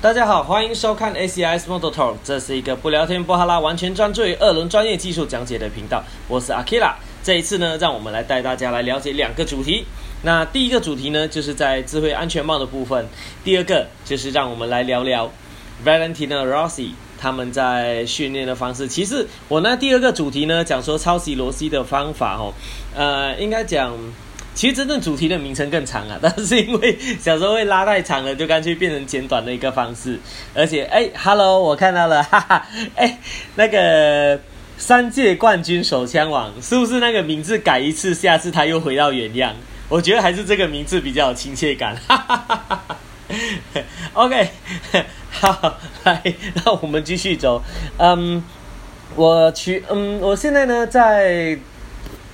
大家好，欢迎收看 ACIS Model Talk，这是一个不聊天不哈拉，完全专注于二轮专业技术讲解的频道。我是 Akira，这一次呢，让我们来带大家来了解两个主题。那第一个主题呢，就是在智慧安全帽的部分；第二个就是让我们来聊聊 Valentino Rossi 他们在训练的方式。其实我那第二个主题呢，讲说抄袭罗西的方法哦，呃，应该讲。其实真正主题的名称更长啊，但是因为小时候会拉太长了，就干脆变成简短的一个方式。而且，哎，Hello，我看到了，哈哈，哎，那个三届冠军手枪王是不是那个名字改一次，下次他又回到原样？我觉得还是这个名字比较有亲切感。哈哈哈哈哈。OK，好，来，那我们继续走。嗯，我去，嗯，我现在呢在。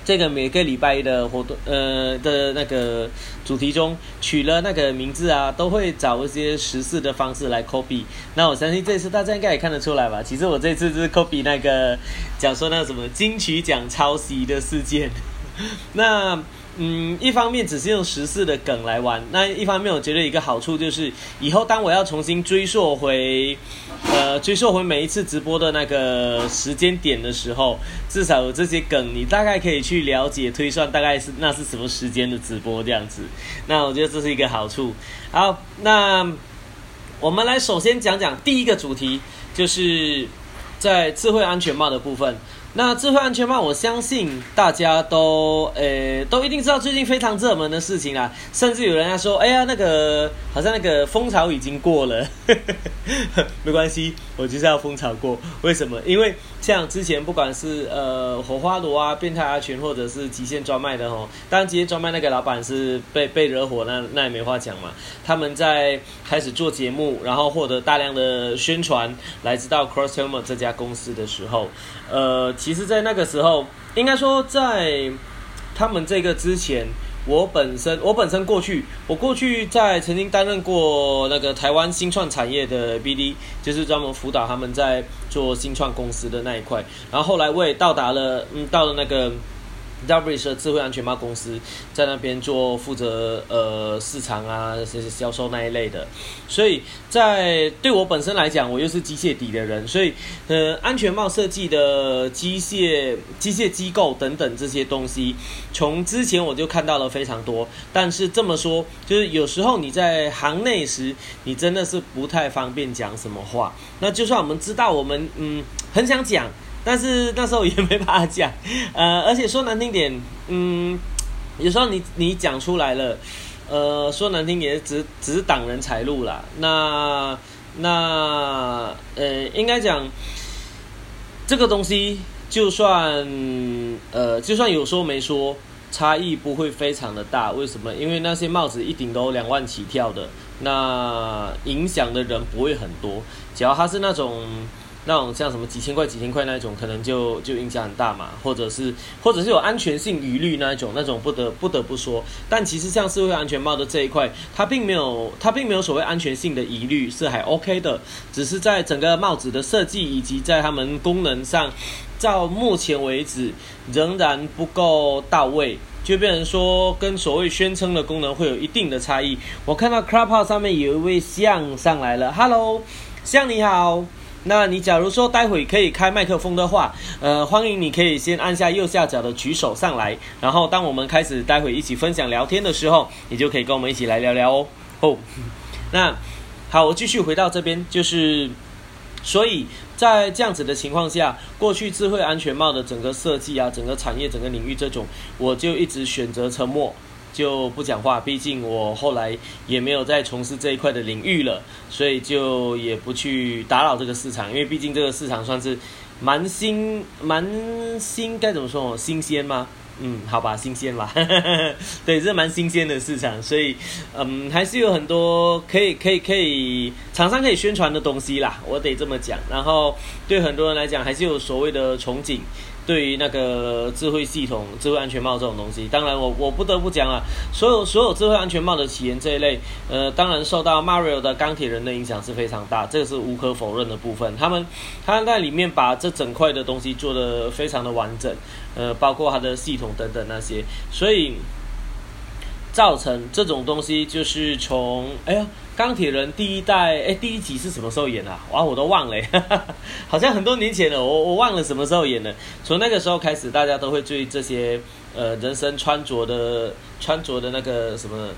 这个每个礼拜的活动，呃的那个主题中取了那个名字啊，都会找一些实事的方式来 copy。那我相信这次大家应该也看得出来吧？其实我这次是 copy 那个讲说那什么金曲奖抄袭的事件。那。嗯，一方面只是用十四的梗来玩，那一方面我觉得一个好处就是，以后当我要重新追溯回，呃，追溯回每一次直播的那个时间点的时候，至少有这些梗，你大概可以去了解推算，大概是那是什么时间的直播这样子。那我觉得这是一个好处。好，那我们来首先讲讲第一个主题，就是在智慧安全帽的部分。那智慧安全帽，我相信大家都，呃，都一定知道最近非常热门的事情啦。甚至有人在说，哎呀，那个好像那个风潮已经过了，没关系，我就是要风潮过。为什么？因为像之前不管是呃火花罗啊、变态阿群，或者是极限专卖的吼，当然极限专卖那个老板是被被惹火，那那也没话讲嘛。他们在开始做节目，然后获得大量的宣传，来自到 Cross Humor 这家公司的时候，呃。其实，在那个时候，应该说，在他们这个之前，我本身，我本身过去，我过去在曾经担任过那个台湾新创产业的 BD，就是专门辅导他们在做新创公司的那一块。然后后来我也到达了，嗯，到了那个。W 是智慧安全帽公司，在那边做负责呃市场啊这些，销售那一类的。所以在对我本身来讲，我又是机械底的人，所以呃安全帽设计的机械、机械机构等等这些东西，从之前我就看到了非常多。但是这么说，就是有时候你在行内时，你真的是不太方便讲什么话。那就算我们知道，我们嗯很想讲。但是那时候也没办法讲，呃，而且说难听点，嗯，有时候你你讲出来了，呃，说难听也只只是挡人财路啦。那那呃，应该讲这个东西，就算呃，就算有说没说，差异不会非常的大。为什么？因为那些帽子一顶都两万起跳的，那影响的人不会很多。只要他是那种。那种像什么几千块、几千块那一种，可能就就影响很大嘛，或者是或者是有安全性疑虑那一种，那种不得不得不说。但其实像社会安全帽的这一块，它并没有它并没有所谓安全性的疑虑，是还 OK 的。只是在整个帽子的设计以及在它们功能上，到目前为止仍然不够到位，就变成说跟所谓宣称的功能会有一定的差异。我看到 Clubhouse 上面有一位象上来了，Hello，象你好。那你假如说待会可以开麦克风的话，呃，欢迎你可以先按下右下角的举手上来，然后当我们开始待会一起分享聊天的时候，你就可以跟我们一起来聊聊哦。哦，那好，我继续回到这边，就是所以在这样子的情况下，过去智慧安全帽的整个设计啊，整个产业整个领域这种，我就一直选择沉默。就不讲话，毕竟我后来也没有再从事这一块的领域了，所以就也不去打扰这个市场，因为毕竟这个市场算是蛮新、蛮新，该怎么说？新鲜吗？嗯，好吧，新鲜吧。对，这蛮新鲜的市场，所以嗯，还是有很多可以、可以、可以厂商可以宣传的东西啦，我得这么讲。然后对很多人来讲，还是有所谓的憧憬。对于那个智慧系统、智慧安全帽这种东西，当然我我不得不讲啊，所有所有智慧安全帽的起源这一类，呃，当然受到 Mario 的钢铁人的影响是非常大，这个是无可否认的部分。他们他在里面把这整块的东西做得非常的完整，呃，包括它的系统等等那些，所以造成这种东西，就是从哎呀，钢铁人第一代哎第一集是什么时候演啊？哇，我都忘了，好像很多年前了，我我忘了什么时候演的。从那个时候开始，大家都会注意这些呃人生穿着的穿着的那个什么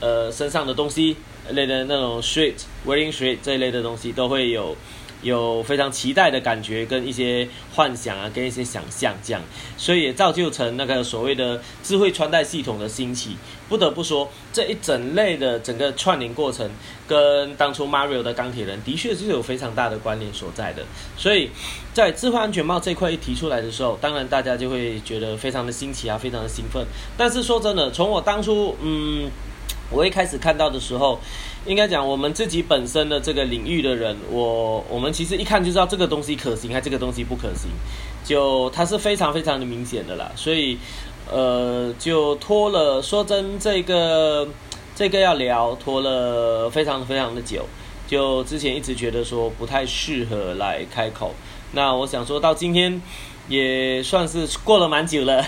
呃身上的东西类的那种 shirt wearing shirt 这一类的东西都会有。有非常期待的感觉，跟一些幻想啊，跟一些想象这样，所以也造就成那个所谓的智慧穿戴系统的兴起。不得不说，这一整类的整个串联过程，跟当初 Mario 的钢铁人的确是有非常大的关联所在的。所以在智慧安全帽这块一提出来的时候，当然大家就会觉得非常的新奇啊，非常的兴奋。但是说真的，从我当初嗯。我一开始看到的时候，应该讲我们自己本身的这个领域的人，我我们其实一看就知道这个东西可行，还这个东西不可行，就它是非常非常的明显的啦。所以，呃，就拖了。说真，这个这个要聊，拖了非常非常的久。就之前一直觉得说不太适合来开口。那我想说到今天。也算是过了蛮久了，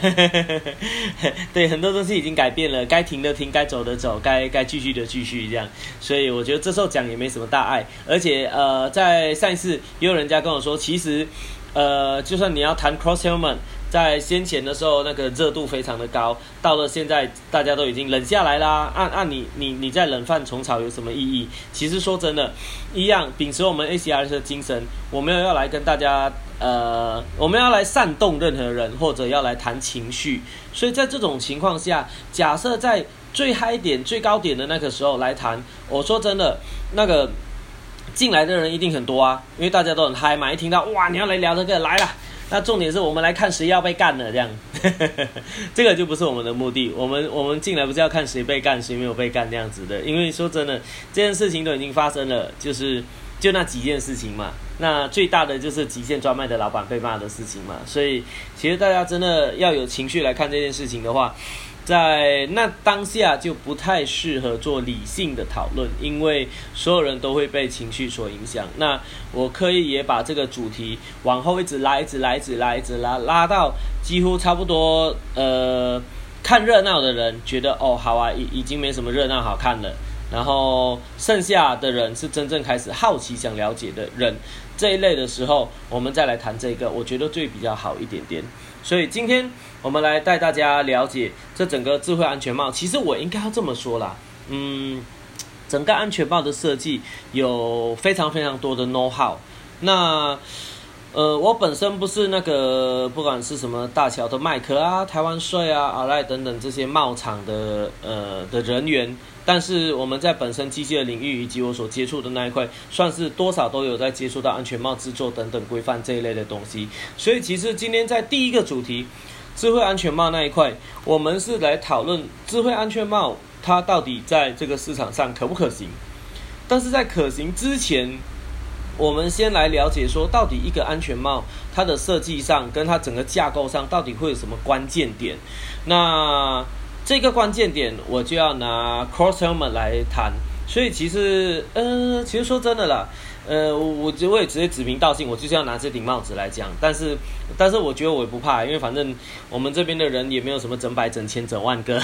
对，很多东西已经改变了，该停的停，该走的走，该该继续的继续这样，所以我觉得这时候讲也没什么大碍，而且呃，在上一次也有人家跟我说，其实呃，就算你要谈 cross helmet。在先前的时候，那个热度非常的高，到了现在大家都已经冷下来啦。按按你你你在冷饭虫草有什么意义？其实说真的，一样秉持我们 ACR 的精神，我们要来跟大家呃，我们要来煽动任何人，或者要来谈情绪。所以在这种情况下，假设在最嗨点、最高点的那个时候来谈，我说真的，那个进来的人一定很多啊，因为大家都很嗨嘛，一听到哇，你要来聊这个来了。那重点是我们来看谁要被干了，这样，这个就不是我们的目的。我们我们进来不是要看谁被干，谁没有被干这样子的。因为说真的，这件事情都已经发生了，就是就那几件事情嘛。那最大的就是极限专卖的老板被骂的事情嘛。所以其实大家真的要有情绪来看这件事情的话。在那当下就不太适合做理性的讨论，因为所有人都会被情绪所影响。那我刻意也把这个主题往后一直拉，一直拉，一直拉，一直拉，拉到几乎差不多。呃，看热闹的人觉得哦好啊，已已经没什么热闹好看了。然后剩下的人是真正开始好奇、想了解的人这一类的时候，我们再来谈这个，我觉得最比较好一点点。所以今天我们来带大家了解这整个智慧安全帽。其实我应该要这么说啦，嗯，整个安全帽的设计有非常非常多的 know how。那呃，我本身不是那个不管是什么大小的麦克啊、台湾税啊、阿赖等等这些帽厂的呃的人员。但是我们在本身机械的领域以及我所接触的那一块，算是多少都有在接触到安全帽制作等等规范这一类的东西。所以其实今天在第一个主题，智慧安全帽那一块，我们是来讨论智慧安全帽它到底在这个市场上可不可行。但是在可行之前，我们先来了解说，到底一个安全帽它的设计上跟它整个架构上到底会有什么关键点？那。这个关键点，我就要拿 cross helmet 来谈。所以其实，呃，其实说真的啦，呃，我我我也直接指名道姓，我就是要拿这顶帽子来讲。但是，但是我觉得我也不怕，因为反正我们这边的人也没有什么整百、整千、整万个，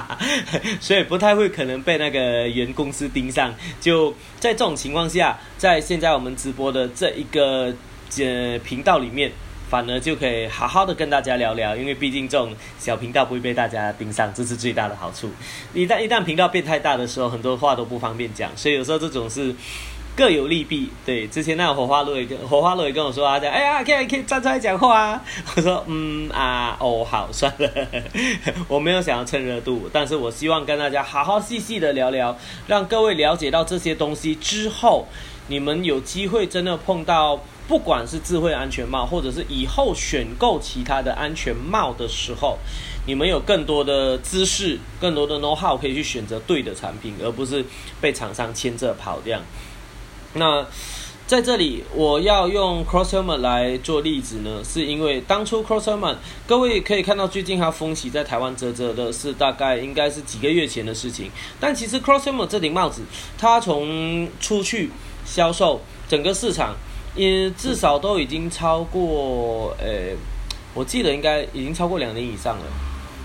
所以不太会可能被那个原公司盯上。就在这种情况下，在现在我们直播的这一个呃频道里面。反而就可以好好的跟大家聊聊，因为毕竟这种小频道不会被大家盯上，这是最大的好处。一旦一旦频道变太大的时候，很多话都不方便讲，所以有时候这种是各有利弊。对，之前那个火花路也跟火花路也跟我说啊，讲哎呀，可以可以站出来讲话啊。我说嗯啊哦好算了，我没有想要蹭热度，但是我希望跟大家好好细细的聊聊，让各位了解到这些东西之后，你们有机会真的碰到。不管是智慧安全帽，或者是以后选购其他的安全帽的时候，你们有更多的知识、更多的 know how 可以去选择对的产品，而不是被厂商牵着跑这样。那在这里，我要用 Crosshelmet 来做例子呢，是因为当初 Crosshelmet，各位可以看到最近它风起在台湾啧啧的是大概应该是几个月前的事情。但其实 Crosshelmet 这顶帽子，它从出去销售整个市场。也至少都已经超过，呃，我记得应该已经超过两年以上了。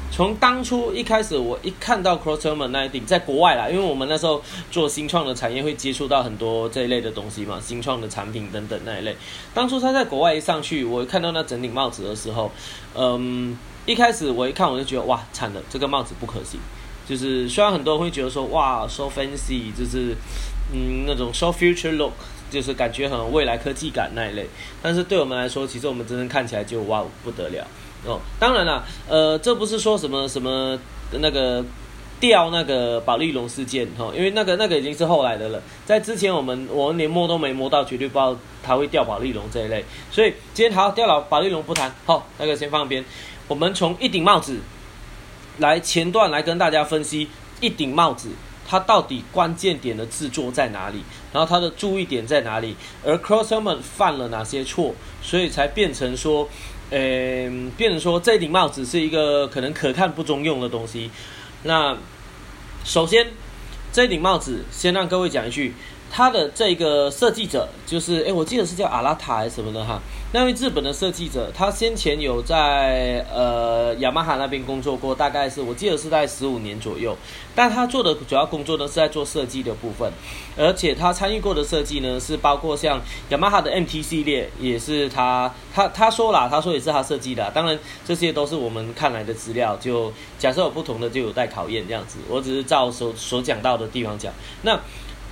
从当初一开始，我一看到 Crossman 那一顶，在国外啦，因为我们那时候做新创的产业，会接触到很多这一类的东西嘛，新创的产品等等那一类。当初他在国外一上去，我看到那整顶帽子的时候，嗯，一开始我一看我就觉得哇，惨了，这个帽子不可行。就是虽然很多人会觉得说哇，so fancy，就是嗯那种 so future look，就是感觉很未来科技感那一类，但是对我们来说，其实我们真正看起来就哇不得了。哦，当然了，呃，这不是说什么什么那个掉那个保利龙事件哈，因为那个那个已经是后来的了，在之前我们我们连摸都没摸到，绝对不知道它会掉保利龙这一类，所以今天好掉了保利龙不谈，好，那个先放一边，我们从一顶帽子来前段来跟大家分析一顶帽子它到底关键点的制作在哪里，然后它的注意点在哪里，而 Crossman 犯了哪些错，所以才变成说。嗯，变成说这顶帽子是一个可能可看不中用的东西。那首先，这顶帽子先让各位讲一句。他的这个设计者就是，哎，我记得是叫阿拉塔还是什么的哈。那位日本的设计者，他先前有在呃雅马哈那边工作过，大概是我记得是在十五年左右。但他做的主要工作呢是在做设计的部分，而且他参与过的设计呢是包括像雅马哈的 MT 系列，也是他他他说啦，他说也是他设计的。当然这些都是我们看来的资料，就假设有不同的就有待考验这样子。我只是照所所讲到的地方讲。那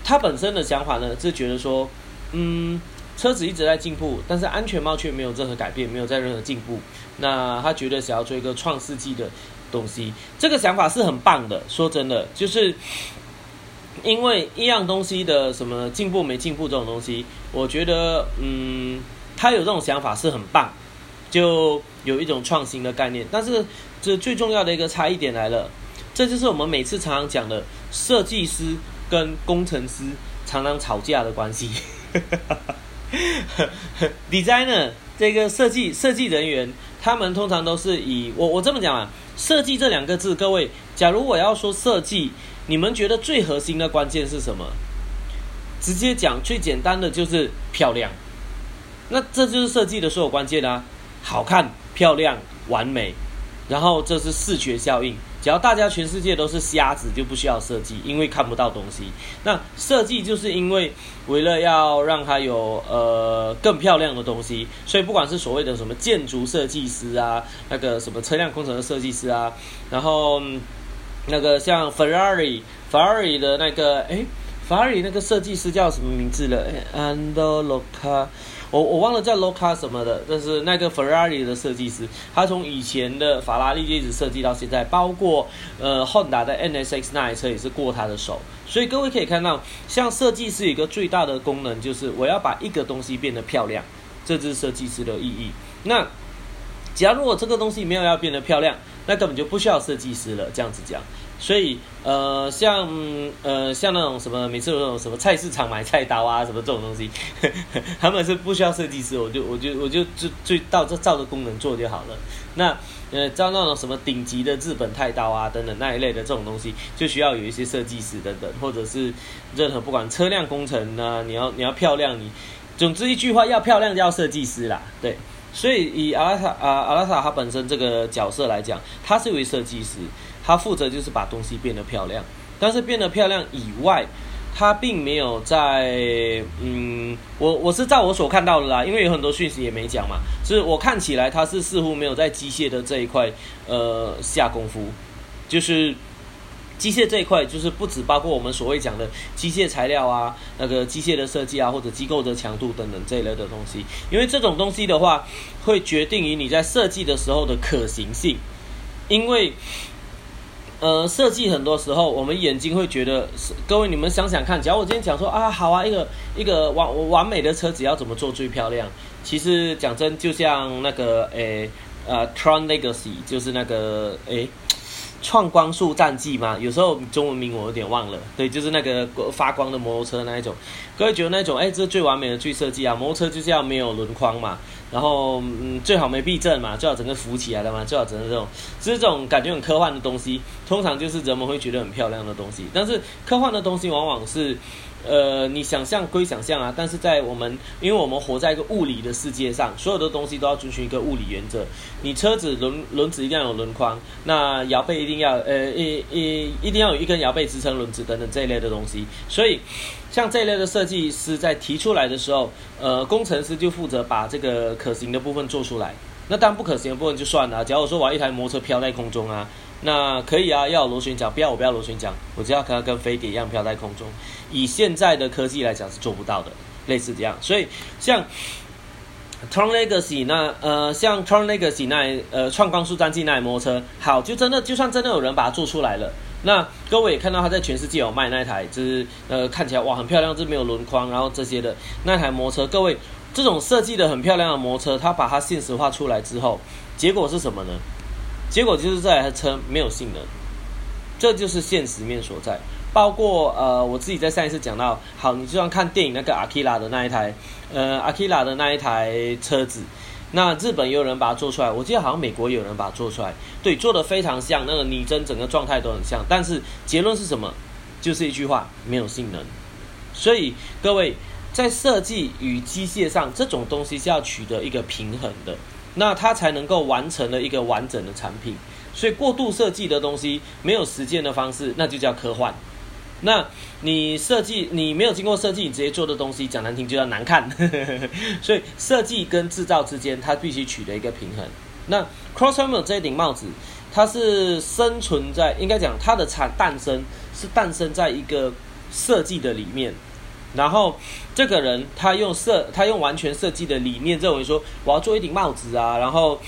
他本身的想法呢，是觉得说，嗯，车子一直在进步，但是安全帽却没有任何改变，没有在任何进步。那他觉得想要做一个创世纪的东西，这个想法是很棒的。说真的，就是因为一样东西的什么进步没进步这种东西，我觉得，嗯，他有这种想法是很棒，就有一种创新的概念。但是这最重要的一个差异点来了，这就是我们每次常常讲的设计师。跟工程师常常吵架的关系。哈 哈 Designer 这个设计设计人员，他们通常都是以我我这么讲啊，设计这两个字，各位，假如我要说设计，你们觉得最核心的关键是什么？直接讲最简单的就是漂亮。那这就是设计的所有关键啊，好看、漂亮、完美，然后这是视觉效应。只要大家全世界都是瞎子，就不需要设计，因为看不到东西。那设计就是因为为了要让它有呃更漂亮的东西，所以不管是所谓的什么建筑设计师啊，那个什么车辆工程的设计师啊，然后那个像 Ferrari，Ferrari 的那个哎，Ferrari 那个设计师叫什么名字了？Andrea。我我忘了叫 Loca 什么的，但是那个 Ferrari 的设计师，他从以前的法拉利一直设计到现在，包括呃 Honda 的 NSX 那台车也是过他的手。所以各位可以看到，像设计师一个最大的功能就是我要把一个东西变得漂亮，这就是设计师的意义。那假如我这个东西没有要变得漂亮，那根本就不需要设计师了。这样子讲。所以，呃，像呃像那种什么，每次有那种什么菜市场买菜刀啊，什么这种东西，他们是不需要设计师，我就我就我就就就照这照着功能做就好了。那呃，照那种什么顶级的日本太刀啊等等那一类的这种东西，就需要有一些设计师等等，或者是任何不管车辆工程啊，你要你要漂亮，你总之一句话，要漂亮就要设计师啦，对。所以以阿拉塔啊阿拉塔他本身这个角色来讲，他是一位设计师。他负责就是把东西变得漂亮，但是变得漂亮以外，他并没有在嗯，我我是照我所看到的啦，因为有很多讯息也没讲嘛，是我看起来他是似乎没有在机械的这一块呃下功夫，就是机械这一块就是不止包括我们所谓讲的机械材料啊，那个机械的设计啊，或者机构的强度等等这一类的东西，因为这种东西的话会决定于你在设计的时候的可行性，因为。呃，设计很多时候，我们眼睛会觉得，各位你们想想看，假如我今天讲说啊，好啊，一个一个完完美的车子要怎么做最漂亮？其实讲真，就像那个诶，呃，Tron Legacy，就是那个诶。创光速战记嘛，有时候中文名我有点忘了。对，就是那个发光的摩托车那一种。各位觉得那种，哎，这是最完美的最设计啊！摩托车就是要没有轮框嘛，然后嗯，最好没避震嘛，最好整个浮起来的嘛，最好整个这种，就是这种感觉很科幻的东西，通常就是人们会觉得很漂亮的东西。但是科幻的东西往往是，呃，你想象归想象啊，但是在我们，因为我们活在一个物理的世界上，所有的东西都要遵循一个物理原则。你车子轮轮子一定要有轮框，那摇背一定要呃一一一定要有一根摇背支撑轮子等等这一类的东西。所以，像这一类的设计师在提出来的时候，呃，工程师就负责把这个可行的部分做出来。那当然不可行的部分就算了。假如说我要一台摩托车飘在空中啊。那可以啊，要螺旋桨，不要我不要螺旋桨，我只要可跟飞碟一样飘在空中。以现在的科技来讲是做不到的，类似这样。所以像 Tron Legacy 那呃，像 Tron Legacy 那呃创光速战机那摩托车，好，就真的就算真的有人把它做出来了，那各位也看到他在全世界有卖那台，就是呃看起来哇很漂亮，这没有轮框，然后这些的那台摩托车，各位这种设计的很漂亮的摩托车，它把它现实化出来之后，结果是什么呢？结果就是这台车没有性能，这就是现实面所在。包括呃，我自己在上一次讲到，好，你就像看电影那个阿基拉的那一台，呃，阿基拉的那一台车子，那日本也有人把它做出来，我记得好像美国也有人把它做出来，对，做的非常像，那个拟真整个状态都很像。但是结论是什么？就是一句话，没有性能。所以各位在设计与机械上，这种东西是要取得一个平衡的。那它才能够完成了一个完整的产品，所以过度设计的东西没有实践的方式，那就叫科幻。那你设计你没有经过设计，你直接做的东西讲难听就叫难看。所以设计跟制造之间，它必须取得一个平衡。那 Crosshammer 这顶帽子，它是生存在应该讲它的产诞生是诞生在一个设计的里面。然后，这个人他用设，他用完全设计的理念，认为说我要做一顶帽子啊，然后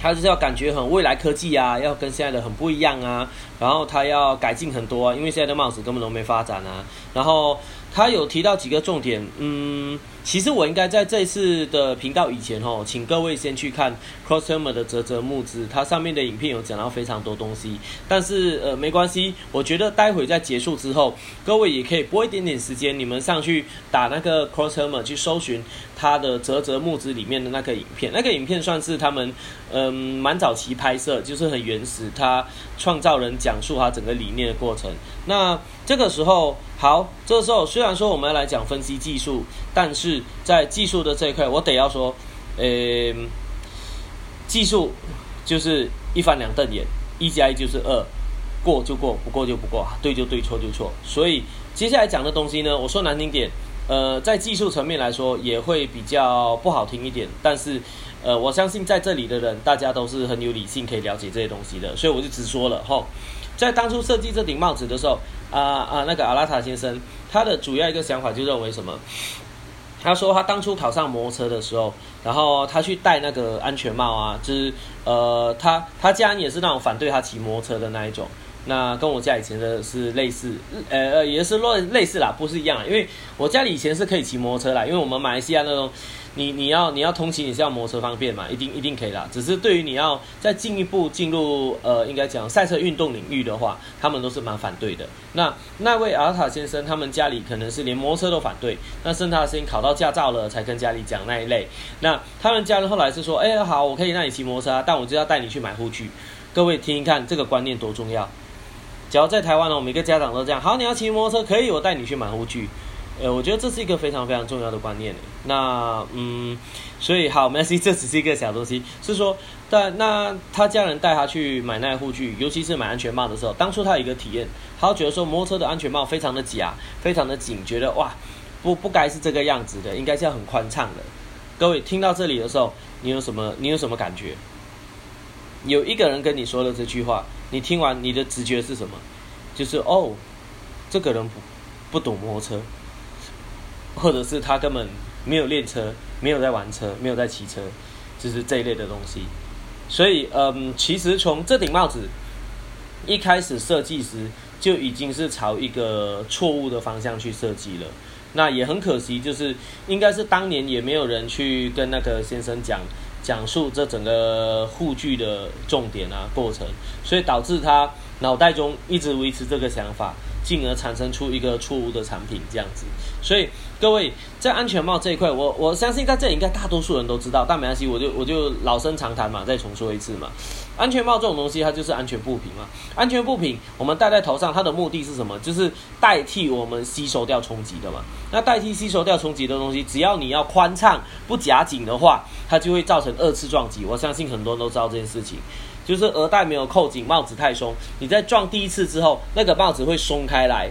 他就是要感觉很未来科技啊，要跟现在的很不一样啊，然后他要改进很多，因为现在的帽子根本都没发展啊，然后。他有提到几个重点，嗯，其实我应该在这一次的频道以前哦，请各位先去看 Crosshammer 的泽泽木子，它上面的影片有讲到非常多东西，但是呃没关系，我觉得待会在结束之后，各位也可以拨一点点时间，你们上去打那个 Crosshammer 去搜寻它的泽泽木子里面的那个影片，那个影片算是他们嗯蛮早期拍摄，就是很原始，他创造人讲述他整个理念的过程，那。这个时候好，这个时候虽然说我们要来讲分析技术，但是在技术的这一块，我得要说，呃，技术就是一翻两瞪眼，一加一就是二，过就过，不过就不过，对就对，错就错。所以接下来讲的东西呢，我说难听点，呃，在技术层面来说也会比较不好听一点，但是呃，我相信在这里的人大家都是很有理性，可以了解这些东西的，所以我就直说了哈。在当初设计这顶帽子的时候，啊啊，那个阿拉塔先生，他的主要一个想法就认为什么？他说他当初考上摩托车的时候，然后他去戴那个安全帽啊，就是呃，他他家人也是那种反对他骑摩托车的那一种。那跟我家以前的是类似，呃呃，也是类类似啦，不是一样。因为我家里以前是可以骑摩托车啦，因为我们马来西亚那种。你你要你要通勤，你是要摩托车方便嘛？一定一定可以啦。只是对于你要再进一步进入呃，应该讲赛车运动领域的话，他们都是蛮反对的。那那位阿塔先生，他们家里可能是连摩托车都反对。那甚至他的事情考到驾照了，才跟家里讲那一类。那他们家人后来是说，哎，好，我可以让你骑摩托车，但我就要带你去买护具。各位听一看，这个观念多重要。只要在台湾呢，每个家长都这样。好，你要骑摩托车，可以，我带你去买护具。呃，我觉得这是一个非常非常重要的观念。那嗯，所以好，没关系，这只是一个小东西。是说，但那他家人带他去买那护具，尤其是买安全帽的时候，当初他有一个体验，他觉得说摩托车的安全帽非常的假，非常的紧，觉得哇，不不该是这个样子的，应该是要很宽敞的。各位听到这里的时候，你有什么你有什么感觉？有一个人跟你说了这句话，你听完你的直觉是什么？就是哦，这个人不不懂摩托车。或者是他根本没有练车，没有在玩车，没有在骑车，就是这一类的东西。所以，嗯，其实从这顶帽子一开始设计时，就已经是朝一个错误的方向去设计了。那也很可惜，就是应该是当年也没有人去跟那个先生讲讲述这整个护具的重点啊过程，所以导致他脑袋中一直维持这个想法，进而产生出一个错误的产品这样子。所以各位在安全帽这一块，我我相信在这里应该大多数人都知道，但没关系，我就我就老生常谈嘛，再重说一次嘛。安全帽这种东西，它就是安全布品嘛。安全布品我们戴在头上，它的目的是什么？就是代替我们吸收掉冲击的嘛。那代替吸收掉冲击的东西，只要你要宽敞不夹紧的话，它就会造成二次撞击。我相信很多人都知道这件事情。就是额带没有扣紧，帽子太松，你在撞第一次之后，那个帽子会松开来，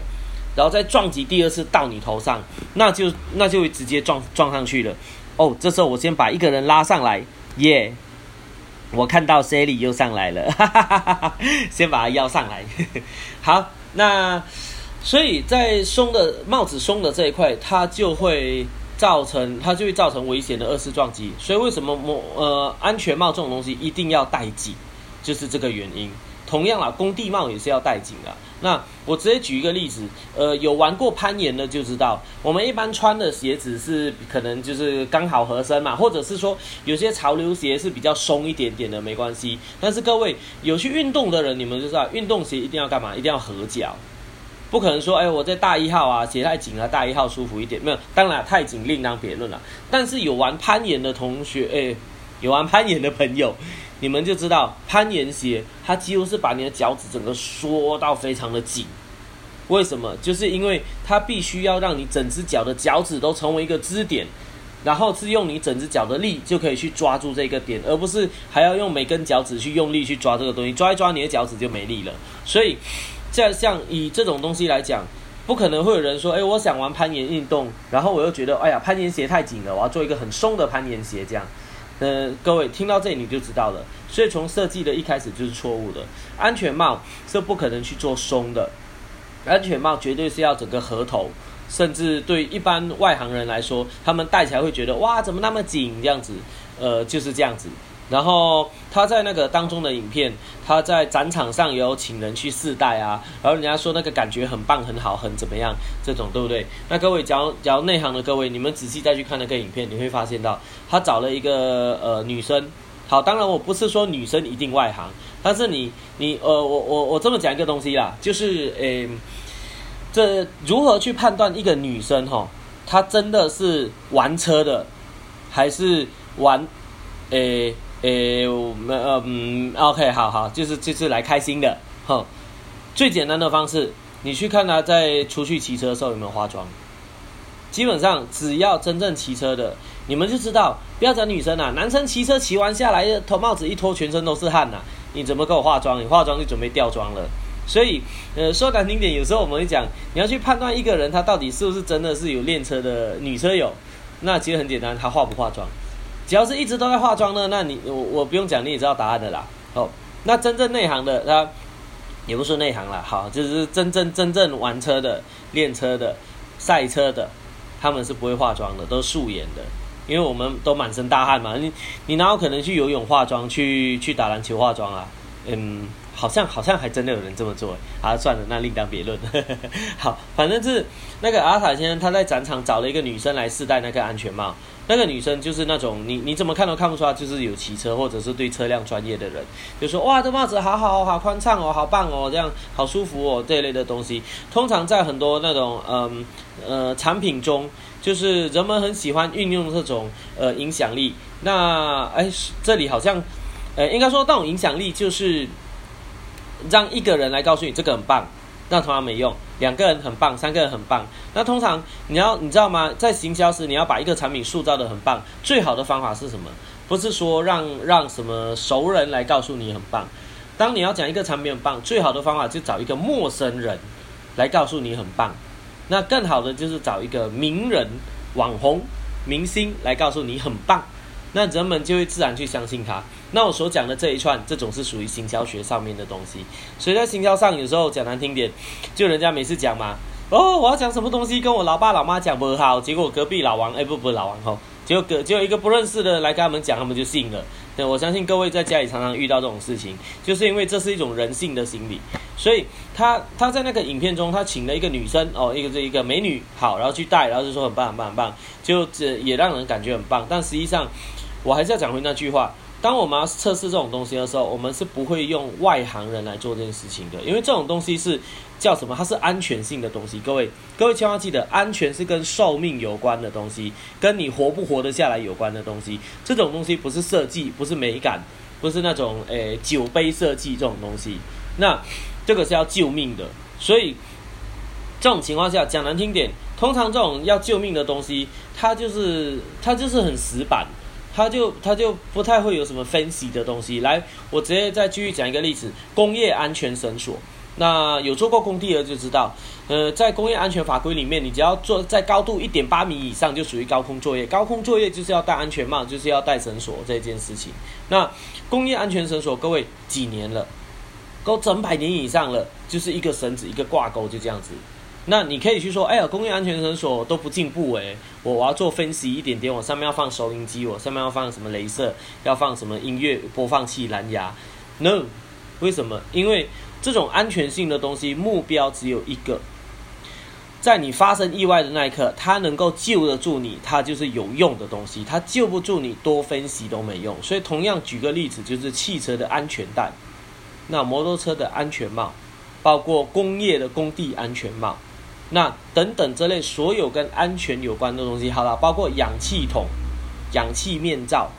然后再撞击第二次到你头上，那就那就会直接撞撞上去了。哦，这时候我先把一个人拉上来，耶！我看到 Sally 又上来了，哈哈哈哈哈！先把他邀上来。好，那所以在松的帽子松的这一块，它就会造成它就会造成危险的二次撞击。所以为什么我呃安全帽这种东西一定要戴紧？就是这个原因。同样啦，工地帽也是要戴紧的。那我直接举一个例子，呃，有玩过攀岩的就知道，我们一般穿的鞋子是可能就是刚好合身嘛，或者是说有些潮流鞋是比较松一点点的，没关系。但是各位有去运动的人，你们就知道，运动鞋一定要干嘛？一定要合脚，不可能说，哎，我在大一号啊，鞋太紧了，大一号舒服一点。没有，当然太紧另当别论了。但是有玩攀岩的同学，哎，有玩攀岩的朋友。你们就知道攀岩鞋，它几乎是把你的脚趾整个缩到非常的紧。为什么？就是因为它必须要让你整只脚的脚趾都成为一个支点，然后是用你整只脚的力就可以去抓住这个点，而不是还要用每根脚趾去用力去抓这个东西，抓一抓你的脚趾就没力了。所以，在像以这种东西来讲，不可能会有人说：“哎，我想玩攀岩运动，然后我又觉得，哎呀，攀岩鞋太紧了，我要做一个很松的攀岩鞋。”这样。呃，各位听到这里你就知道了，所以从设计的一开始就是错误的。安全帽是不可能去做松的，安全帽绝对是要整个合头，甚至对一般外行人来说，他们戴起来会觉得哇，怎么那么紧这样子？呃，就是这样子。然后他在那个当中的影片，他在展场上有请人去试戴啊，然后人家说那个感觉很棒、很好、很怎么样，这种对不对？那各位，只要只要内行的各位，你们仔细再去看那个影片，你会发现到他找了一个呃女生。好，当然我不是说女生一定外行，但是你你呃，我我我这么讲一个东西啦，就是诶，这如何去判断一个女生哈，她真的是玩车的，还是玩诶？诶，我们嗯，OK，好好，就是就是来开心的，哼。最简单的方式，你去看他在出去骑车的时候有没有化妆。基本上只要真正骑车的，你们就知道，不要讲女生啊，男生骑车骑完下来，头帽子一脱，全身都是汗呐。你怎么给我化妆？你化妆就准备掉妆了。所以，呃，说难听点，有时候我们会讲，你要去判断一个人他到底是不是真的是有练车的女车友，那其实很简单，他化不化妆。只要是一直都在化妆呢，那你我我不用讲，你也知道答案的啦。哦，那真正内行的，他也不说内行了，好，就是真正真正玩车的、练车的、赛车的，他们是不会化妆的，都素颜的，因为我们都满身大汗嘛。你你哪有可能去游泳化妆，去去打篮球化妆啊？嗯。好像好像还真的有人这么做，啊，算了，那另当别论。好，反正是那个阿塔先生他在展场找了一个女生来试戴那个安全帽，那个女生就是那种你你怎么看都看不出来，就是有骑车或者是对车辆专业的人，就说哇，这帽子好好好宽敞哦，好棒哦，这样好舒服哦，这一类的东西，通常在很多那种嗯呃产品中，就是人们很喜欢运用这种呃影响力。那哎，这里好像呃应该说那种影响力就是。让一个人来告诉你这个很棒，那同样没用。两个人很棒，三个人很棒。那通常你要你知道吗？在行销时，你要把一个产品塑造的很棒，最好的方法是什么？不是说让让什么熟人来告诉你很棒。当你要讲一个产品很棒，最好的方法就找一个陌生人来告诉你很棒。那更好的就是找一个名人、网红、明星来告诉你很棒。那人们就会自然去相信他。那我所讲的这一串，这种是属于行销学上面的东西。所以在行销上，有时候讲难听点，就人家每次讲嘛，哦，我要讲什么东西，跟我老爸老妈讲不好，结果隔壁老王，哎，不不，老王吼，结果隔就有一个不认识的来跟他们讲，他们就信了。对，我相信各位在家里常常遇到这种事情，就是因为这是一种人性的心理。所以他他在那个影片中，他请了一个女生哦，一个这一个美女，好，然后去带，然后就说很棒很棒很棒，就这也让人感觉很棒，但实际上。我还是要讲回那句话，当我们要测试这种东西的时候，我们是不会用外行人来做这件事情的，因为这种东西是叫什么？它是安全性的东西。各位，各位千万记得，安全是跟寿命有关的东西，跟你活不活得下来有关的东西。这种东西不是设计，不是美感，不是那种诶酒杯设计这种东西。那这个是要救命的，所以这种情况下讲难听点，通常这种要救命的东西，它就是它就是很死板。他就他就不太会有什么分析的东西。来，我直接再继续讲一个例子：工业安全绳索。那有做过工地的就知道，呃，在工业安全法规里面，你只要做在高度一点八米以上就属于高空作业。高空作业就是要戴安全帽，就是要戴绳索这件事情。那工业安全绳索，各位几年了？够整百年以上了，就是一个绳子一个挂钩就这样子。那你可以去说，哎呀，工业安全绳索都不进步诶，我我要做分析一点点，我上面要放收音机，我上面要放什么镭射，要放什么音乐播放器、蓝牙。No，为什么？因为这种安全性的东西，目标只有一个，在你发生意外的那一刻，它能够救得住你，它就是有用的东西。它救不住你，多分析都没用。所以，同样举个例子，就是汽车的安全带，那摩托车的安全帽，包括工业的工地安全帽。那等等这类所有跟安全有关的东西，好了，包括氧气筒、氧气面罩。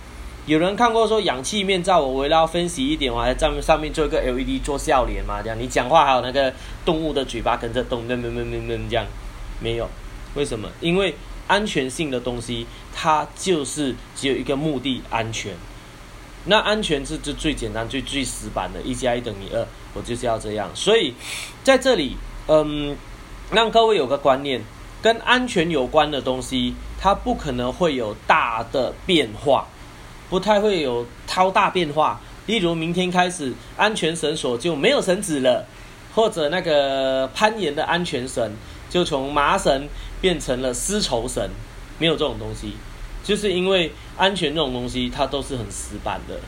有人看过说氧气面罩，我为了要分析一点，我还在上面做一个 LED 做笑脸嘛？这样你讲话还有那个动物的嘴巴跟着动，噔噔噔噔噔这样，没有？为什么？因为安全性的东西，它就是只有一个目的，安全。那安全是最最简单、最最死板的，一加一等于二，我就是要这样。所以在这里，嗯。让各位有个观念，跟安全有关的东西，它不可能会有大的变化，不太会有超大变化。例如，明天开始安全绳索就没有绳子了，或者那个攀岩的安全绳就从麻绳变成了丝绸绳，没有这种东西。就是因为安全这种东西，它都是很死板的。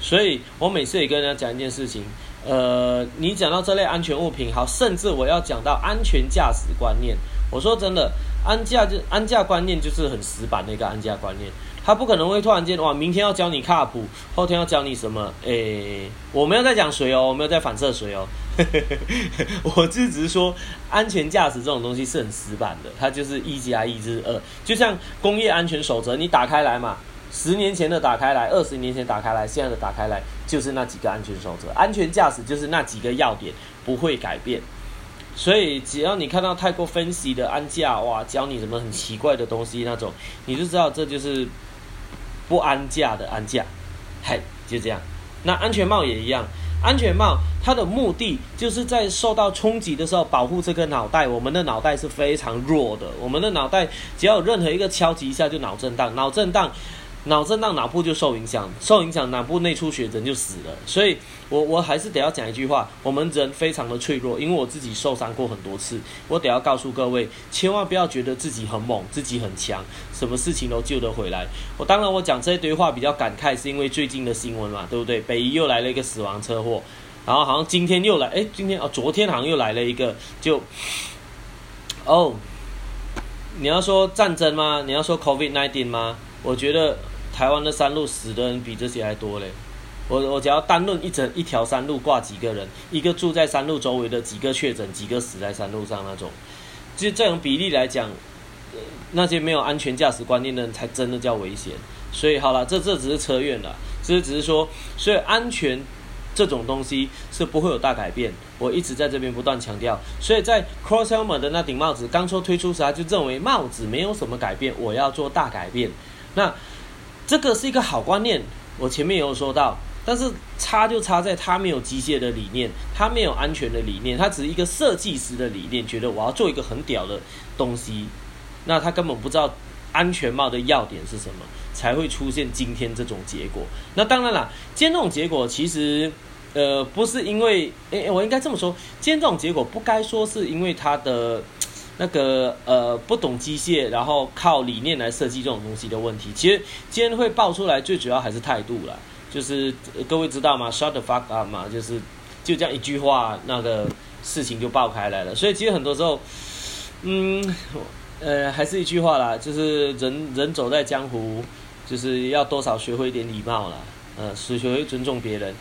所以我每次也跟人家讲一件事情。呃，你讲到这类安全物品，好，甚至我要讲到安全驾驶观念。我说真的，安驾就安驾观念就是很死板的一个安驾观念，他不可能会突然间哇，明天要教你卡普，后天要教你什么？诶，我没有在讲谁哦，我没有在反射谁哦，我就只是说安全驾驶这种东西是很死板的，它就是一加一就是二，就像工业安全守则，你打开来嘛。十年前的打开来，二十年前打开来，现在的打开来，就是那几个安全守则，安全驾驶就是那几个要点，不会改变。所以只要你看到太过分析的安驾，哇，教你什么很奇怪的东西那种，你就知道这就是不安驾的安驾。嗨，就这样。那安全帽也一样，安全帽它的目的就是在受到冲击的时候保护这个脑袋。我们的脑袋是非常弱的，我们的脑袋只要有任何一个敲击一下就脑震荡，脑震荡。脑震荡，脑部就受影响，受影响，脑部内出血，人就死了。所以，我我还是得要讲一句话：我们人非常的脆弱，因为我自己受伤过很多次。我得要告诉各位，千万不要觉得自己很猛，自己很强，什么事情都救得回来。我当然，我讲这一堆话比较感慨，是因为最近的新闻嘛，对不对？北医又来了一个死亡车祸，然后好像今天又来，哎，今天哦，昨天好像又来了一个，就哦，你要说战争吗？你要说 COVID nineteen 吗？我觉得。台湾的山路死的人比这些还多嘞，我我只要单论一整一条山路挂几个人，一个住在山路周围的几个确诊，几个死在山路上那种，就这种比例来讲，那些没有安全驾驶观念的人才真的叫危险。所以好了，这这只是车院了，这只是说，所以安全这种东西是不会有大改变。我一直在这边不断强调，所以在 Cross Helmet 的那顶帽子刚说推出时，他就认为帽子没有什么改变，我要做大改变。那这个是一个好观念，我前面也有说到，但是差就差在它没有机械的理念，它没有安全的理念，它只是一个设计师的理念，觉得我要做一个很屌的东西，那他根本不知道安全帽的要点是什么，才会出现今天这种结果。那当然了，今天这种结果其实，呃，不是因为，诶，我应该这么说，今天这种结果不该说是因为它的。那个呃不懂机械，然后靠理念来设计这种东西的问题，其实今天会爆出来，最主要还是态度啦。就是各位知道吗？Shut the fuck up 嘛，就是就这样一句话，那个事情就爆开来了。所以其实很多时候，嗯，呃，还是一句话啦，就是人人走在江湖，就是要多少学会一点礼貌啦。呃，是学会尊重别人。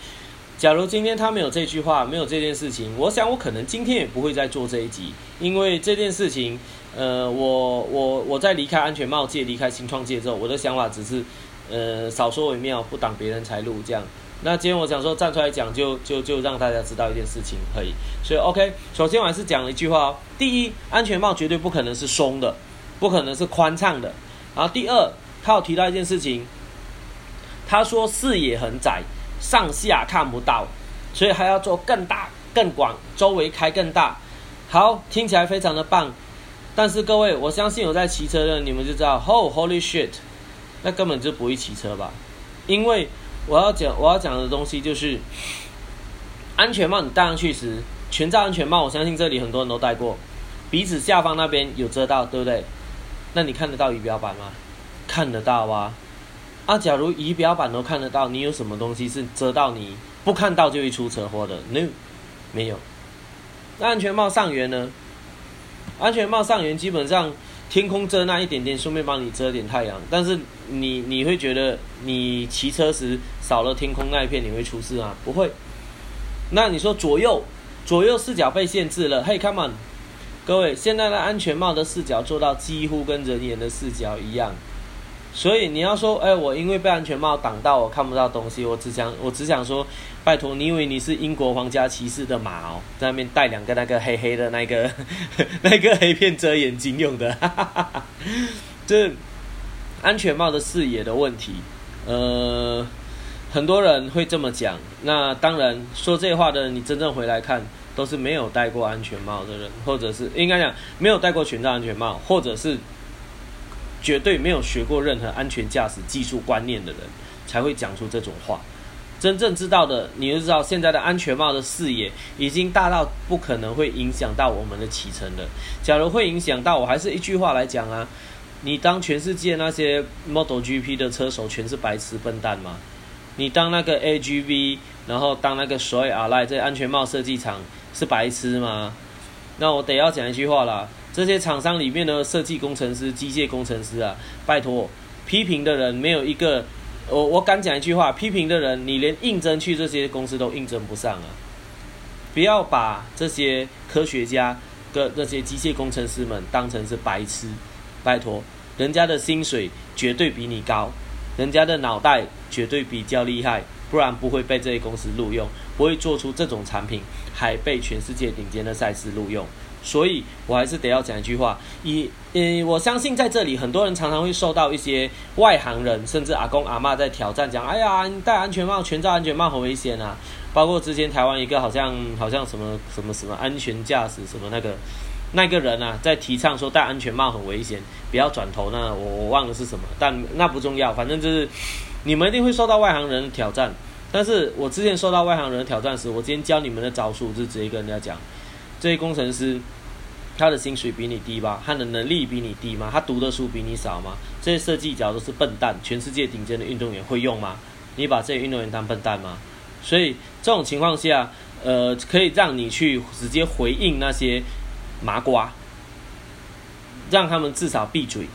假如今天他没有这句话，没有这件事情，我想我可能今天也不会再做这一集，因为这件事情，呃，我我我在离开安全帽界、离开新创界之后，我的想法只是，呃，少说为妙，不挡别人财路这样。那今天我想说站出来讲，就就就让大家知道一件事情可以。所以 OK，首先我还是讲了一句话哦，第一，安全帽绝对不可能是松的，不可能是宽敞的。然后第二，他有提到一件事情，他说视野很窄。上下看不到，所以还要做更大、更广，周围开更大。好，听起来非常的棒。但是各位，我相信有在骑车的你们就知道，Oh holy shit，那根本就不会骑车吧？因为我要讲我要讲的东西就是，安全帽你戴上去时，全罩安全帽，我相信这里很多人都戴过，鼻子下方那边有遮到，对不对？那你看得到仪表板吗？看得到啊。啊，假如仪表板都看得到，你有什么东西是遮到你不看到就会出车祸的？No，没有。那安全帽上缘呢？安全帽上缘基本上天空遮那一点点，顺便帮你遮点太阳。但是你你会觉得你骑车时少了天空那一片，你会出事吗？不会。那你说左右左右视角被限制了？Hey，come on，各位，现在的安全帽的视角做到几乎跟人眼的视角一样。所以你要说，哎，我因为被安全帽挡到，我看不到东西。我只想，我只想说，拜托，你以为你是英国皇家骑士的马哦，在那边戴两个那个黑黑的那个 那个黑片遮眼睛用的，这安全帽的视野的问题。呃，很多人会这么讲。那当然，说这话的人，你真正回来看，都是没有戴过安全帽的人，或者是应该讲没有戴过全罩安全帽，或者是。绝对没有学过任何安全驾驶技术观念的人，才会讲出这种话。真正知道的，你就知道现在的安全帽的视野已经大到不可能会影响到我们的启程了。假如会影响到，我还是一句话来讲啊，你当全世界那些 Model GP 的车手全是白痴笨蛋吗？你当那个 AGV，然后当那个所谓阿赖在安全帽设计厂是白痴吗？那我得要讲一句话啦。这些厂商里面的设计工程师、机械工程师啊，拜托，批评的人没有一个，我我敢讲一句话，批评的人，你连应征去这些公司都应征不上啊！不要把这些科学家跟这些机械工程师们当成是白痴，拜托，人家的薪水绝对比你高，人家的脑袋绝对比较厉害，不然不会被这些公司录用，不会做出这种产品，还被全世界顶尖的赛事录用。所以，我还是得要讲一句话，以，呃，我相信在这里很多人常常会受到一些外行人，甚至阿公阿妈在挑战，讲，哎呀，你戴安全帽，全罩安全帽很危险啊！包括之前台湾一个好像好像什么什么什么安全驾驶什么那个那个人啊，在提倡说戴安全帽很危险，不要转头呢，我我忘了是什么，但那不重要，反正就是你们一定会受到外行人的挑战。但是我之前受到外行人的挑战时，我今天教你们的招数，就直接跟人家讲，这些工程师。他的薪水比你低吧？他的能力比你低吗？他读的书比你少吗？这些设计角都是笨蛋。全世界顶尖的运动员会用吗？你把这些运动员当笨蛋吗？所以这种情况下，呃，可以让你去直接回应那些麻瓜，让他们至少闭嘴，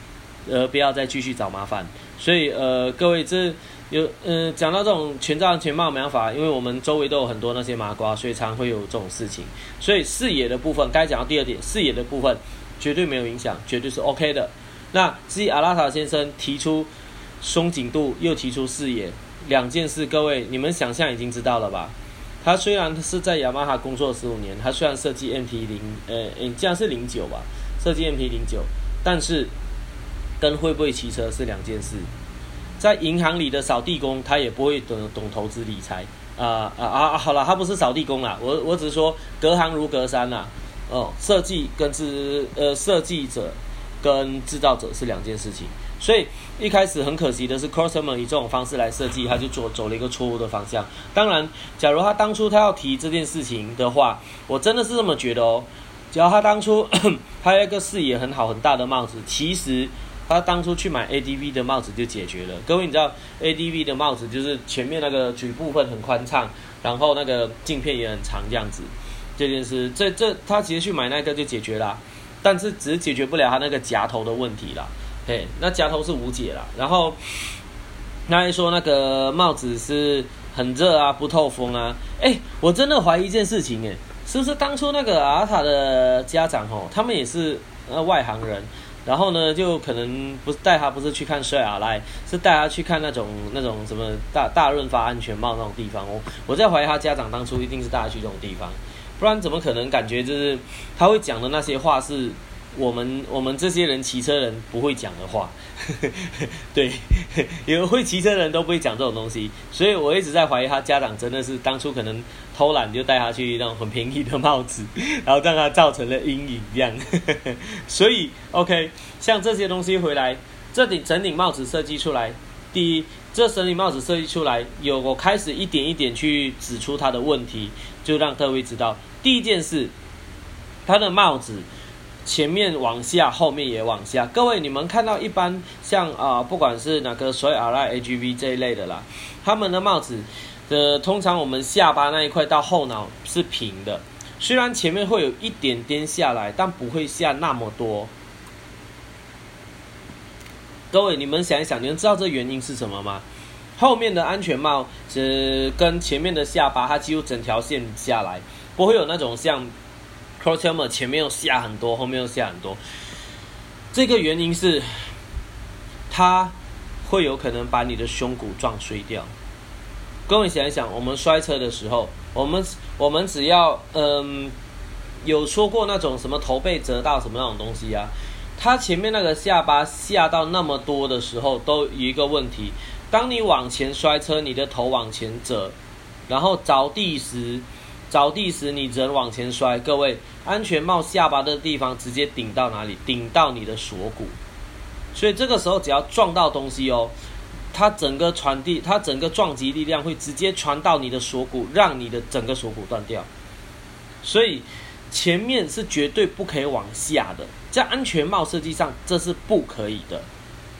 呃，不要再继续找麻烦。所以，呃，各位这。有，嗯，讲到这种全罩安全帽没办法，因为我们周围都有很多那些麻瓜，所以常会有这种事情。所以视野的部分，该讲到第二点，视野的部分绝对没有影响，绝对是 OK 的。那至于阿拉塔先生提出松紧度，又提出视野两件事，各位你们想象已经知道了吧？他虽然是在雅马哈工作十五年，他虽然设计 MT 零，呃，这样是零九吧，设计 MT 零九，但是跟会不会骑车是两件事。在银行里的扫地工，他也不会懂懂投资理财啊啊啊！好了，他不是扫地工啦，我我只是说隔行如隔山啦。哦，设计跟制呃设计者跟制造者是两件事情，所以一开始很可惜的是 c o s t e r 以这种方式来设计，他就走走了一个错误的方向。当然，假如他当初他要提这件事情的话，我真的是这么觉得哦。假如他当初 他有一个视野很好很大的帽子，其实。他当初去买 ADV 的帽子就解决了。各位，你知道 ADV 的帽子就是前面那个局部分很宽敞，然后那个镜片也很长这样子。这件事，这这他直接去买那个就解决了，但是只是解决不了他那个夹头的问题啦。嘿，那夹头是无解了。然后那还说那个帽子是很热啊，不透风啊。哎，我真的怀疑一件事情，哎，是不是当初那个阿塔的家长吼，他们也是呃外行人，然后呢，就可能不是带他不是去看帅啊来，是带他去看那种那种什么大大润发安全帽那种地方。哦我在怀疑他家长当初一定是带他去这种地方，不然怎么可能感觉就是他会讲的那些话是。我们我们这些人骑车人不会讲的话，对，因为会骑车人都不会讲这种东西，所以我一直在怀疑他家长真的是当初可能偷懒就带他去那种很便宜的帽子，然后让他造成了阴影这样。所以 OK，像这些东西回来，这顶整顶帽子设计出来，第一，这整顶帽子设计出来，有我开始一点一点去指出他的问题，就让各位知道，第一件事，他的帽子。前面往下，后面也往下。各位，你们看到一般像啊，不管是哪个所谓 R I A G V 这一类的啦，他们的帽子的通常我们下巴那一块到后脑是平的，虽然前面会有一点点下来，但不会下那么多。各位，你们想一想，你们知道这原因是什么吗？后面的安全帽是跟前面的下巴，它几乎整条线下来，不会有那种像。Crosshelmet 前面又下很多，后面又下很多，这个原因是它会有可能把你的胸骨撞碎掉。各位想一想，我们摔车的时候，我们我们只要嗯有说过那种什么头被折到什么那种东西啊，它前面那个下巴下到那么多的时候，都一个问题：当你往前摔车，你的头往前折，然后着地时。着地时，你人往前摔，各位，安全帽下巴的地方直接顶到哪里？顶到你的锁骨，所以这个时候只要撞到东西哦，它整个传递，它整个撞击力量会直接传到你的锁骨，让你的整个锁骨断掉。所以前面是绝对不可以往下的，在安全帽设计上这是不可以的。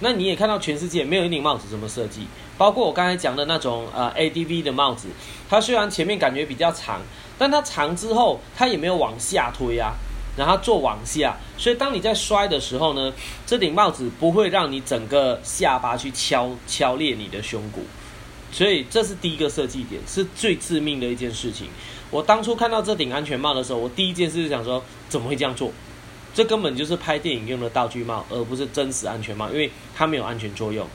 那你也看到全世界没有一顶帽子这么设计，包括我刚才讲的那种呃 ADV 的帽子，它虽然前面感觉比较长。但它长之后，它也没有往下推啊，然后做往下，所以当你在摔的时候呢，这顶帽子不会让你整个下巴去敲敲裂你的胸骨，所以这是第一个设计点，是最致命的一件事情。我当初看到这顶安全帽的时候，我第一件事就想说，怎么会这样做？这根本就是拍电影用的道具帽，而不是真实安全帽，因为它没有安全作用。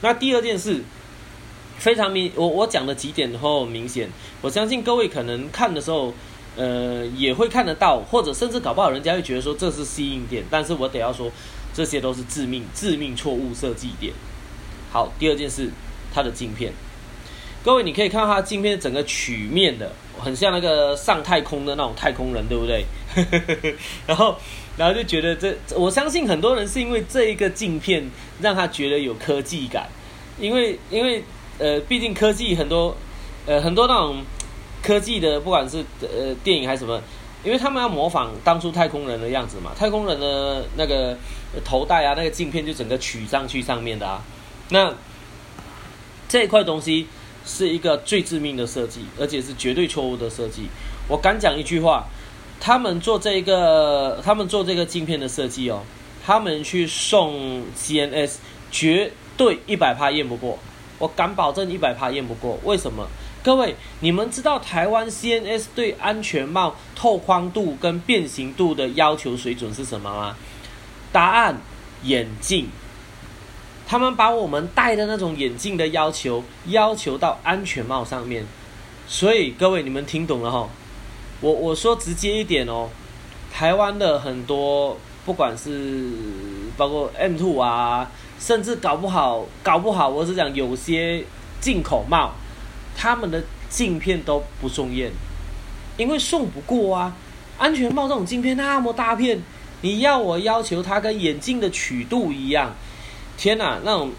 那第二件事。非常明，我我讲的几点后明显，我相信各位可能看的时候，呃，也会看得到，或者甚至搞不好人家会觉得说这是吸引点，但是我得要说，这些都是致命致命错误设计点。好，第二件事，它的镜片，各位你可以看到它镜片整个曲面的，很像那个上太空的那种太空人，对不对？然后，然后就觉得这，我相信很多人是因为这一个镜片让他觉得有科技感，因为因为。呃，毕竟科技很多，呃，很多那种科技的，不管是呃电影还是什么，因为他们要模仿当初太空人的样子嘛，太空人的那个头戴啊，那个镜片就整个取上去上面的啊。那这一块东西是一个最致命的设计，而且是绝对错误的设计。我敢讲一句话，他们做这个，他们做这个镜片的设计哦，他们去送 CNS，绝对一百趴验不过。我敢保证一百趴验不过，为什么？各位，你们知道台湾 CNS 对安全帽透光度跟变形度的要求水准是什么吗？答案：眼镜。他们把我们戴的那种眼镜的要求要求到安全帽上面，所以各位你们听懂了哈？我我说直接一点哦，台湾的很多不管是包括 M Two 啊。甚至搞不好，搞不好，我是讲有些进口帽，他们的镜片都不送验，因为送不过啊。安全帽这种镜片那么大片，你要我要求它跟眼镜的曲度一样，天哪，那种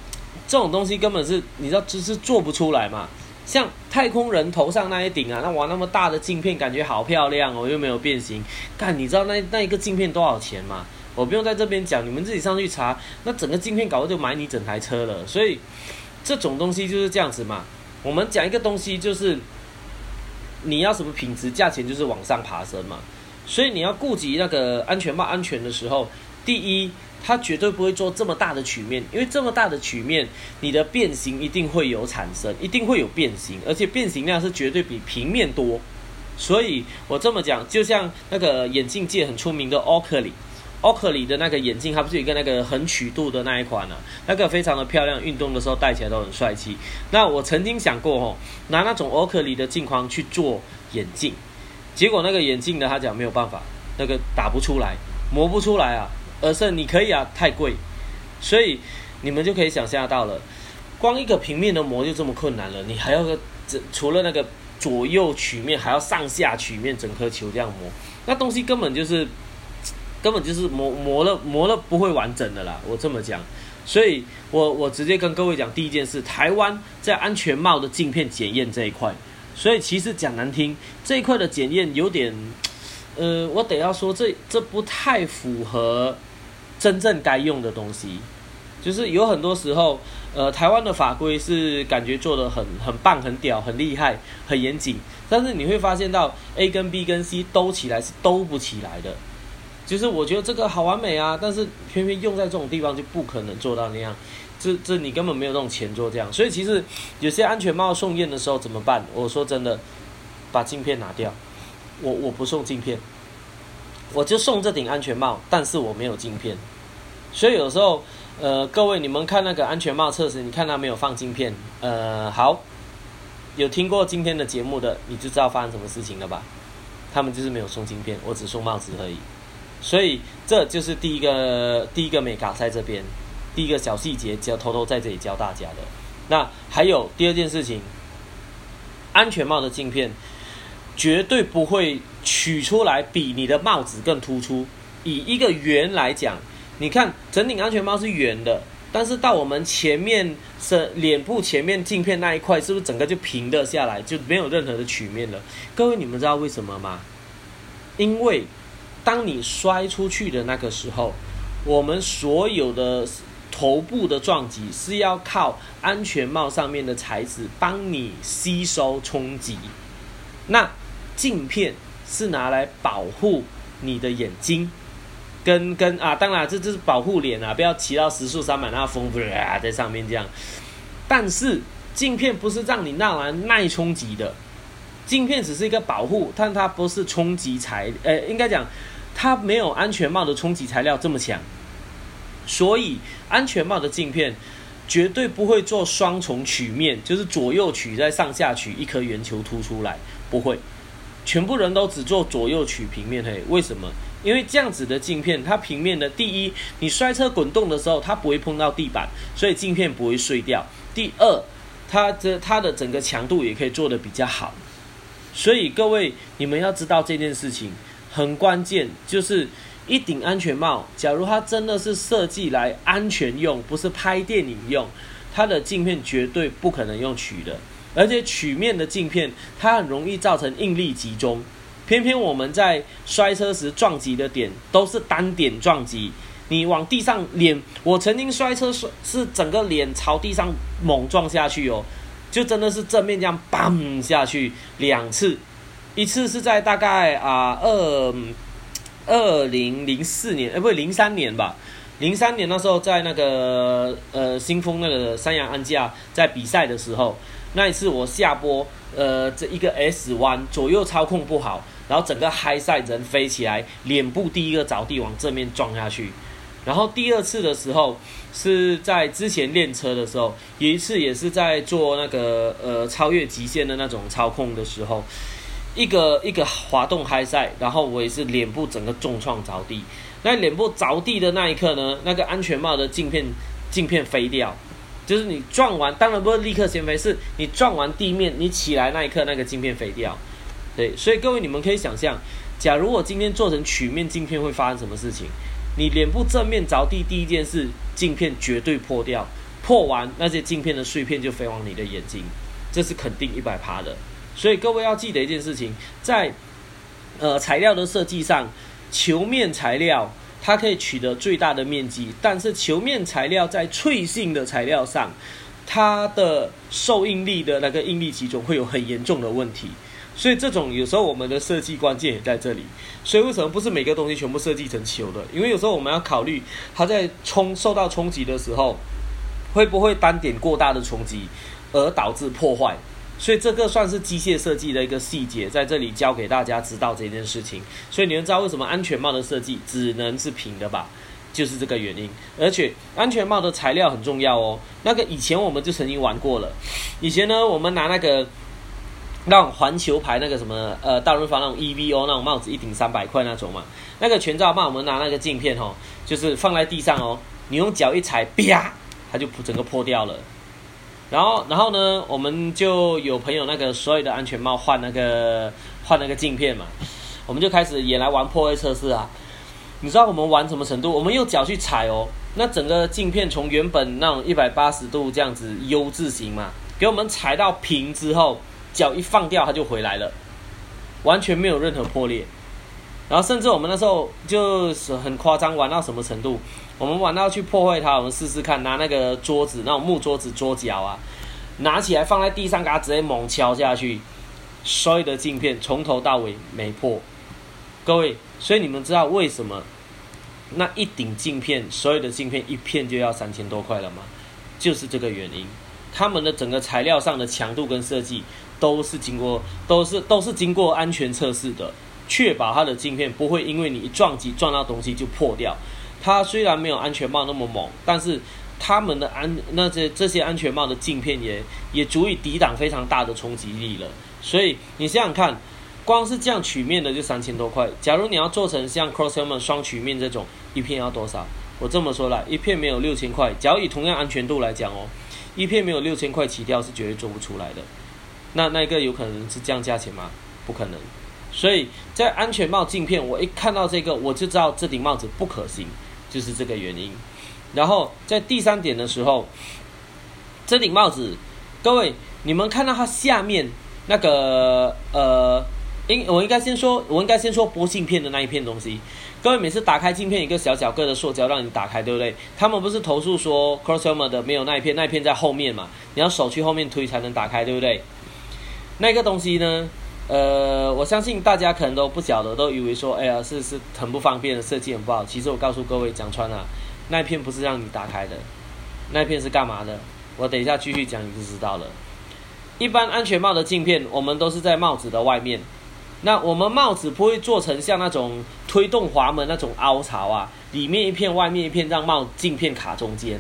这种东西根本是你知道，只是做不出来嘛。像太空人头上那一顶啊，那哇那么大的镜片，感觉好漂亮哦，又没有变形。看，你知道那那一个镜片多少钱吗？我不用在这边讲，你们自己上去查。那整个镜片搞的就买你整台车了，所以这种东西就是这样子嘛。我们讲一个东西，就是你要什么品质，价钱就是往上爬升嘛。所以你要顾及那个安全帽安全的时候，第一，它绝对不会做这么大的曲面，因为这么大的曲面，你的变形一定会有产生，一定会有变形，而且变形量是绝对比平面多。所以我这么讲，就像那个眼镜界很出名的 Oakley 的那个眼镜，它不是有一个那个横曲度的那一款呢？那个非常的漂亮，运动的时候戴起来都很帅气。那我曾经想过哦，拿那种 Oakley 的镜框去做眼镜，结果那个眼镜呢，他讲没有办法，那个打不出来，磨不出来啊。而是你可以啊，太贵，所以你们就可以想象到了，光一个平面的磨就这么困难了，你还要个这除了那个左右曲面，还要上下曲面，整颗球这样磨，那东西根本就是根本就是磨磨了磨了不会完整的啦，我这么讲，所以我我直接跟各位讲第一件事，台湾在安全帽的镜片检验这一块，所以其实讲难听，这一块的检验有点，呃，我得要说这这不太符合。真正该用的东西，就是有很多时候，呃，台湾的法规是感觉做的很很棒、很屌、很厉害、很严谨，但是你会发现到 A 跟 B 跟 C 兜起来是兜不起来的。就是我觉得这个好完美啊，但是偏偏用在这种地方就不可能做到那样，这这你根本没有那种钱做这样。所以其实有些安全帽送验的时候怎么办？我说真的，把镜片拿掉，我我不送镜片，我就送这顶安全帽，但是我没有镜片。所以有时候，呃，各位你们看那个安全帽测试，你看它没有放镜片，呃，好，有听过今天的节目的，你就知道发生什么事情了吧？他们就是没有送镜片，我只送帽子而已。所以这就是第一个第一个美卡在这边，第一个小细节，要偷偷在这里教大家的。那还有第二件事情，安全帽的镜片绝对不会取出来比你的帽子更突出。以一个圆来讲。你看，整顶安全帽是圆的，但是到我们前面是脸部前面镜片那一块，是不是整个就平的下来，就没有任何的曲面了？各位，你们知道为什么吗？因为当你摔出去的那个时候，我们所有的头部的撞击是要靠安全帽上面的材质帮你吸收冲击，那镜片是拿来保护你的眼睛。跟跟啊，当然这这是保护脸啊，不要骑到时速三百那风啊在上面这样。但是镜片不是让你那玩耐冲击的，镜片只是一个保护，但它不是冲击材，呃，应该讲它没有安全帽的冲击材料这么强。所以安全帽的镜片绝对不会做双重曲面，就是左右曲再上下曲一颗圆球凸出来，不会，全部人都只做左右曲平面嘿，为什么？因为这样子的镜片，它平面的第一，你摔车滚动的时候，它不会碰到地板，所以镜片不会碎掉。第二，它的它的整个强度也可以做的比较好。所以各位，你们要知道这件事情很关键，就是一顶安全帽，假如它真的是设计来安全用，不是拍电影用，它的镜片绝对不可能用曲的，而且曲面的镜片，它很容易造成应力集中。偏偏我们在摔车时撞击的点都是单点撞击，你往地上脸，我曾经摔车摔是整个脸朝地上猛撞下去哦，就真的是正面这样嘣下去两次，一次是在大概啊二二零零四年，哎不是零三年吧，零三年那时候在那个呃新丰那个三阳安驾在比赛的时候，那一次我下坡呃这一个 S 弯左右操控不好。然后整个嗨赛人飞起来，脸部第一个着地往正面撞下去。然后第二次的时候是在之前练车的时候，有一次也是在做那个呃超越极限的那种操控的时候，一个一个滑动嗨赛，然后我也是脸部整个重创着地。那脸部着地的那一刻呢，那个安全帽的镜片镜片飞掉，就是你撞完，当然不是立刻先飞，是你撞完地面你起来那一刻那个镜片飞掉。对，所以各位你们可以想象，假如我今天做成曲面镜片会发生什么事情？你脸部正面着地，第一件事，镜片绝对破掉，破完那些镜片的碎片就飞往你的眼睛，这是肯定一百趴的。所以各位要记得一件事情，在呃材料的设计上，球面材料它可以取得最大的面积，但是球面材料在脆性的材料上，它的受应力的那个应力集中会有很严重的问题。所以这种有时候我们的设计关键也在这里。所以为什么不是每个东西全部设计成球的？因为有时候我们要考虑它在冲受到冲击的时候，会不会单点过大的冲击而导致破坏。所以这个算是机械设计的一个细节，在这里教给大家知道这件事情。所以你们知道为什么安全帽的设计只能是平的吧？就是这个原因。而且安全帽的材料很重要哦。那个以前我们就曾经玩过了。以前呢，我们拿那个那种环球牌那个什么呃大润发那种 EVO 那种帽子，一顶三百块那种嘛。那个全罩帽，我们拿那个镜片哦，就是放在地上哦，你用脚一踩，啪，它就整个破掉了。然后，然后呢，我们就有朋友那个所有的安全帽换那个换那个镜片嘛，我们就开始也来玩破坏测试啊。你知道我们玩什么程度？我们用脚去踩哦，那整个镜片从原本那种一百八十度这样子 U 字形嘛，给我们踩到平之后，脚一放掉它就回来了，完全没有任何破裂。然后甚至我们那时候就是很夸张，玩到什么程度？我们玩到去破坏它，我们试试看，拿那个桌子，那种木桌子桌脚啊，拿起来放在地上，给它直接猛敲下去，所有的镜片从头到尾没破。各位，所以你们知道为什么那一顶镜片，所有的镜片一片就要三千多块了吗？就是这个原因，他们的整个材料上的强度跟设计都是经过，都是都是经过安全测试的。确保它的镜片不会因为你一撞击撞到东西就破掉。它虽然没有安全帽那么猛，但是他们的安那些这些安全帽的镜片也也足以抵挡非常大的冲击力了。所以你想想看，光是这样曲面的就三千多块。假如你要做成像 Cross Helmet 双曲面这种，一片要多少？我这么说了，一片没有六千块。假如以同样安全度来讲哦，一片没有六千块起跳是绝对做不出来的。那那个有可能是降价钱吗？不可能。所以在安全帽镜片，我一看到这个，我就知道这顶帽子不可行，就是这个原因。然后在第三点的时候，这顶帽子，各位你们看到它下面那个呃，应我应该先说，我应该先说玻镜片的那一片东西。各位每次打开镜片，一个小小个的塑胶让你打开，对不对？他们不是投诉说 Crosshelmet 的没有那一片，那一片在后面嘛，你要手去后面推才能打开，对不对？那个东西呢？呃，我相信大家可能都不晓得，都以为说，哎呀，是是很不方便的设计很不好。其实我告诉各位，讲穿了，那一片不是让你打开的，那一片是干嘛的？我等一下继续讲你就知道了。一般安全帽的镜片，我们都是在帽子的外面。那我们帽子不会做成像那种推动滑门那种凹槽啊，里面一片，外面一片，让帽镜片卡中间。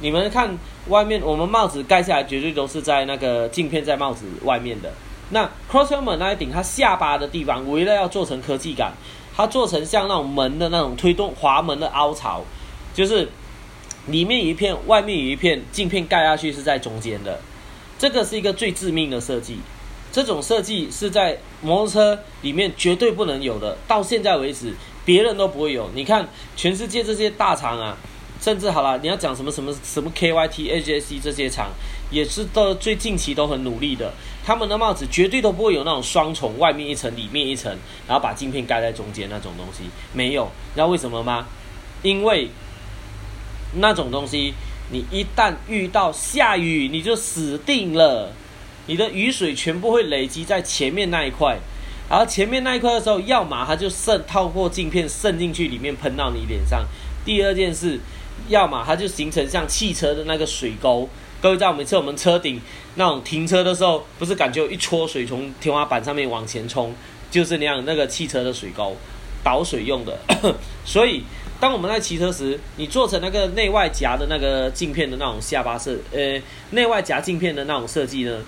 你们看外面，我们帽子盖下来绝对都是在那个镜片在帽子外面的。那 Crosshelmet 那一顶，它下巴的地方，为了要做成科技感，它做成像那种门的那种推动滑门的凹槽，就是里面一片，外面有一片镜片盖下去是在中间的，这个是一个最致命的设计。这种设计是在摩托车里面绝对不能有的，到现在为止别人都不会有。你看全世界这些大厂啊。甚至好了，你要讲什么什么什么 KYT、AJC 这些厂，也是到最近期都很努力的。他们的帽子绝对都不会有那种双重，外面一层，里面一层，然后把镜片盖在中间那种东西，没有。你知道为什么吗？因为那种东西，你一旦遇到下雨，你就死定了。你的雨水全部会累积在前面那一块，然后前面那一块的时候，要么它就渗透过镜片渗进去里面喷到你脸上。第二件事。要么它就形成像汽车的那个水沟，各位知道每次我们车顶那种停车的时候，不是感觉有一撮水从天花板上面往前冲，就是那样那个汽车的水沟，导水用的。所以当我们在骑车时，你做成那个内外夹的那个镜片的那种下巴设，呃，内外夹镜片的那种设计呢，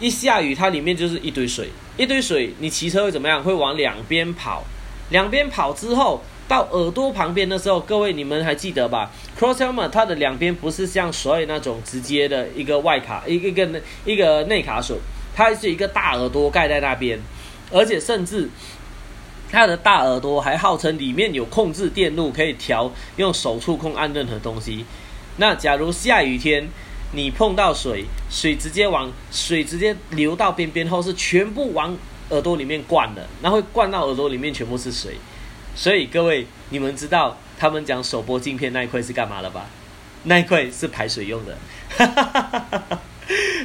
一下雨它里面就是一堆水，一堆水，你骑车会怎么样？会往两边跑，两边跑之后。到耳朵旁边的时候，各位你们还记得吧？Cross helmet 它的两边不是像所有那种直接的一个外卡，一个一个一个内卡榫，它是一个大耳朵盖在那边，而且甚至它的大耳朵还号称里面有控制电路，可以调用手触控按任何东西。那假如下雨天你碰到水，水直接往水直接流到边边后，是全部往耳朵里面灌的，那会灌到耳朵里面全部是水。所以各位，你们知道他们讲手播镜片那一块是干嘛了吧？那一块是排水用的。哈哈哈哈哈哈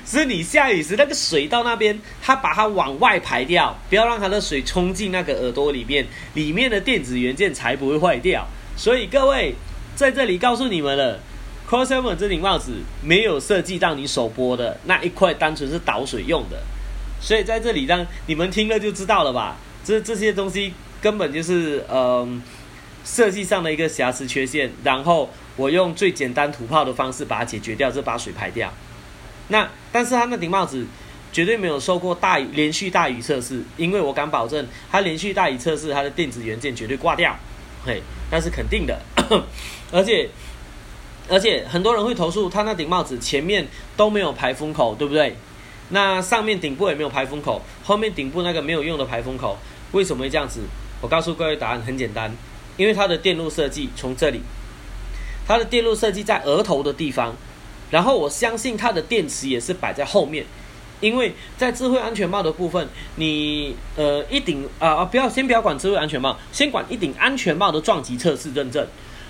是你下雨时那个水到那边，它把它往外排掉，不要让它的水冲进那个耳朵里面，里面的电子元件才不会坏掉。所以各位在这里告诉你们了，Crossover 这顶帽子没有设计到你手拨的那一块，单纯是导水用的。所以在这里让你们听了就知道了吧？这这些东西根本就是嗯设计上的一个瑕疵缺陷，然后我用最简单土炮的方式把它解决掉，就把水排掉。那但是它那顶帽子绝对没有受过大雨连续大雨测试，因为我敢保证，它连续大雨测试它的电子元件绝对挂掉，嘿，那是肯定的。而且而且很多人会投诉，它那顶帽子前面都没有排风口，对不对？那上面顶部也没有排风口，后面顶部那个没有用的排风口，为什么会这样子？我告诉各位答案很简单，因为它的电路设计从这里，它的电路设计在额头的地方。然后我相信它的电池也是摆在后面，因为在智慧安全帽的部分，你呃一顶啊啊不要先不要管智慧安全帽，先管一顶安全帽的撞击测试认证。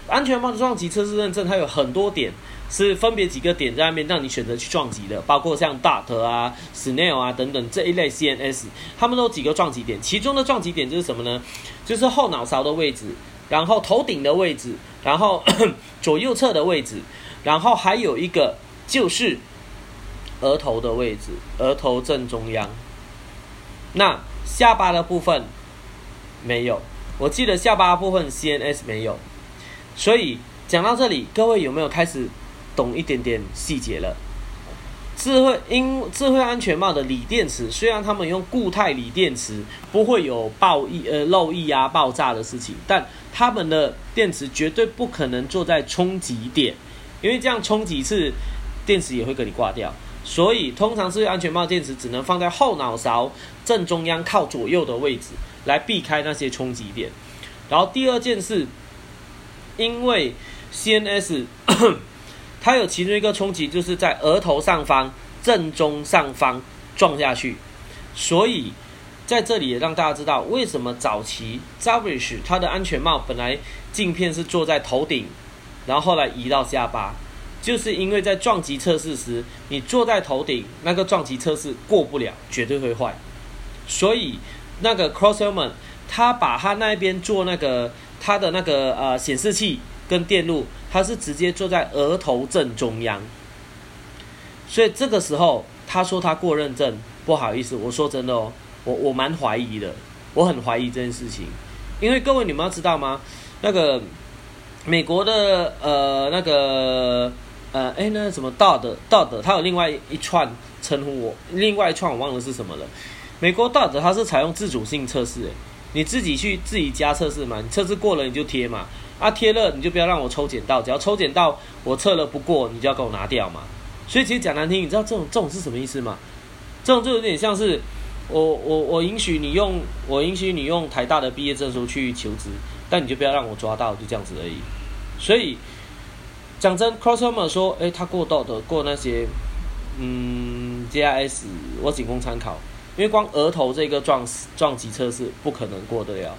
安全帽的撞击测试认证它有很多点，是分别几个点在那边让你选择去撞击的，包括像 Dart 啊、Snail 啊等等这一类 CNS，他们都几个撞击点，其中的撞击点就是什么呢？就是后脑勺的位置，然后头顶的位置，然后 左右侧的位置。然后还有一个就是额头的位置，额头正中央。那下巴的部分没有，我记得下巴部分 CNS 没有。所以讲到这里，各位有没有开始懂一点点细节了？智慧因智慧安全帽的锂电池，虽然他们用固态锂电池，不会有爆溢呃漏溢啊爆炸的事情，但他们的电池绝对不可能坐在冲击点。因为这样冲几次，电池也会给你挂掉，所以通常是安全帽电池只能放在后脑勺正中央靠左右的位置，来避开那些冲击点。然后第二件事，因为 CNS 它有其中一个冲击就是在额头上方正中上方撞下去，所以在这里也让大家知道为什么早期 Zavish 它的安全帽本来镜片是坐在头顶。然后后来移到下巴，就是因为在撞击测试时，你坐在头顶，那个撞击测试过不了，绝对会坏。所以那个 Crossman 他把他那边做那个他的那个呃显示器跟电路，他是直接坐在额头正中央。所以这个时候他说他过认证，不好意思，我说真的哦，我我蛮怀疑的，我很怀疑这件事情，因为各位你们要知道吗？那个。美国的呃那个呃哎那什么道德道德，他有另外一串称呼我，另外一串我忘了是什么了。美国道德它是采用自主性测试，你自己去自己加测试嘛，你测试过了你就贴嘛，啊贴了你就不要让我抽检到，只要抽检到我测了不过，你就要给我拿掉嘛。所以其实讲难听，你知道这种这种是什么意思吗？这种就有点像是我我我允许你用我允许你用台大的毕业证书去求职，但你就不要让我抓到，就这样子而已。所以讲真，Crosshomer 说，哎，他过到的过那些，嗯，GIS 我仅供参考，因为光额头这个撞撞击测试不可能过得了。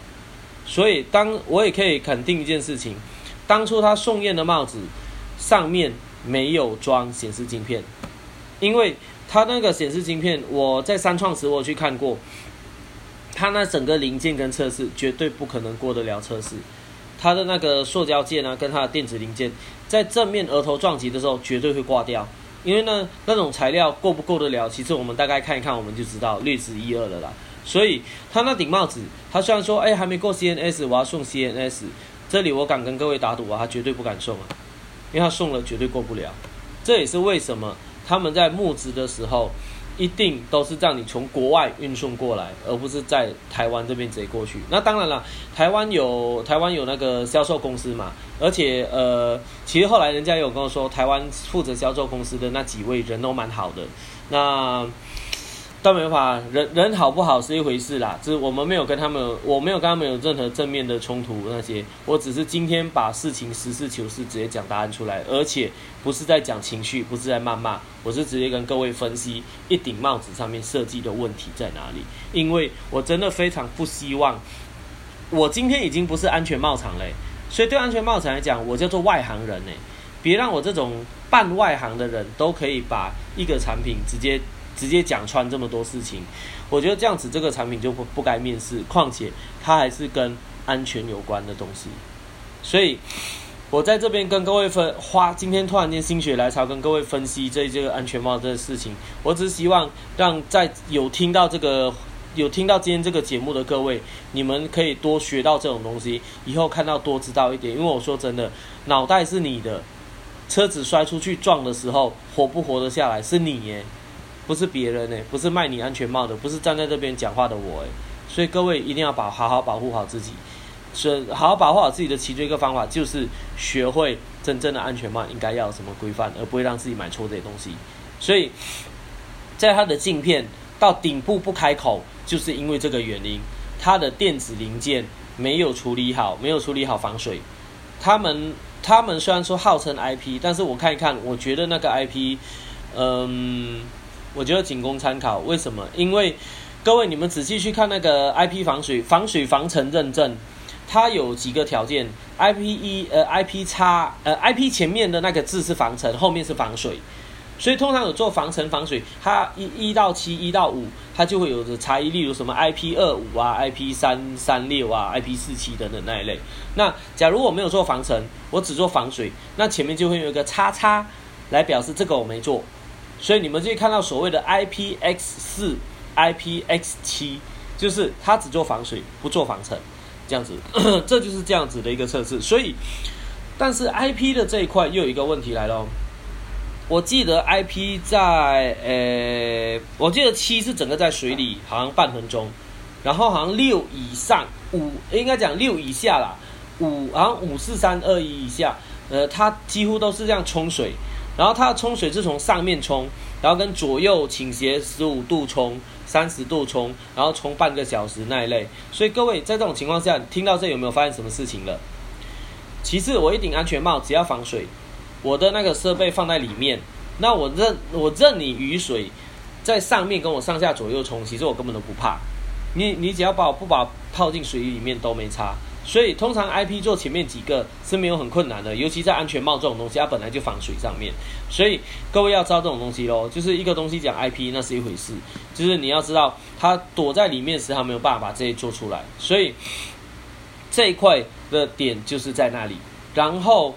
所以当我也可以肯定一件事情，当初他送验的帽子上面没有装显示镜片，因为他那个显示镜片，我在三创时我去看过，他那整个零件跟测试绝对不可能过得了测试。它的那个塑胶件啊，跟它的电子零件，在正面额头撞击的时候，绝对会挂掉。因为呢，那种材料够不够得了，其实我们大概看一看，我们就知道略知一二了啦。所以他那顶帽子，他虽然说，哎，还没过 CNS，我要送 CNS，这里我敢跟各位打赌啊，他绝对不敢送啊，因为他送了绝对过不了。这也是为什么他们在募资的时候。一定都是让你从国外运送过来，而不是在台湾这边直接过去。那当然了，台湾有台湾有那个销售公司嘛，而且呃，其实后来人家有跟我说，台湾负责销售公司的那几位人都蛮好的。那但没法，人人好不好是一回事啦。就是我们没有跟他们，我没有跟他们有任何正面的冲突那些。我只是今天把事情实事求是，直接讲答案出来，而且不是在讲情绪，不是在谩骂，我是直接跟各位分析一顶帽子上面设计的问题在哪里。因为我真的非常不希望，我今天已经不是安全帽厂嘞，所以对安全帽厂来讲，我叫做外行人嘞。别让我这种半外行的人都可以把一个产品直接直接讲穿这么多事情。我觉得这样子这个产品就不不该面试，况且它还是跟安全有关的东西。所以，我在这边跟各位分花今天突然间心血来潮跟各位分析这这个安全帽这个事情，我只希望让在有听到这个。有听到今天这个节目的各位，你们可以多学到这种东西，以后看到多知道一点。因为我说真的，脑袋是你的，车子摔出去撞的时候，活不活得下来是你耶，不是别人呢，不是卖你安全帽的，不是站在这边讲话的我哎。所以各位一定要保好好保护好自己，所以好好保护好自己的其中一个方法就是学会真正的安全帽应该要什么规范，而不会让自己买错这些东西。所以在它的镜片到顶部不开口。就是因为这个原因，它的电子零件没有处理好，没有处理好防水。他们他们虽然说号称 IP，但是我看一看，我觉得那个 IP，嗯，我觉得仅供参考。为什么？因为各位你们仔细去看那个 IP 防水防水防尘认证，它有几个条件：IP 一呃 IP 叉呃 IP 前面的那个字是防尘，后面是防水。所以通常有做防尘防水，它一一到七一到五，它就会有着差异，例如什么 IP 二五啊、IP 三三六啊、IP 四七等等那一类。那假如我没有做防尘，我只做防水，那前面就会有一个叉叉来表示这个我没做。所以你们就会看到所谓的 IPX 四、IPX 七，就是它只做防水不做防尘，这样子，这就是这样子的一个测试。所以，但是 IP 的这一块又有一个问题来了。我记得 IP 在呃，我记得七是整个在水里，好像半分钟，然后好像六以上五应该讲六以下啦，五好像五四三二一以下，呃，它几乎都是这样冲水，然后它的冲水是从上面冲，然后跟左右倾斜十五度冲，三十度冲，然后冲半个小时那一类。所以各位在这种情况下，听到这有没有发现什么事情了？其次，我一顶安全帽只要防水。我的那个设备放在里面，那我任我任你雨水在上面跟我上下左右冲，其实我根本都不怕。你你只要把我不把泡进水里面都没差。所以通常 IP 做前面几个是没有很困难的，尤其在安全帽这种东西，它本来就防水上面。所以各位要知道这种东西喽，就是一个东西讲 IP 那是一回事，就是你要知道它躲在里面时，它没有办法把这些做出来。所以这一块的点就是在那里，然后。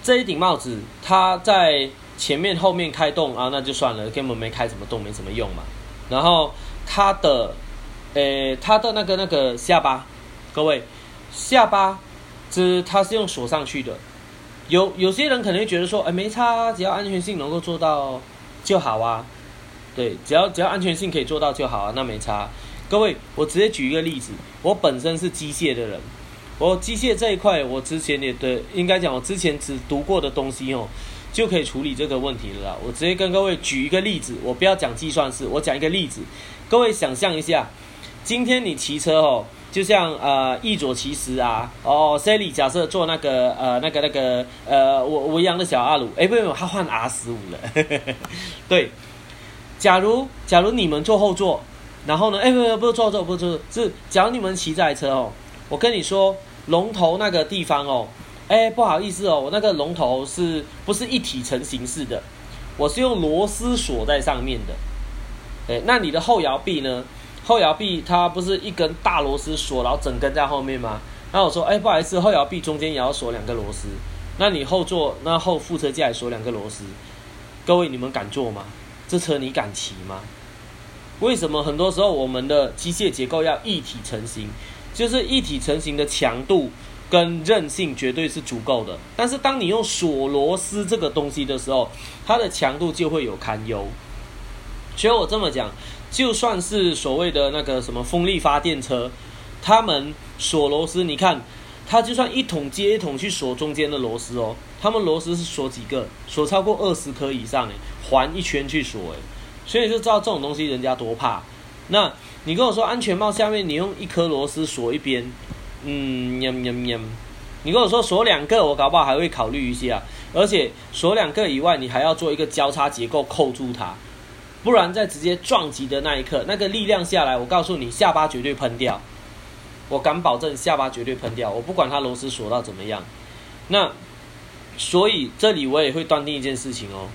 这一顶帽子，它在前面后面开洞啊，那就算了，根本没开什么洞，没什么用嘛。然后它的，呃，它的那个那个下巴，各位，下巴，这它是用锁上去的。有有些人可能会觉得说，哎，没差，只要安全性能够做到就好啊。对，只要只要安全性可以做到就好啊，那没差。各位，我直接举一个例子，我本身是机械的人。我机械这一块，我之前也对，应该讲我之前只读过的东西哦，就可以处理这个问题了。我直接跟各位举一个例子，我不要讲计算式，我讲一个例子。各位想象一下，今天你骑车哦，就像呃，易左其实啊，哦，Sally 假设做那个呃那个那个呃，我我养的小阿鲁，哎，不用，他换 R 十五了。对，假如假如你们坐后座，然后呢，哎，不不不坐坐不坐，是假如你们骑这台车哦，我跟你说。龙头那个地方哦，哎，不好意思哦，我那个龙头是不是一体成型式的？我是用螺丝锁在上面的。哎，那你的后摇臂呢？后摇臂它不是一根大螺丝锁，然后整根在后面吗？那我说，哎，不好意思，后摇臂中间也要锁两个螺丝。那你后座那后副车架也锁两个螺丝。各位，你们敢坐吗？这车你敢骑吗？为什么很多时候我们的机械结构要一体成型？就是一体成型的强度跟韧性绝对是足够的，但是当你用锁螺丝这个东西的时候，它的强度就会有堪忧。所以我这么讲，就算是所谓的那个什么风力发电车，他们锁螺丝，你看，它就算一桶接一桶去锁中间的螺丝哦，他们螺丝是锁几个？锁超过二十颗以上诶，环一圈去锁诶，所以就知道这种东西人家多怕。那你跟我说安全帽下面你用一颗螺丝锁一边，嗯，喵喵喵。你跟我说锁两个，我搞不好还会考虑一下。而且锁两个以外，你还要做一个交叉结构扣住它，不然在直接撞击的那一刻，那个力量下来，我告诉你，下巴绝对喷掉。我敢保证下巴绝对喷掉。我不管它螺丝锁到怎么样。那所以这里我也会断定一件事情哦，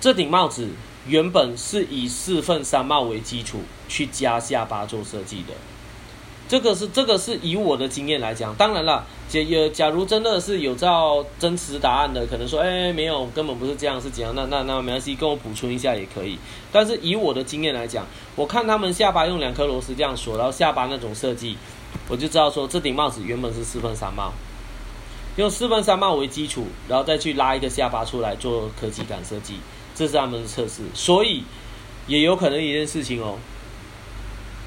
这顶帽子原本是以四份三帽为基础去加下巴做设计的。这个是这个是以我的经验来讲，当然了，假有假如真的是有照真实答案的，可能说，哎，没有，根本不是这样，是怎样？那那那没关系，跟我补充一下也可以。但是以我的经验来讲，我看他们下巴用两颗螺丝这样锁，然后下巴那种设计，我就知道说这顶帽子原本是四分三帽，用四分三帽为基础，然后再去拉一个下巴出来做科技感设计，这是他们的测试。所以也有可能一件事情哦，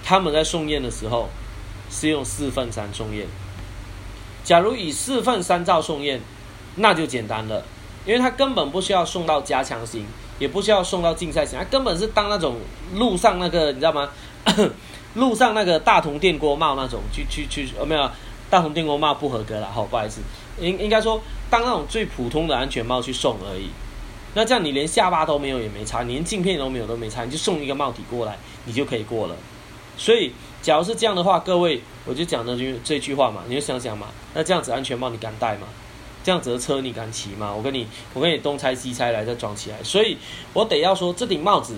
他们在送验的时候。是用四份三送验。假如以四份三照送验，那就简单了，因为它根本不需要送到加强型，也不需要送到竞赛型，它根本是当那种路上那个，你知道吗？路上那个大铜电锅帽那种，去去去，哦没有，大铜电锅帽不合格了，好，不好意思，应应该说当那种最普通的安全帽去送而已。那这样你连下巴都没有也没差，连镜片都没有都没差，你就送一个帽体过来，你就可以过了。所以。假如是这样的话，各位，我就讲这句这句话嘛，你就想想嘛，那这样子安全帽你敢戴吗？这样子的车你敢骑吗？我跟你，我跟你东拆西拆来再装起来，所以我得要说这顶帽子，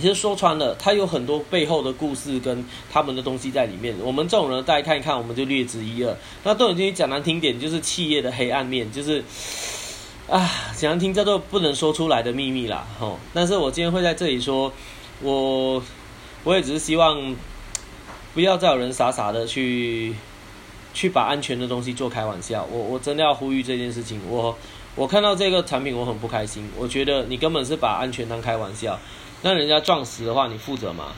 其实说穿了，它有很多背后的故事跟他们的东西在里面。我们这种人大家看一看，我们就略知一二。那都已经讲难听点，就是企业的黑暗面，就是啊，讲难听叫做不能说出来的秘密啦，吼。但是我今天会在这里说，我我也只是希望。不要再有人傻傻的去，去把安全的东西做开玩笑。我我真的要呼吁这件事情。我我看到这个产品我很不开心。我觉得你根本是把安全当开玩笑。那人家撞死的话你负责吗？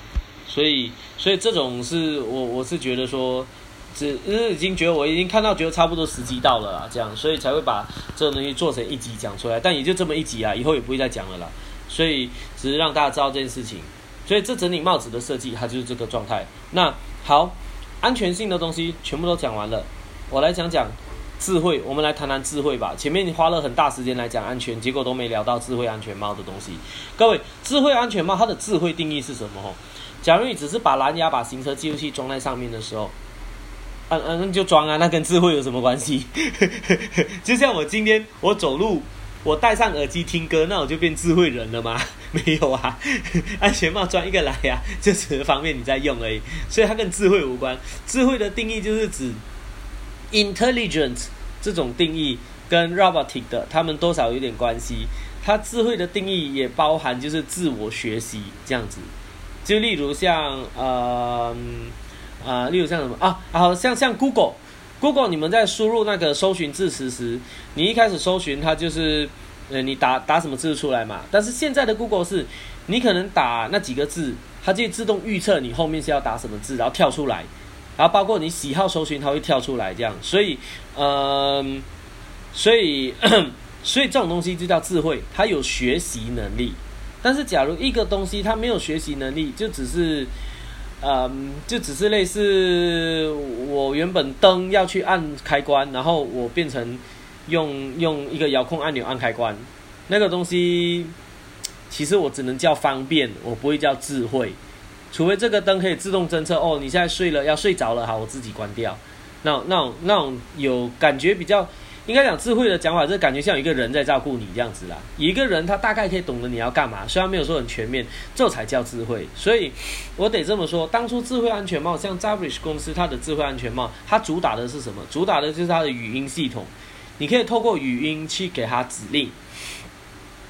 所以所以这种是我我是觉得说，只是已经觉得我已经看到觉得差不多时机到了啦，这样所以才会把这个东西做成一集讲出来。但也就这么一集啊，以后也不会再讲了啦。所以只是让大家知道这件事情。所以这整顶帽子的设计，它就是这个状态。那好，安全性的东西全部都讲完了，我来讲讲智慧。我们来谈谈智慧吧。前面你花了很大时间来讲安全，结果都没聊到智慧安全帽的东西。各位，智慧安全帽它的智慧定义是什么？吼，假如你只是把蓝牙、把行车记录器装在上面的时候，嗯嗯，就装啊，那跟智慧有什么关系？就像我今天我走路。我戴上耳机听歌，那我就变智慧人了吗？没有啊，安全帽装一个来呀，就只是方便你在用而已，所以它跟智慧无关。智慧的定义就是指 intelligent 这种定义跟 robotic 的，他们多少有点关系。它智慧的定义也包含就是自我学习这样子，就例如像呃啊，例如像什么啊，好像像 Google。Google，你们在输入那个搜寻字词时，你一开始搜寻它就是，呃，你打打什么字出来嘛？但是现在的 Google 是，你可能打那几个字，它就自动预测你后面是要打什么字，然后跳出来，然后包括你喜好搜寻，它会跳出来这样。所以，嗯，所以，所以这种东西就叫智慧，它有学习能力。但是，假如一个东西它没有学习能力，就只是。嗯，就只是类似我原本灯要去按开关，然后我变成用用一个遥控按钮按开关，那个东西其实我只能叫方便，我不会叫智慧，除非这个灯可以自动侦测哦，你现在睡了要睡着了，好，我自己关掉，那那种那种有感觉比较。应该讲智慧的讲法，这感觉像有一个人在照顾你这样子啦。一个人他大概可以懂得你要干嘛，虽然没有说很全面，这才叫智慧。所以我得这么说，当初智慧安全帽，像 Zabrish 公司它的智慧安全帽，它主打的是什么？主打的就是它的语音系统，你可以透过语音去给他指令，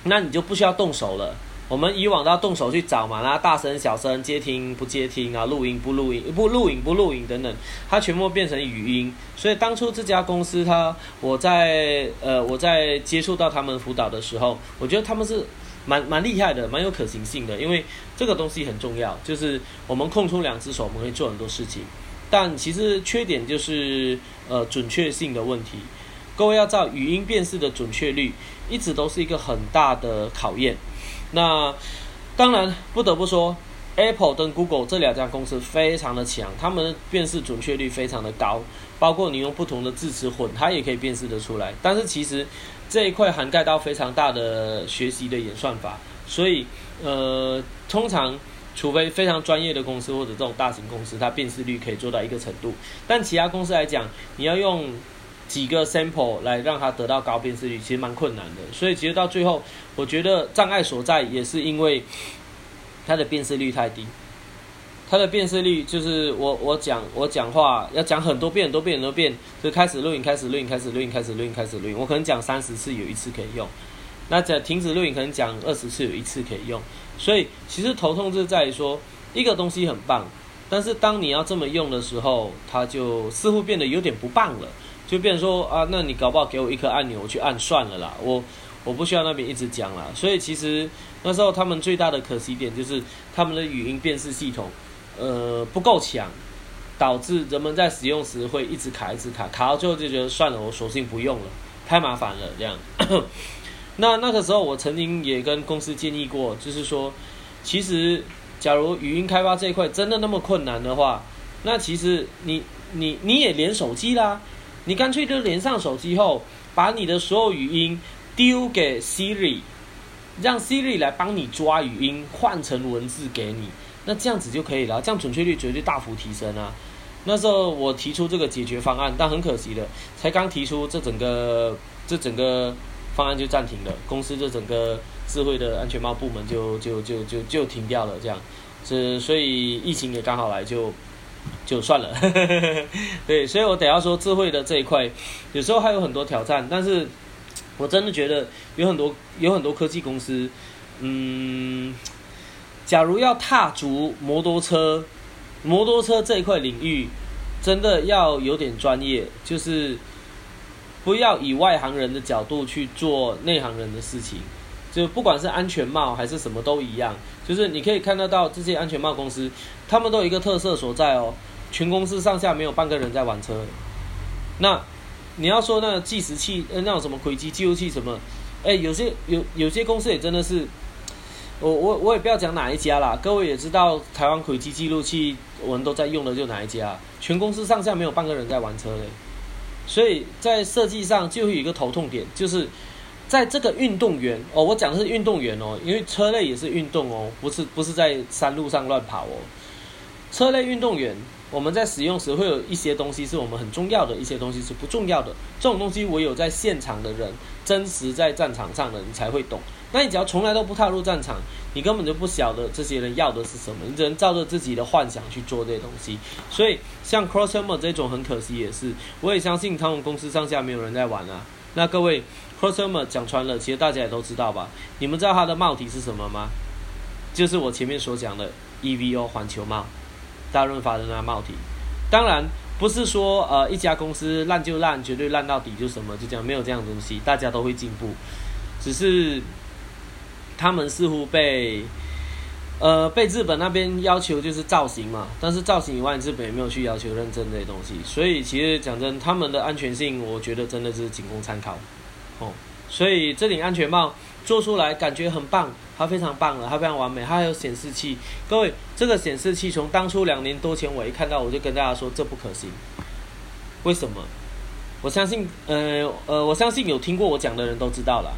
那你就不需要动手了。我们以往都要动手去找嘛，那大声、小声、接听、不接听啊，录音不录音、不录影不录影等等，它全部变成语音。所以当初这家公司，它我在呃我在接触到他们辅导的时候，我觉得他们是蛮蛮厉害的，蛮有可行性的。因为这个东西很重要，就是我们空出两只手，我们可以做很多事情。但其实缺点就是呃准确性的问题。各位要知道，语音辨识的准确率一直都是一个很大的考验。那当然不得不说，Apple 跟 Google 这两家公司非常的强，他们辨识准确率非常的高，包括你用不同的字词混，它也可以辨识得出来。但是其实这一块涵盖到非常大的学习的演算法，所以呃，通常除非非常专业的公司或者这种大型公司，它辨识率可以做到一个程度，但其他公司来讲，你要用几个 sample 来让它得到高辨识率，其实蛮困难的。所以其实到最后，我觉得障碍所在也是因为它的辨识率太低。它的辨识率就是我我讲我讲话要讲很多遍很多遍很多遍，就开始录影开始录影开始录影开始录影开始录影，我可能讲三十次有一次可以用。那讲停止录影可能讲二十次有一次可以用。所以其实头痛就在于说一个东西很棒，但是当你要这么用的时候，它就似乎变得有点不棒了。就变成说啊，那你搞不好给我一颗按钮，我去按算了啦。我我不需要那边一直讲啦。所以其实那时候他们最大的可惜点就是他们的语音辨识系统。呃，不够强，导致人们在使用时会一直卡，一直卡，卡到最后就觉得算了，我索性不用了，太麻烦了这样。那那个时候，我曾经也跟公司建议过，就是说，其实假如语音开发这一块真的那么困难的话，那其实你你你也连手机啦，你干脆就连上手机后，把你的所有语音丢给 Siri，让 Siri 来帮你抓语音，换成文字给你。那这样子就可以了，这样准确率绝对大幅提升啊！那时候我提出这个解决方案，但很可惜的，才刚提出这整个这整个方案就暂停了，公司这整个智慧的安全帽部门就就就就就停掉了，这样，是所以疫情也刚好来，就就算了。对，所以我等下说智慧的这一块，有时候还有很多挑战，但是我真的觉得有很多有很多科技公司，嗯。假如要踏足摩托车，摩托车这一块领域，真的要有点专业，就是不要以外行人的角度去做内行人的事情。就不管是安全帽还是什么都一样，就是你可以看得到这些安全帽公司，他们都有一个特色所在哦，全公司上下没有半个人在玩车。那你要说那计时器，呃，那种什么轨迹记录器什么，哎，有些有有些公司也真的是。我我我也不要讲哪一家啦，各位也知道台湾轨迹记录器我们都在用的就哪一家，全公司上下没有半个人在玩车嘞，所以在设计上就会有一个头痛点，就是在这个运动员哦，我讲的是运动员哦，因为车类也是运动哦，不是不是在山路上乱跑哦，车类运动员我们在使用时会有一些东西是我们很重要的，一些东西是不重要的，这种东西唯有在现场的人，真实在战场上的人才会懂。那你只要从来都不踏入战场，你根本就不晓得这些人要的是什么，你只能照着自己的幻想去做这些东西。所以像 Crossover 这种很可惜也是，我也相信他们公司上下没有人在玩啊。那各位 Crosser 讲穿了，其实大家也都知道吧？你们知道它的帽体是什么吗？就是我前面所讲的 EVO 环球帽，大润发的那帽体。当然不是说呃一家公司烂就烂，绝对烂到底就什么就这样，没有这样东西，大家都会进步，只是。他们似乎被，呃，被日本那边要求就是造型嘛，但是造型以外，日本也没有去要求认证这些东西，所以其实讲真，他们的安全性，我觉得真的是仅供参考，哦，所以这顶安全帽做出来感觉很棒，它非常棒了，它非常完美，它还有显示器，各位，这个显示器从当初两年多前我一看到，我就跟大家说这不可行，为什么？我相信，呃呃，我相信有听过我讲的人都知道了。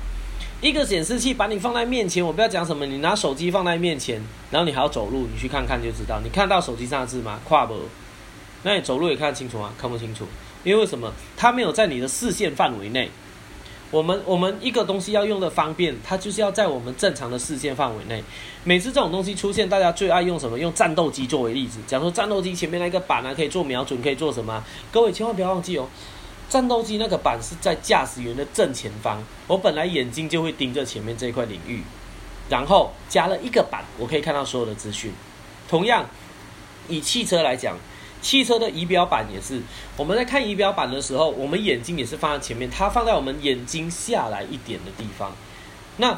一个显示器把你放在面前，我不要讲什么，你拿手机放在面前，然后你还要走路，你去看看就知道。你看到手机上的字吗？跨不？那你走路也看得清楚吗？看不清楚，因为为什么？它没有在你的视线范围内。我们我们一个东西要用的方便，它就是要在我们正常的视线范围内。每次这种东西出现，大家最爱用什么？用战斗机作为例子，讲说战斗机前面那个板呢，可以做瞄准，可以做什么？各位千万不要忘记哦。战斗机那个板是在驾驶员的正前方，我本来眼睛就会盯着前面这一块领域，然后加了一个板，我可以看到所有的资讯。同样，以汽车来讲，汽车的仪表板也是，我们在看仪表板的时候，我们眼睛也是放在前面，它放在我们眼睛下来一点的地方。那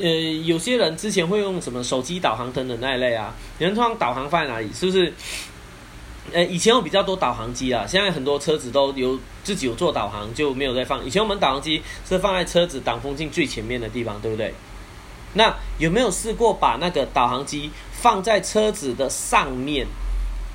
呃，有些人之前会用什么手机导航等等那一类啊，人通导航放在哪里？是不是？呃，以前有比较多导航机啊，现在很多车子都有自己有做导航，就没有再放。以前我们导航机是放在车子挡风镜最前面的地方，对不对？那有没有试过把那个导航机放在车子的上面，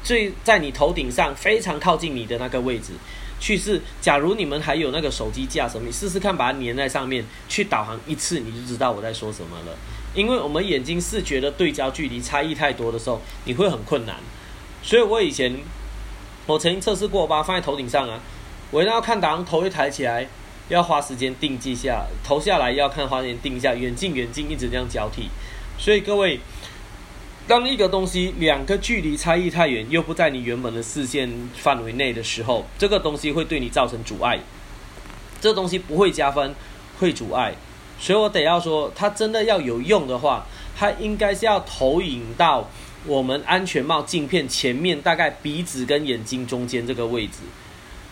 最在你头顶上非常靠近你的那个位置去试？假如你们还有那个手机架什么，你试试看把它粘在上面去导航一次，你就知道我在说什么了。因为我们眼睛视觉的对焦距离差异太多的时候，你会很困难。所以我以前，我曾经测试过，把它放在头顶上啊，我一定要看导航，头一抬起来，要花时间定记下，头下来要看花时间定一下，远近远近一直这样交替。所以各位，当一个东西两个距离差异太远，又不在你原本的视线范围内的时候，这个东西会对你造成阻碍。这东西不会加分，会阻碍。所以我得要说，它真的要有用的话，它应该是要投影到我们安全帽镜片前面，大概鼻子跟眼睛中间这个位置，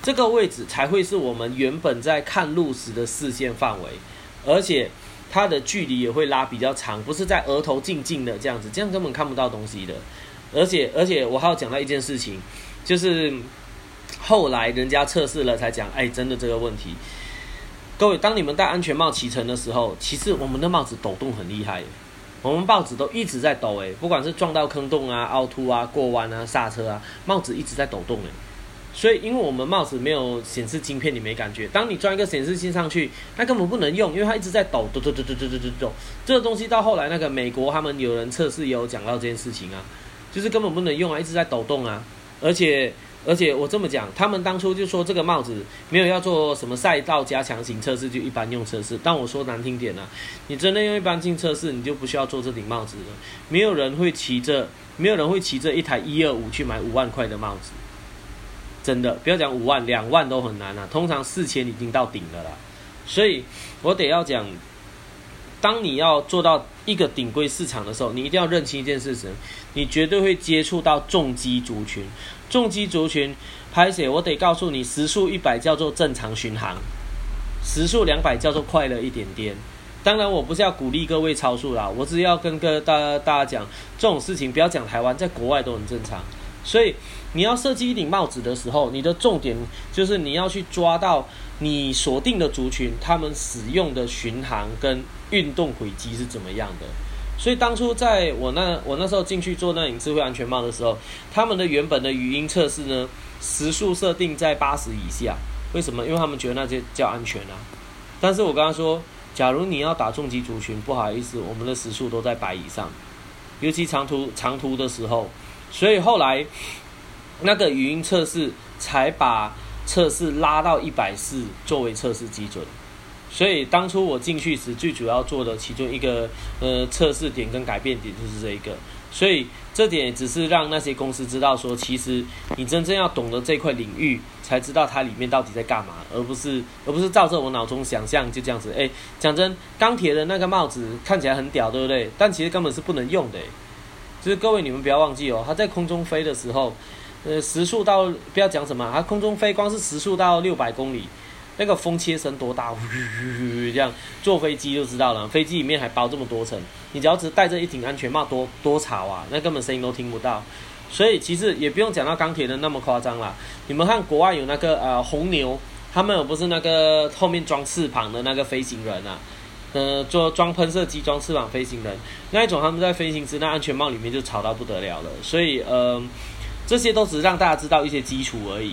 这个位置才会是我们原本在看路时的视线范围，而且。它的距离也会拉比较长，不是在额头近近的这样子，这样根本看不到东西的。而且，而且我还要讲到一件事情，就是后来人家测试了才讲，哎，真的这个问题。各位，当你们戴安全帽骑乘的时候，其实我们的帽子抖动很厉害，我们帽子都一直在抖，哎，不管是撞到坑洞啊、凹凸啊、过弯啊、刹车啊，帽子一直在抖动，哎。所以，因为我们帽子没有显示镜片，你没感觉。当你装一个显示器上去，它根本不能用，因为它一直在抖，抖抖抖抖抖抖抖抖。这个东西到后来，那个美国他们有人测试也有讲到这件事情啊，就是根本不能用啊，一直在抖动啊。而且，而且我这么讲，他们当初就说这个帽子没有要做什么赛道加强型测试，就一般用测试。但我说难听点呢，你真的用一般性测试，你就不需要做这顶帽子了。没有人会骑着，没有人会骑着一台一二五去买五万块的帽子。真的，不要讲五万、两万都很难啊。通常四千已经到顶了啦。所以我得要讲，当你要做到一个顶规市场的时候，你一定要认清一件事情：你绝对会接触到重机族群。重机族群拍写，我得告诉你，时速一百叫做正常巡航，时速两百叫做快乐一点点。当然，我不是要鼓励各位超速啦，我只要跟各大大家讲，这种事情不要讲台湾，在国外都很正常。所以你要设计一顶帽子的时候，你的重点就是你要去抓到你锁定的族群，他们使用的巡航跟运动轨迹是怎么样的。所以当初在我那我那时候进去做那顶智慧安全帽的时候，他们的原本的语音测试呢，时速设定在八十以下。为什么？因为他们觉得那些叫安全啊。但是我刚刚说，假如你要打重击族群，不好意思，我们的时速都在百以上，尤其长途长途的时候。所以后来，那个语音测试才把测试拉到一百四作为测试基准。所以当初我进去时，最主要做的其中一个呃测试点跟改变点就是这一个。所以这点只是让那些公司知道说，其实你真正要懂得这块领域，才知道它里面到底在干嘛，而不是而不是照着我脑中想象就这样子。哎，讲真，钢铁的那个帽子看起来很屌，对不对？但其实根本是不能用的。就是各位，你们不要忘记哦，它在空中飞的时候，呃，时速到不要讲什么，它空中飞光是时速到六百公里，那个风切声多大，呜这样坐飞机就知道了。飞机里面还包这么多层，你只要只戴着一顶安全帽，多多吵啊，那根本声音都听不到。所以其实也不用讲到钢铁的那么夸张啦。你们看国外有那个呃红牛，他们有不是那个后面装翅膀的那个飞行人啊？呃，做装喷射机、装翅膀飞行人那一种，他们在飞行时那安全帽里面就吵到不得了了。所以，呃，这些都只是让大家知道一些基础而已。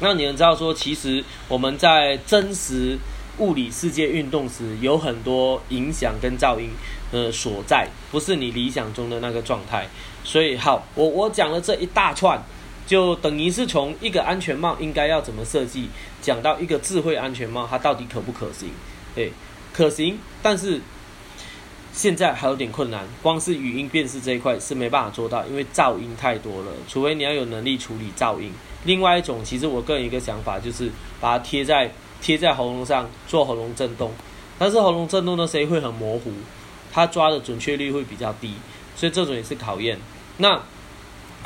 那你们知道说，其实我们在真实物理世界运动时，有很多影响跟噪音呃所在，不是你理想中的那个状态。所以，好，我我讲了这一大串，就等于是从一个安全帽应该要怎么设计，讲到一个智慧安全帽它到底可不可行，对。可行，但是现在还有点困难。光是语音辨识这一块是没办法做到，因为噪音太多了。除非你要有能力处理噪音。另外一种，其实我个人一个想法就是把它贴在贴在喉咙上做喉咙震动，但是喉咙震动的声音会很模糊，它抓的准确率会比较低，所以这种也是考验。那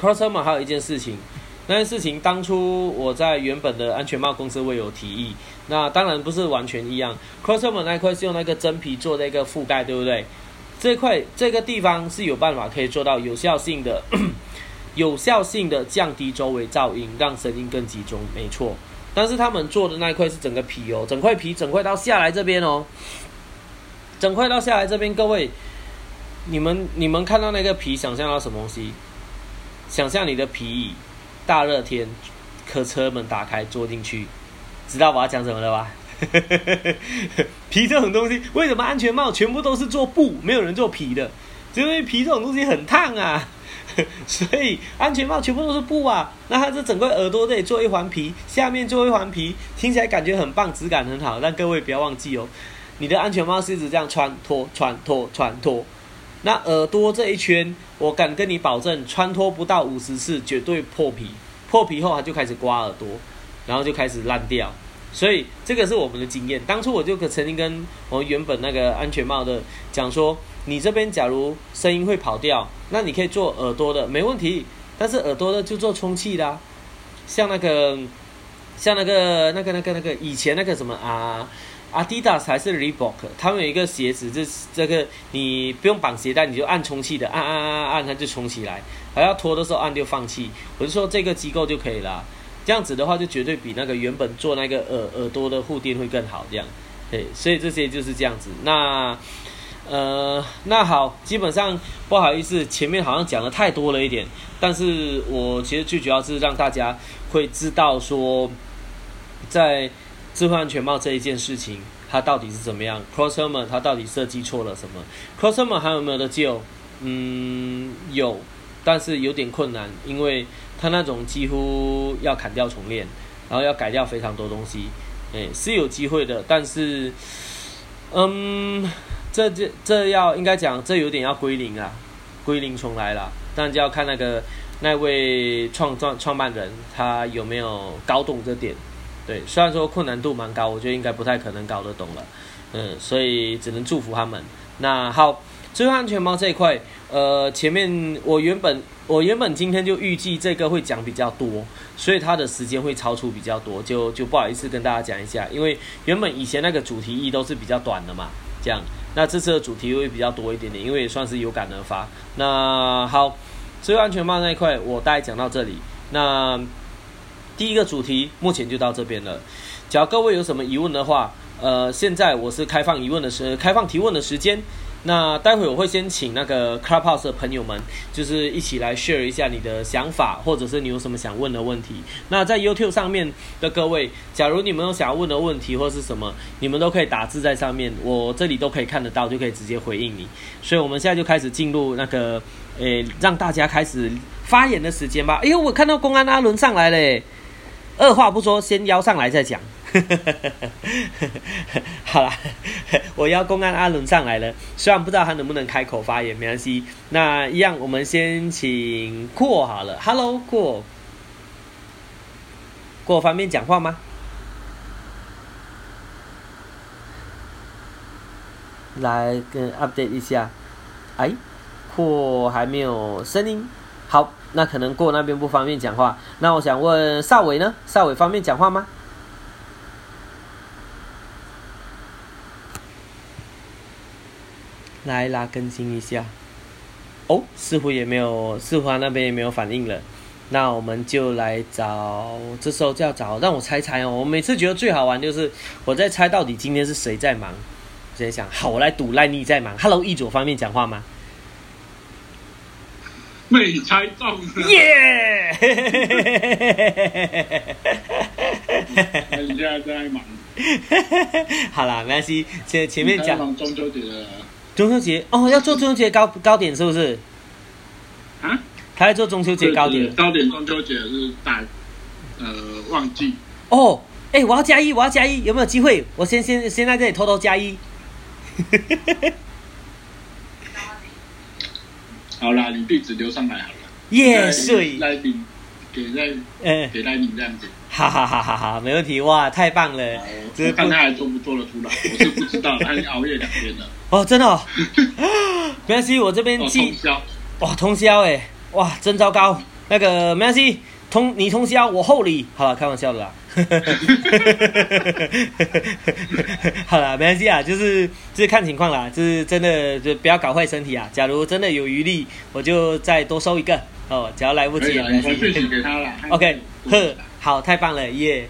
Crossover 还有一件事情。那件事情当初我在原本的安全帽公司我有提议，那当然不是完全一样。Crossover 那块是用那个真皮做的一个覆盖，对不对？这块这个地方是有办法可以做到有效性的、有效性的降低周围噪音，让声音更集中，没错。但是他们做的那一块是整个皮哦，整块皮整块到下来这边哦，整块到下来这边，各位，你们你们看到那个皮，想象到什么东西？想象你的皮椅。大热天，可车门打开，坐进去，知道我要讲什么了吧？皮这种东西，为什么安全帽全部都是做布，没有人做皮的？因为皮这种东西很烫啊，所以安全帽全部都是布啊。那它这整个耳朵这里做一环皮，下面做一环皮，听起来感觉很棒，质感很好。但各位不要忘记哦，你的安全帽是一直这样穿脱、穿脱、穿脱。那耳朵这一圈，我敢跟你保证，穿脱不到五十次绝对破皮。破皮后它就开始刮耳朵，然后就开始烂掉。所以这个是我们的经验。当初我就曾经跟我原本那个安全帽的讲说，你这边假如声音会跑掉，那你可以做耳朵的，没问题。但是耳朵的就做充气的，像那个像那个那个那个那个以前那个什么啊，Adidas 还是 Reebok，他们有一个鞋子，这这个你不用绑鞋带，你就按充气的，按按按按按，它就充起来。还要脱的时候按就放气。我就说这个机构就可以了。这样子的话，就绝对比那个原本做那个耳耳朵的护垫会更好。这样，对，所以这些就是这样子。那，呃，那好，基本上不好意思，前面好像讲的太多了一点。但是我其实最主要是让大家会知道说，在智慧安全帽这一件事情，它到底是怎么样。Crossover 它到底设计错了什么？Crossover 还有没有的救？嗯，有，但是有点困难，因为。他那种几乎要砍掉重练，然后要改掉非常多东西，哎，是有机会的，但是，嗯，这这这要应该讲，这有点要归零啊，归零重来了，但就要看那个那位创创创办人他有没有搞懂这点，对，虽然说困难度蛮高，我觉得应该不太可能搞得懂了，嗯，所以只能祝福他们。那好。最后安全帽这一块，呃，前面我原本我原本今天就预计这个会讲比较多，所以它的时间会超出比较多，就就不好意思跟大家讲一下，因为原本以前那个主题一都是比较短的嘛，这样，那这次的主题会比较多一点点，因为也算是有感而发。那好，最后安全帽那一块我大概讲到这里，那第一个主题目前就到这边了。只要各位有什么疑问的话，呃，现在我是开放疑问的时，开放提问的时间。那待会我会先请那个 Clubhouse 的朋友们，就是一起来 share 一下你的想法，或者是你有什么想问的问题。那在 YouTube 上面的各位，假如你们有想要问的问题或是什么，你们都可以打字在上面，我这里都可以看得到，就可以直接回应你。所以我们现在就开始进入那个，诶，让大家开始发言的时间吧。哎呦，我看到公安阿伦上来了，二话不说先邀上来再讲。好了，我要公安阿伦上来了，虽然不知道他能不能开口发言，没关系。那一样，我们先请过好了。Hello，过，过方便讲话吗？来跟 update 一下。哎，过还没有声音。好，那可能过那边不方便讲话。那我想问邵伟呢？邵伟方便讲话吗？来拉更新一下，哦，似乎也没有，似乎那边也没有反应了。那我们就来找，这时候就要找，让我猜猜哦。我每次觉得最好玩就是我在猜到底今天是谁在忙。我在想，好，我来赌赖你在忙。Hello，易主方面讲话吗？没猜中。耶！人家在忙。好啦，没关系，前前面讲中秋节的。中秋节哦，要做中秋节糕糕点是不是？啊？他在做中秋节糕点。糕点中秋节是大呃旺季。哦，哎，我要加一，我要加一，有没有机会？我先先先在这里偷偷加一。好啦，你地址留上来好了。耶，是。来领给在嗯给来领这样子。哈哈哈哈哈，没问题哇，太棒了！我看他还做不做得出来，我是不知道，他已经熬夜两天了。哦，真的，哦，没关系，我这边记。通宵。哇，通宵哎，哇，真糟糕。那个没关系，通你通宵，我厚礼。好了，开玩笑的啦。好了，没关系啊，就是就是看情况啦，就是真的就不要搞坏身体啊。假如真的有余力，我就再多收一个哦。只要来不及，没关系。给他了。OK，呵。好，太棒了，耶！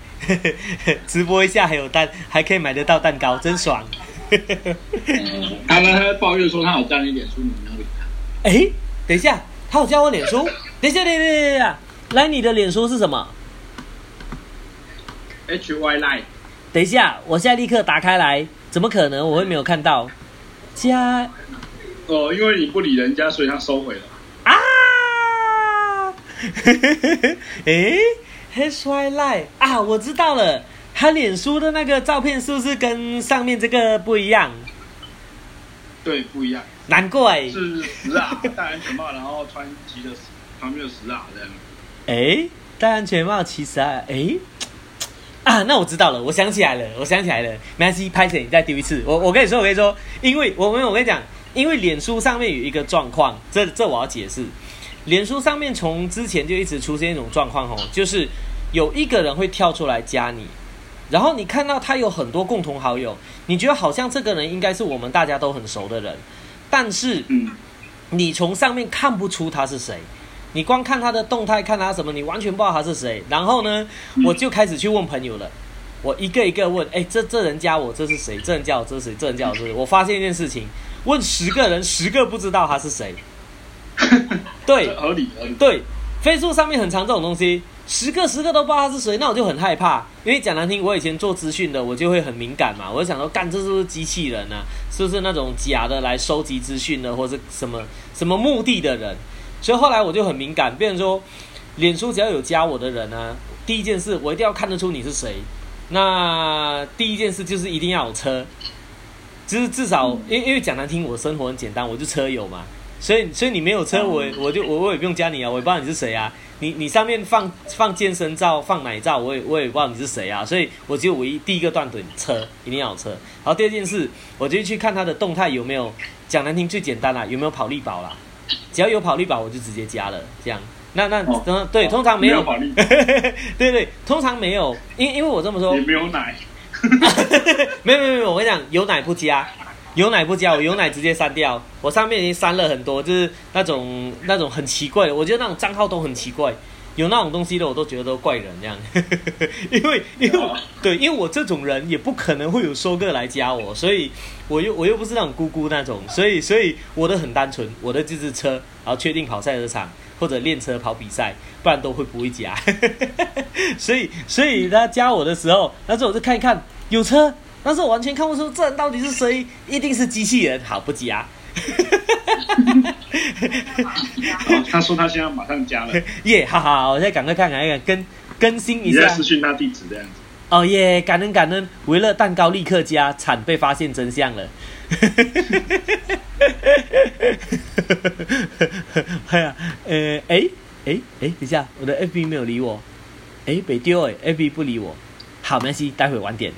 直播一下还有蛋，还可以买得到蛋糕，真爽。他们抱怨说他好加你脸书，你没有理他。哎，等一下，他好加我脸书？等一下，等一下，等一下，来，你的脸书是什么？H Y Line。等一下，我现在立刻打开来，怎么可能我会没有看到？加哦，因为你不理人家，所以他收回了。啊！诶 h s h light 啊，我知道了，他脸书的那个照片是不是跟上面这个不一样？对，不一样。难怪是十啊，戴安全帽，然后穿骑的旁边有十啊这样。哎，戴安全帽骑十啊，哎，啊，那我知道了，我想起来了，我想起来了，没关系，拍起你再丢一次。我我跟你说，我跟你说，因为我们我跟你讲，因为脸书上面有一个状况，这这我要解释。脸书上面从之前就一直出现一种状况哦，就是有一个人会跳出来加你，然后你看到他有很多共同好友，你觉得好像这个人应该是我们大家都很熟的人，但是，你从上面看不出他是谁，你光看他的动态，看他什么，你完全不知道他是谁。然后呢，我就开始去问朋友了，我一个一个问，哎，这这人加我，这是谁？这人加我，这是谁？这人加我，这是？我发现一件事情，问十个人，十个不知道他是谁。对，合理合理。对，飞速上面很常这种东西，十个十个都不知道他是谁，那我就很害怕。因为讲难听，我以前做资讯的，我就会很敏感嘛。我就想说，干这是不是机器人呢？是不是那种假的来收集资讯的，或者什么什么目的的人？所以后来我就很敏感，变成说，脸书只要有加我的人呢，第一件事我一定要看得出你是谁。那第一件事就是一定要有车，就是至少，因因为讲难听，我生活很简单，我就车友嘛。所以，所以你没有车，我我就我我也不用加你啊，我也不知道你是谁啊。你你上面放放健身照、放奶照，我也我也不知道你是谁啊。所以，我就唯一第一个断腿，车一定要有车。然后第二件事，我就去看他的动态有没有讲难听最简单啦，有没有跑力宝啦。只要有跑力宝，我就直接加了。这样，那那嗯对，通常没有跑力，对对，通常没有，因因为我这么说也没有奶，没有没有没有，我跟你讲，有奶不加。有奶不加，我有奶直接删掉。我上面已经删了很多，就是那种那种很奇怪的，我觉得那种账号都很奇怪，有那种东西的我都觉得都怪人这样。因为因为对，因为我这种人也不可能会有收个来加我，所以我又我又不是那种姑姑那种，所以所以我的很单纯，我的就是车，然后确定跑赛车场或者练车跑比赛，不然都会不会加。所以所以他加我的时候，那时候我就看一看有车。但是我完全看不出这人到底是谁，一定是机器人，好不加。他说他现在马上加了，耶，哈哈，我再赶快看看，看更更新一下。你在私讯他地址这样子。哦耶，感恩感恩，维乐蛋糕立刻加，惨被发现真相了。哎呀，呃，哎哎哎，等一下，我的 FB 没有理我，哎，被丢哎，FB 不理我。好，没关系，待会晚点。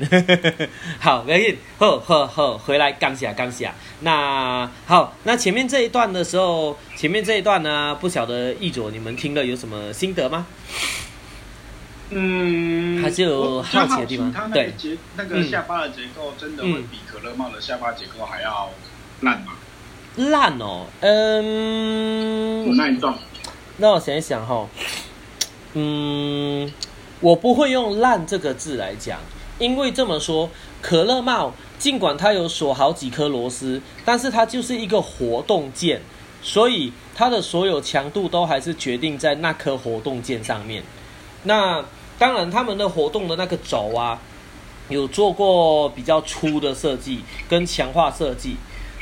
好，没关系。呵呵呵，回来刚下刚下。那好，那前面这一段的时候，前面这一段呢，不晓得易卓你们听了有什么心得吗？嗯，还是有好奇的地方。对，那个下巴的结构真的会比可乐帽的下巴结构还要烂吗？烂哦，嗯。那我想一想哈，嗯。我不会用“烂”这个字来讲，因为这么说，可乐帽尽管它有锁好几颗螺丝，但是它就是一个活动键，所以它的所有强度都还是决定在那颗活动键上面。那当然，他们的活动的那个轴啊，有做过比较粗的设计跟强化设计，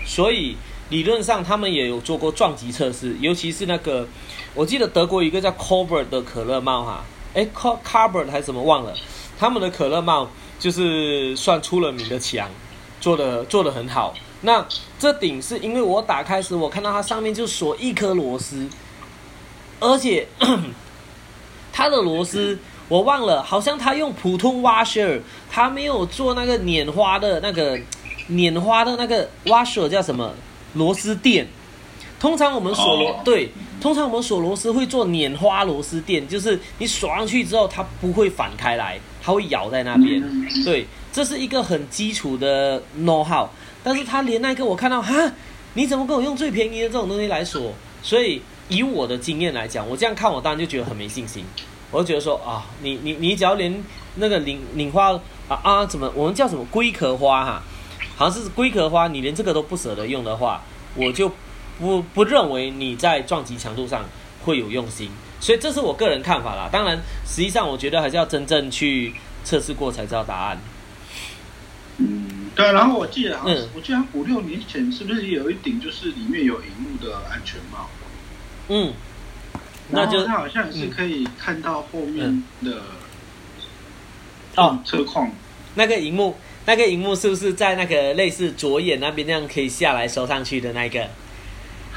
所以理论上他们也有做过撞击测试，尤其是那个，我记得德国一个叫 Cover 的可乐帽哈。哎，Car Carber 还是什么忘了？他们的可乐帽就是算出了名的强，做的做的很好。那这顶是因为我打开时，我看到它上面就锁一颗螺丝，而且 它的螺丝我忘了，好像他用普通 washer，他没有做那个碾花的那个碾花的那个 washer 叫什么螺丝垫。通常我们锁螺对。通常我们锁螺丝会做碾花螺丝垫，就是你锁上去之后，它不会反开来，它会咬在那边。对，这是一个很基础的 know how。但是他连那个我看到哈，你怎么跟我用最便宜的这种东西来锁？所以以我的经验来讲，我这样看我当然就觉得很没信心。我就觉得说啊，你你你只要连那个拧拧花啊啊怎么我们叫什么龟壳花哈，好像是龟壳花，你连这个都不舍得用的话，我就。不不认为你在撞击强度上会有用心，所以这是我个人看法啦。当然，实际上我觉得还是要真正去测试过才知道答案。嗯，对。然后我记得，嗯，我记得五六年前是不是有一顶就是里面有荧幕的安全帽？嗯，那就它好像是可以看到后面的哦，车况。那个荧幕，那个荧幕是不是在那个类似左眼那边那样可以下来收上去的那个？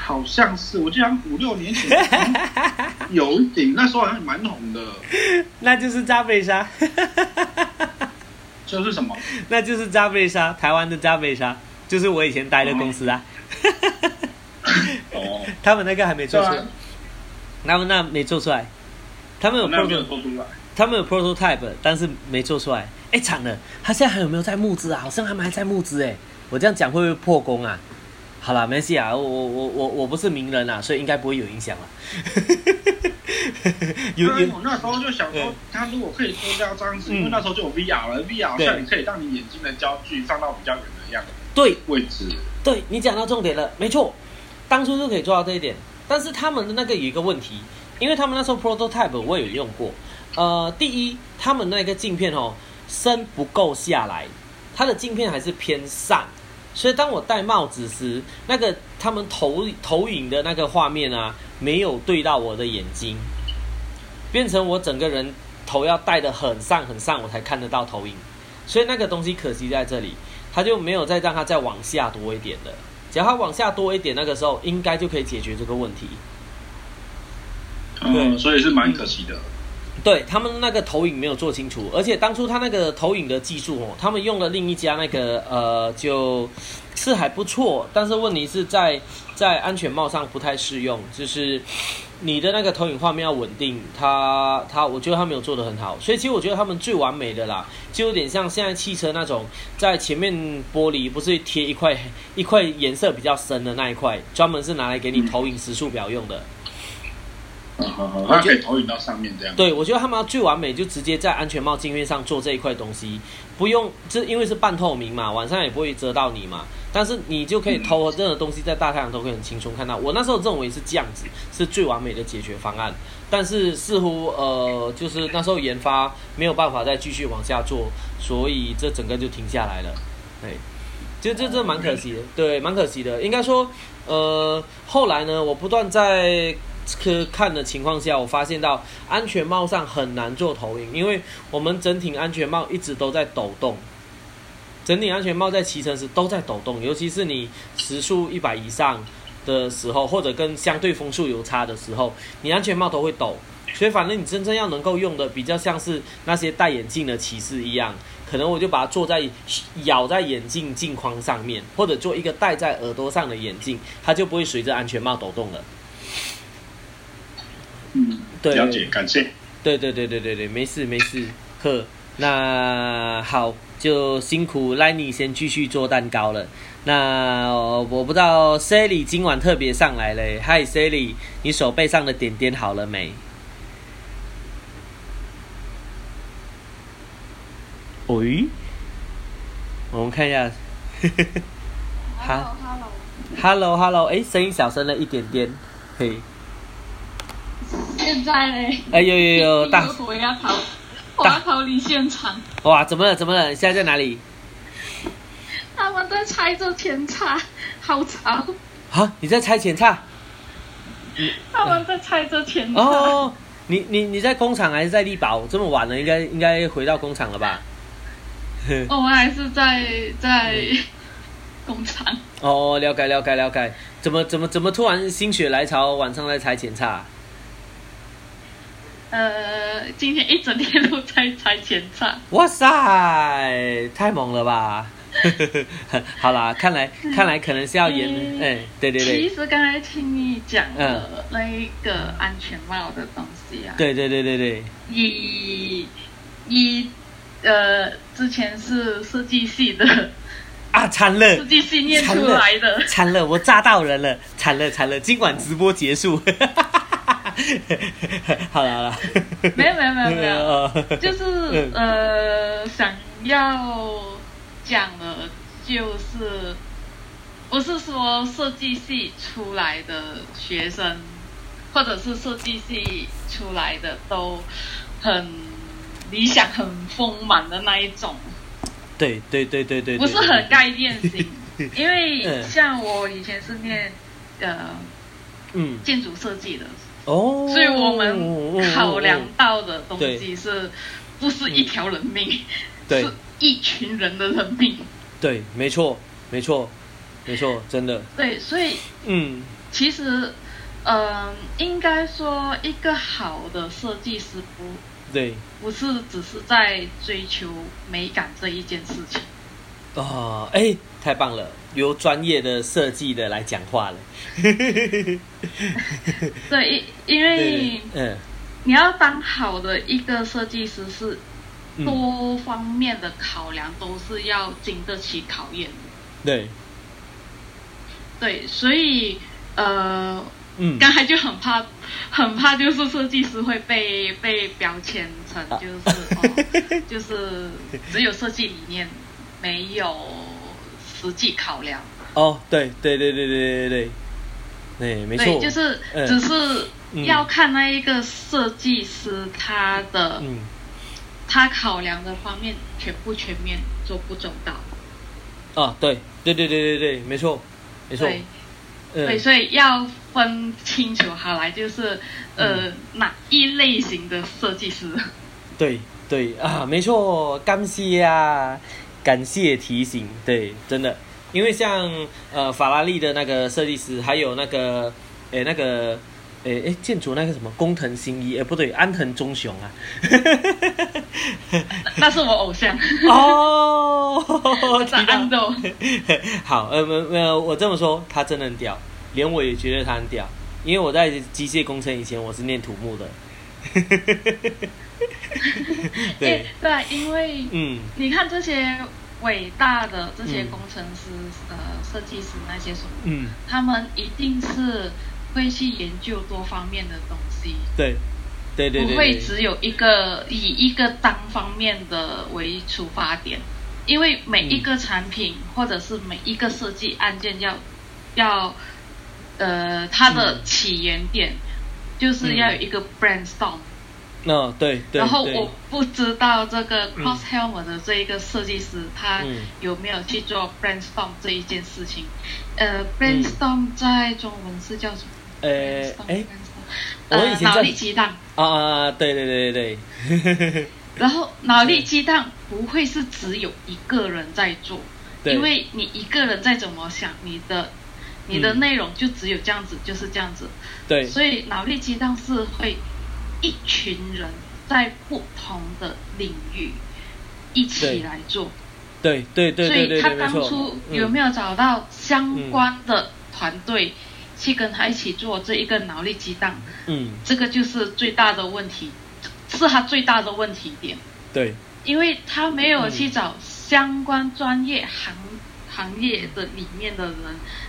好像是，我记得五六年前有一顶，那时候好像蛮红的，那就是扎贝莎，就是什么？那就是扎贝莎，台湾的扎贝莎，就是我以前待的公司啊。哦，他们那个还没做出来啊，他们那没做出来，他们有那没有 proto，做出来。他们有 prototype，但是没做出来。哎，惨了，他现在还有没有在募资啊？好像他们还在募资哎。我这样讲会不会破功啊？好啦，没事啊，我我我我我不是名人啊，所以应该不会有影响 了。有有因为我那时候就想说嗯，他如果可以做到这样子，嗯。因为那时候就有 VR 了，VR 好像你可以让你眼睛的焦距放到比较远的样对。位置。对你讲到重点了，没错，当初就可以做到这一点，但是他们的那个有一个问题，因为他们那时候 prototype 我也有用过，呃，第一，他们那个镜片哦深不够下来，它的镜片还是偏散，所以当我戴帽子时，那个他们投投影的那个画面啊，没有对到我的眼睛，变成我整个人头要戴的很上很上，我才看得到投影，所以那个东西可惜在这里。他就没有再让它再往下多一点的。只要它往下多一点，那个时候应该就可以解决这个问题。嗯，所以是蛮可惜的。对他们那个投影没有做清楚，而且当初他那个投影的技术哦，他们用了另一家那个呃，就是还不错，但是问题是在在安全帽上不太适用，就是你的那个投影画面要稳定，它它我觉得他没有做的很好，所以其实我觉得他们最完美的啦，就有点像现在汽车那种在前面玻璃不是贴一块一块颜色比较深的那一块，专门是拿来给你投影时速表用的。好好，它可以投影到上面这样。对，我觉得他们最完美，就直接在安全帽镜面上做这一块东西，不用，这因为是半透明嘛，晚上也不会遮到你嘛。但是你就可以偷任何东西在大太阳都可以很轻松看到。我那时候认为是这样子，是最完美的解决方案。但是似乎呃，就是那时候研发没有办法再继续往下做，所以这整个就停下来了。对，就这这蛮可惜的，对，蛮可惜的。应该说，呃，后来呢，我不断在科看的情况下，我发现到安全帽上很难做投影，因为我们整体安全帽一直都在抖动。整体安全帽在骑乘时都在抖动，尤其是你时速一百以上的时候，或者跟相对风速有差的时候，你安全帽都会抖。所以，反正你真正要能够用的，比较像是那些戴眼镜的骑士一样，可能我就把它做在咬在眼镜镜框上面，或者做一个戴在耳朵上的眼镜，它就不会随着安全帽抖动了。嗯，对。了解，感谢。对对对对对对，没事没事，呵，那好，就辛苦赖你先继续做蛋糕了。那、呃我不知道 Sally 今晚特别上来嘞，嗨 Sally，你手背上的点点好了没？喂，我们看一下。Hello Hello，，Hello。Hello，哎，声音小声了一点点，嘿，现在嘞，哎呦呦呦大，我要逃，我要逃离现场。哇，怎么了怎么了？你现在在哪里？他们在拆这前叉，好吵！啊，你在拆前叉？他们在拆这前叉。哦，你你你在工厂还是在力宝？这么晚了，应该应该回到工厂了吧？我们还是在在工厂。哦，了解了解了解。怎么怎么怎么突然心血来潮，晚上在拆前叉？呃，今天一整天都在拆前叉。哇塞，太猛了吧！好啦，看来看来可能是要演，嗯哎、对对对其，实刚才听你讲嗯的那一个安全帽的东西啊，对对对对对，以以呃之前是设计系的，啊，惨了设，计系念出来的。惨了，我炸到人了，惨了惨了，今晚直播结束。好了好了，没有没有没有没有，哦 就是嗯。呃，想要讲的，就是不是说设计系出来的学生，或者是设计系出来的都很理想、很丰满的那一种，对对对对对，对不是很概念型。因嗯为像我以前是念呃嗯。建筑设计的，哦，所以我们考量到的东西是不是一条人命，对。是一群人的人命。对，没错，没错，没错，真的，对，所以嗯，其实，嗯、应该说一个好的设计师不对。不是只是在追求美感这一件事情。啊，哎、太棒了，由专业的设计的来讲话了，对，因因为嗯。你要当好的一个设计师，是嗯，多方面的考量都是要经得起考验的。对，对，所以呃，嗯，刚才就很怕，很怕就是设计师会被被标签成啊。就是、哦，就是只有设计理念，没有实际考量。哦，对对对对对对对，对，没错，对，就是嗯。只是嗯。要看那一个设计师他的、嗯，他考量的方面全不全面，周不周到。啊，对对对对对对，没错，没错，对。嗯，对，所以要分清楚好来，就是嗯。呃、哪一类型的设计师。对对啊，没错，感谢啊，感谢提醒，对，真的，因为像呃法拉利的那个设计师，还有那个诶那个诶诶建筑那个什么工藤新一，诶不对，安藤忠雄啊，那是我偶像，哦，安豆。好，呃，没呃，我这么说，他真的很屌，连我也觉得他很屌，因为我在机械工程以前我是念土木的，对。诶，对，因为嗯，你看这些伟大的这些嗯工程师、呃设计师那些什么，嗯，他们一定是会去研究多方面的东西，对，对对对不会，只有一个以一个单方面的为出发点，因为每一个产品、或者是每一个设计案件要要呃它的嗯。起源点。就是要有一个 brainstorm，、那对对，对然后我不知道这个嗯。Cross Helmer 的这一个设计师，他嗯。有没有去做 brainstorm 这一件事情？呃，brainstorm 在中文是叫什么？呃哎我以前在力激荡。啊啊，对对对对对，然后脑力激荡不会是只有一个人在做，因为你一个人再怎么想，你的你的嗯。内容就只有这样子，就是这样子。对。所以脑力激荡是会一群人在不同的领域一起来做，对对对所对对所，以他当初，嗯。有没有找到相关的团队去跟他一起做这一个脑力激荡？嗯，这个就是最大的问题，是他最大的问题点，对。因为他没有去找相关专业行行业的里面的人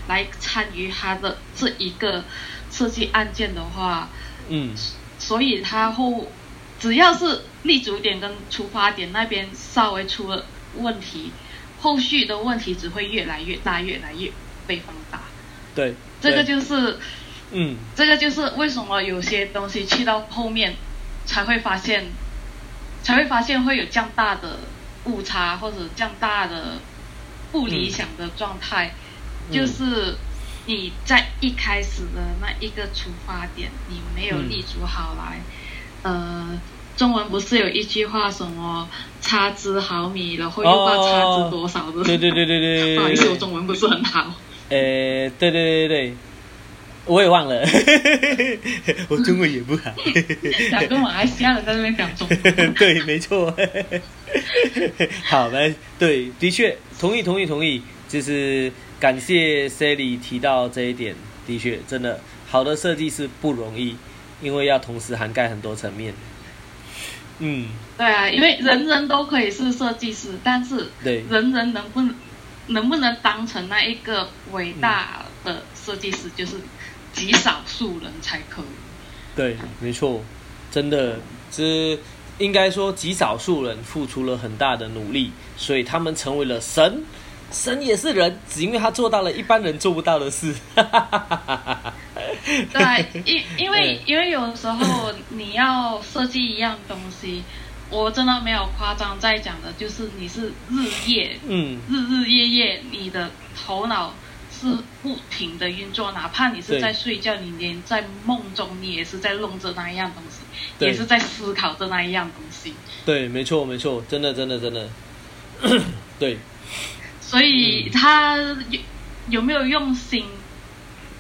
来参与他的这一个设计案件的话，嗯所以他后只要是立足点跟出发点那边稍微出了问题，后续的问题只会越来越大，越来越被放大。对，这个就是嗯。这个就是为什么有些东西去到后面才会发现，才会发现会有这样大的误差或者这样大的不理想的状态，嗯。就是你在一开始的那一个出发点，你没有立足好来，呃。中文不是有一句话什么“差之毫米”，然后又怕差之多少的？哦对对对对对对，不好意思，我中文不是很好。呃，对对对对，我也忘了，我中文也不好。两个马来西亚人在那边讲中文。对，没错。好，来，对，的确，同意，同意，同意。就是感谢 Sally 提到这一点，的确，真的，好的设计师不容易，因为要同时涵盖很多层面。嗯，对啊，因为人人都可以是设计师，但是对，人人能不能能不能当成那一个伟大的设计师，就是极少数人才可以。对，没错，真的，这应该说极少数人付出了很大的努力，所以他们成为了神。神也是人，只因为他做到了一般人做不到的事。对，因因为因为有时候你要设计一样东西，我真的没有夸张在讲的，就是你是日夜嗯，日日夜夜，你的头脑是不停的运作，哪怕你是在睡觉，你连在梦中你也是在弄着那一样东西，也是在思考着那一样东西。对，没错没错，真的真的真的，对，所以嗯。他有有没有用心，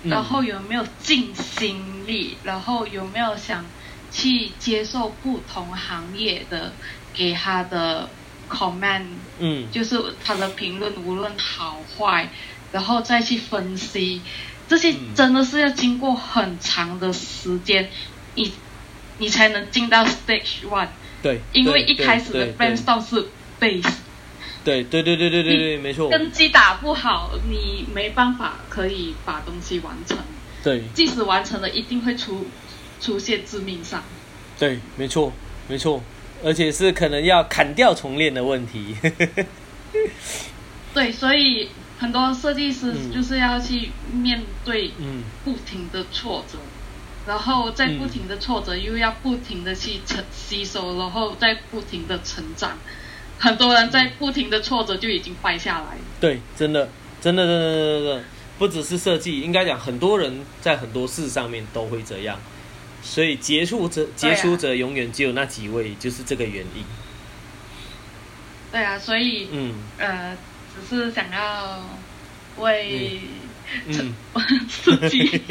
嗯。然后有没有尽心力，然后有没有想去接受不同行业的给他的 comment，嗯。就是他的评论，无论好坏，然后再去分析，这些嗯。真的是要经过很长的时间，你你才能进到 stage one，对，因为一开始的对对。brainstorm 是 base。对对对对对对对，没错，根基打不好，你没办法可以把东西完成。对即使完成了，一定会出出现致命伤。对，没错没错，而且是可能要砍掉重练的问题。对，所以很多设计师嗯就是要去面对嗯，不停的挫折，然后在不停的挫折又要不停的去成吸收，然后再不停的成长。很多人在不停的挫折就已经败下来。对，真的真的真的真的真的，不只是设计，应该讲很多人在很多事上面都会这样。所以杰出者杰对啊出者永远只有那几位，就是这个原因。对啊，所以嗯呃，只是想要为嗯，设计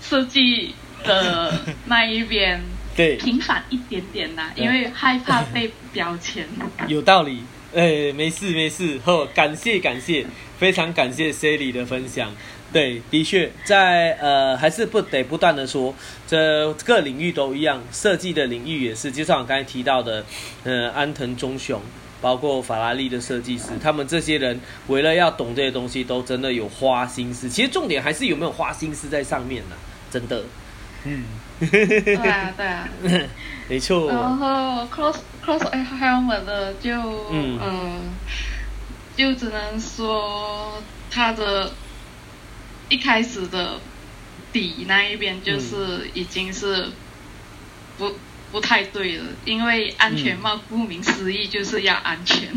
设计的那一边对，平反一点点啦，因为害怕被标签。有道理。哎，没事没事，呵，感谢感谢，非常感谢 Sally 的分享。对，的确，在呃，还是不得不断的说，这各领域都一样，设计的领域也是，就像我刚才提到的，呃，安藤忠雄，包括法拉利的设计师，他们这些人为了要懂这些东西，都真的有花心思。其实重点还是有没有花心思在上面呢、真的。嗯，对啊，对啊。没错。然后 cross cross helmet 的就、嗯。呃，就只能说他的一开始的底那一边就是已经是不不太对了，因为安全帽顾名思义就是要安全，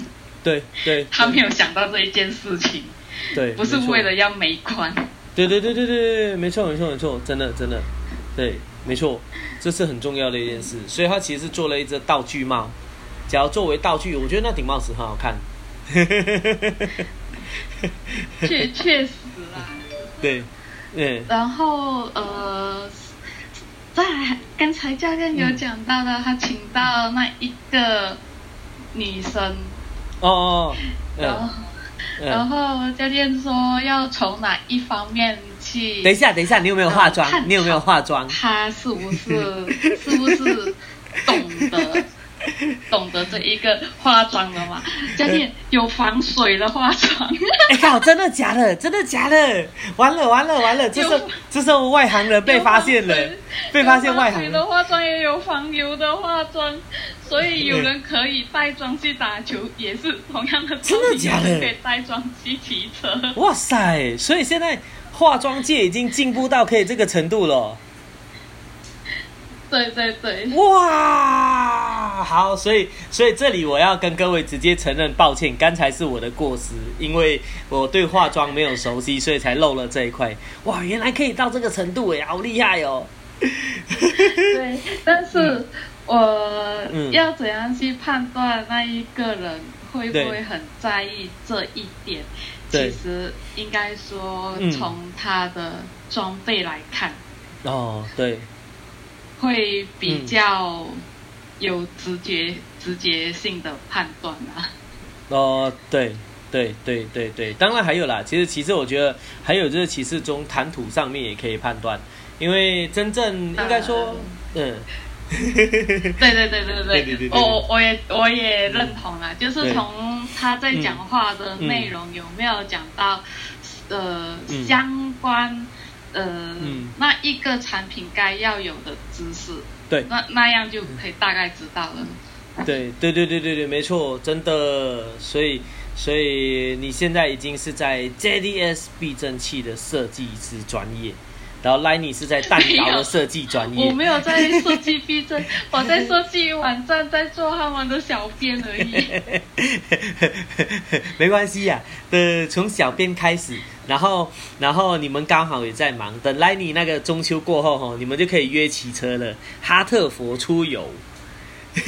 对对，他没有想到这一件事情，对，不是为了要美观。对对对对对对，没错没错没错，真的真的，对，没错，这是很重要的一件事。所以他其实是做了一只道具帽，只要作为道具，我觉得那顶帽子很好看。确确实啦。对，嗯然后呃，在刚才教练有讲到的，他请到那一个女生，哦哦，然后、嗯然嗯，后教练说要从哪一方面去？等一下等一下，你有没有化妆？讨你有没有化妆？他是不是 是不是懂得懂得这一个化妆的嘛？教练有防水的化妆，哎靠，真的假的？真的假的？完了完了完了，这是有这是外行人被发现了被发现外行人。的化妆也有防油的化妆，所以有人可以带妆去打球，也是同样的道理。真的假的可以带妆去骑车。哇塞！所以现在化妆界已经进步到可以这个程度了。对对对，哇，好，所以所以这里我要跟各位直接承认，抱歉，刚才是我的过失，因为我对化妆没有熟悉，所以才漏了这一块。哇，原来可以到这个程度哎，好厉害哦！对，但是我嗯要怎样去判断那一个人会不对会很在意这一点？对其实应该说嗯从他的装备来看，哦，对，会嗯比较有直觉、直觉性的判断啊。哦，对，对，对，对，对，当然还有啦。其实，其实我觉得还有就是骑士中谈吐上面也可以判断，因为真正应该说，嗯，对对对对对，我我也我也认同啊，就是从他在讲话的内容有没有讲到，呃，相关呃那一个产品该要有的知识，对，那那样就可以大概知道了。对对对对对对，没错，真的，所以所以你现在已经是在 JDS 避震器的设计师专业。然后 Lenny 是在蛋糕的设计专业我。没有在设计避震，我在设计网站，在做他们的小编而已。没关系呀、的从小编开始，然后然后你们刚好也在忙，等来你那个中秋过后吼，你们就可以约骑车了，哈特佛出游。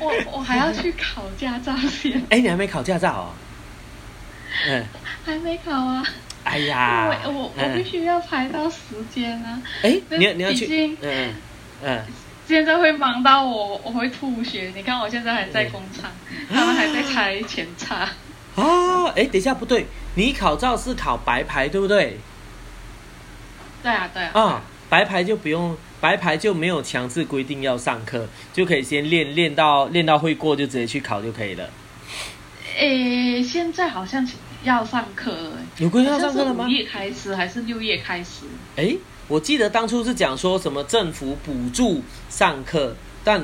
我我还要去考驾照先，哎，你还没考驾照哦？嗯，还没考啊。哎呀，我我我必须要排到时间啊。哎，你要你要去嗯嗯现在会忙到我我会吐血。你看我现在还在工厂，他们还在拆前叉。哦，哎，等一下不对，你考照是考白牌对不对？对啊对啊。啊，白牌就不用，白牌就没有强制规定要上课，就可以先练练到练到会过就直接去考就可以了。诶，现在好像要上课，有规定要上课了吗五？月开始还是六月开始？哎，我记得当初是讲说什么政府补助上课，但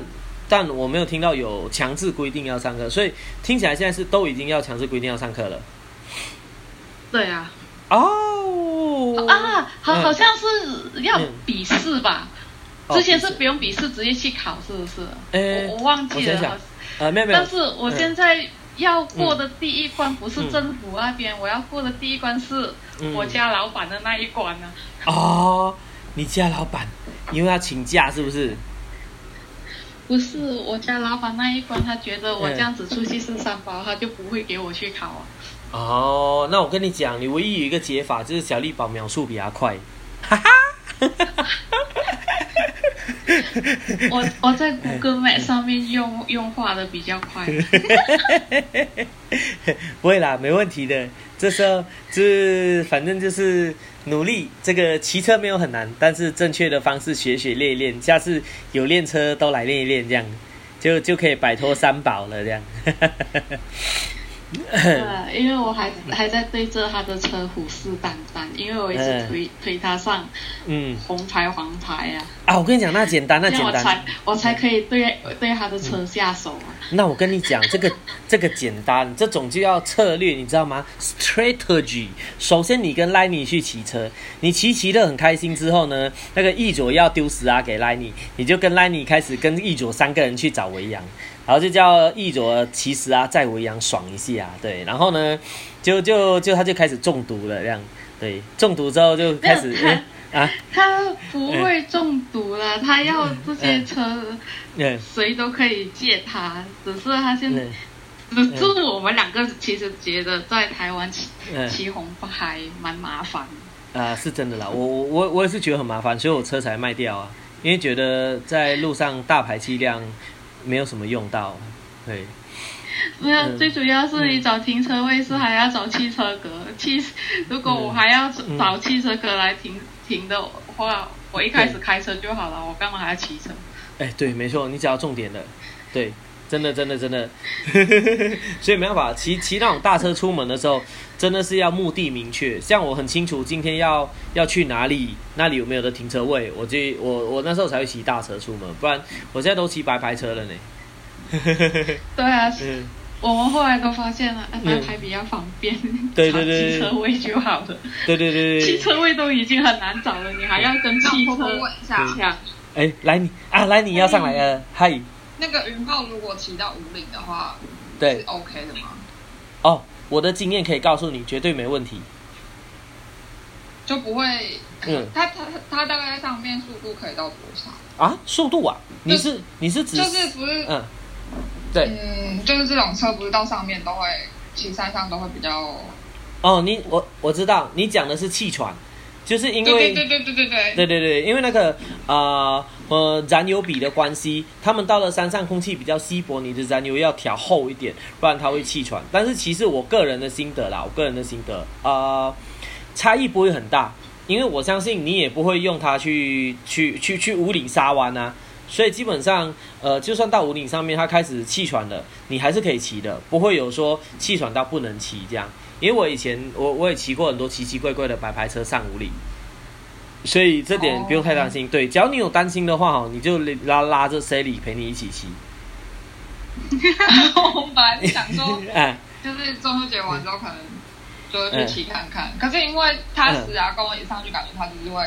但我没有听到有强制规定要上课，所以听起来现在是都已经要强制规定要上课了。对啊。哦啊，好，嗯好像是要笔试吧？哦之前是不用笔试，直接去考，是不是？哎我我忘记了。呃，没有没有，但是我现在要过的第一关不是政府那边，我要过的第一关是嗯我家老板的那一关呢。哦，你家老板因为要请假是不是？不是我家老板那一关，他觉得我嗯这样子出去是三包，他就不会给我去考啊。哦，那我跟你讲，你唯一有一个解法就是小丽宝秒速比他快。我我在 Google Map 上面用用画的比较快。不会啦，没问题的。这时候就是反正就是努力，这个骑车没有很难，但是正确的方式学学练一练，下次有练车都来练一练，这样就就可以摆脱三宝了，这样。对，因为我还还在对着他的车虎视眈眈，因为我一直推、推他上嗯红牌黄牌啊，啊，我跟你讲，那简单，那简单。我才我才可以对对他的车下手啊。那我跟你讲，这个这个简单，这种就要策略，你知道吗？Strategy。首先，你跟 Lenny 去骑车，你骑骑的很开心之后呢，那个易佐要丢石啊给 Lenny，你就跟 Lenny 开始跟易佐三个人去找维扬，然后就叫易卓，其实啊在维扬爽一下，对，然后呢，就就就他就开始中毒了，这样，对，中毒之后就开始啊，他不会中毒了，他要这些车 嗯谁都可以借他，只是他现在嗯，只是我们两个其实觉得在台湾骑嗯骑红牌蛮麻烦。啊，是真的啦，我我我我也是觉得很麻烦，所以我车才卖掉啊，因为觉得在路上大排气量没有什么用到，对，没有，嗯。最主要是你找停车位是还要找汽车格，汽如果我还要嗯找汽车格来停停的话，我一开始开车就好了，我干嘛还要骑车？哎，对，没错，你只要重点的，对，真的真的真的，所以没办法，骑骑那种大车出门的时候，真的是要目的明确，像我很清楚今天要要去哪里，那里有没有的停车位，我就我我那时候才会骑大车出门，不然我现在都骑白牌车了呢。对啊，嗯，我们后来都发现了，白牌比较方便，对对对找汽车位就好了。对对对对，汽车位都已经很难找了，你还要跟汽车问一下，抢。哎，来你啊，来你要上来了，嗨，那个云豹如果骑到五岭的话，对是 OK 的吗？哦，我的经验可以告诉你，绝对没问题。就不会，嗯它它它大概在上面速度可以到多少？啊，速度啊，你是你是指就是不是，嗯，对嗯，就是这种车不是到上面都会骑山上都会比较，哦，你我我知道你讲的是气喘，就是因为对对对对对对，对对对，因为那个呃呃燃油比的关系，他们到了山上空气比较稀薄，你的燃油要调厚一点，不然它会气喘。但是其实我个人的心得啦，我个人的心得，呃，差异不会很大，因为我相信你也不会用它去去去去五岭沙湾啊。所以基本上，呃，就算到五岭上面它开始气喘了，你还是可以骑的，不会有说气喘到不能骑这样。因为我以前我我也骑过很多奇奇怪怪的白牌车上五岭，所以这点不用太担心。对，只要你有担心的话哈，你就拉拉着 Sally 陪你一起骑。我们本来是想说，哎，就是中秋节完之后可能就会嗯去骑看看，可是因为他死啊，跟我一起上去，感觉他就是会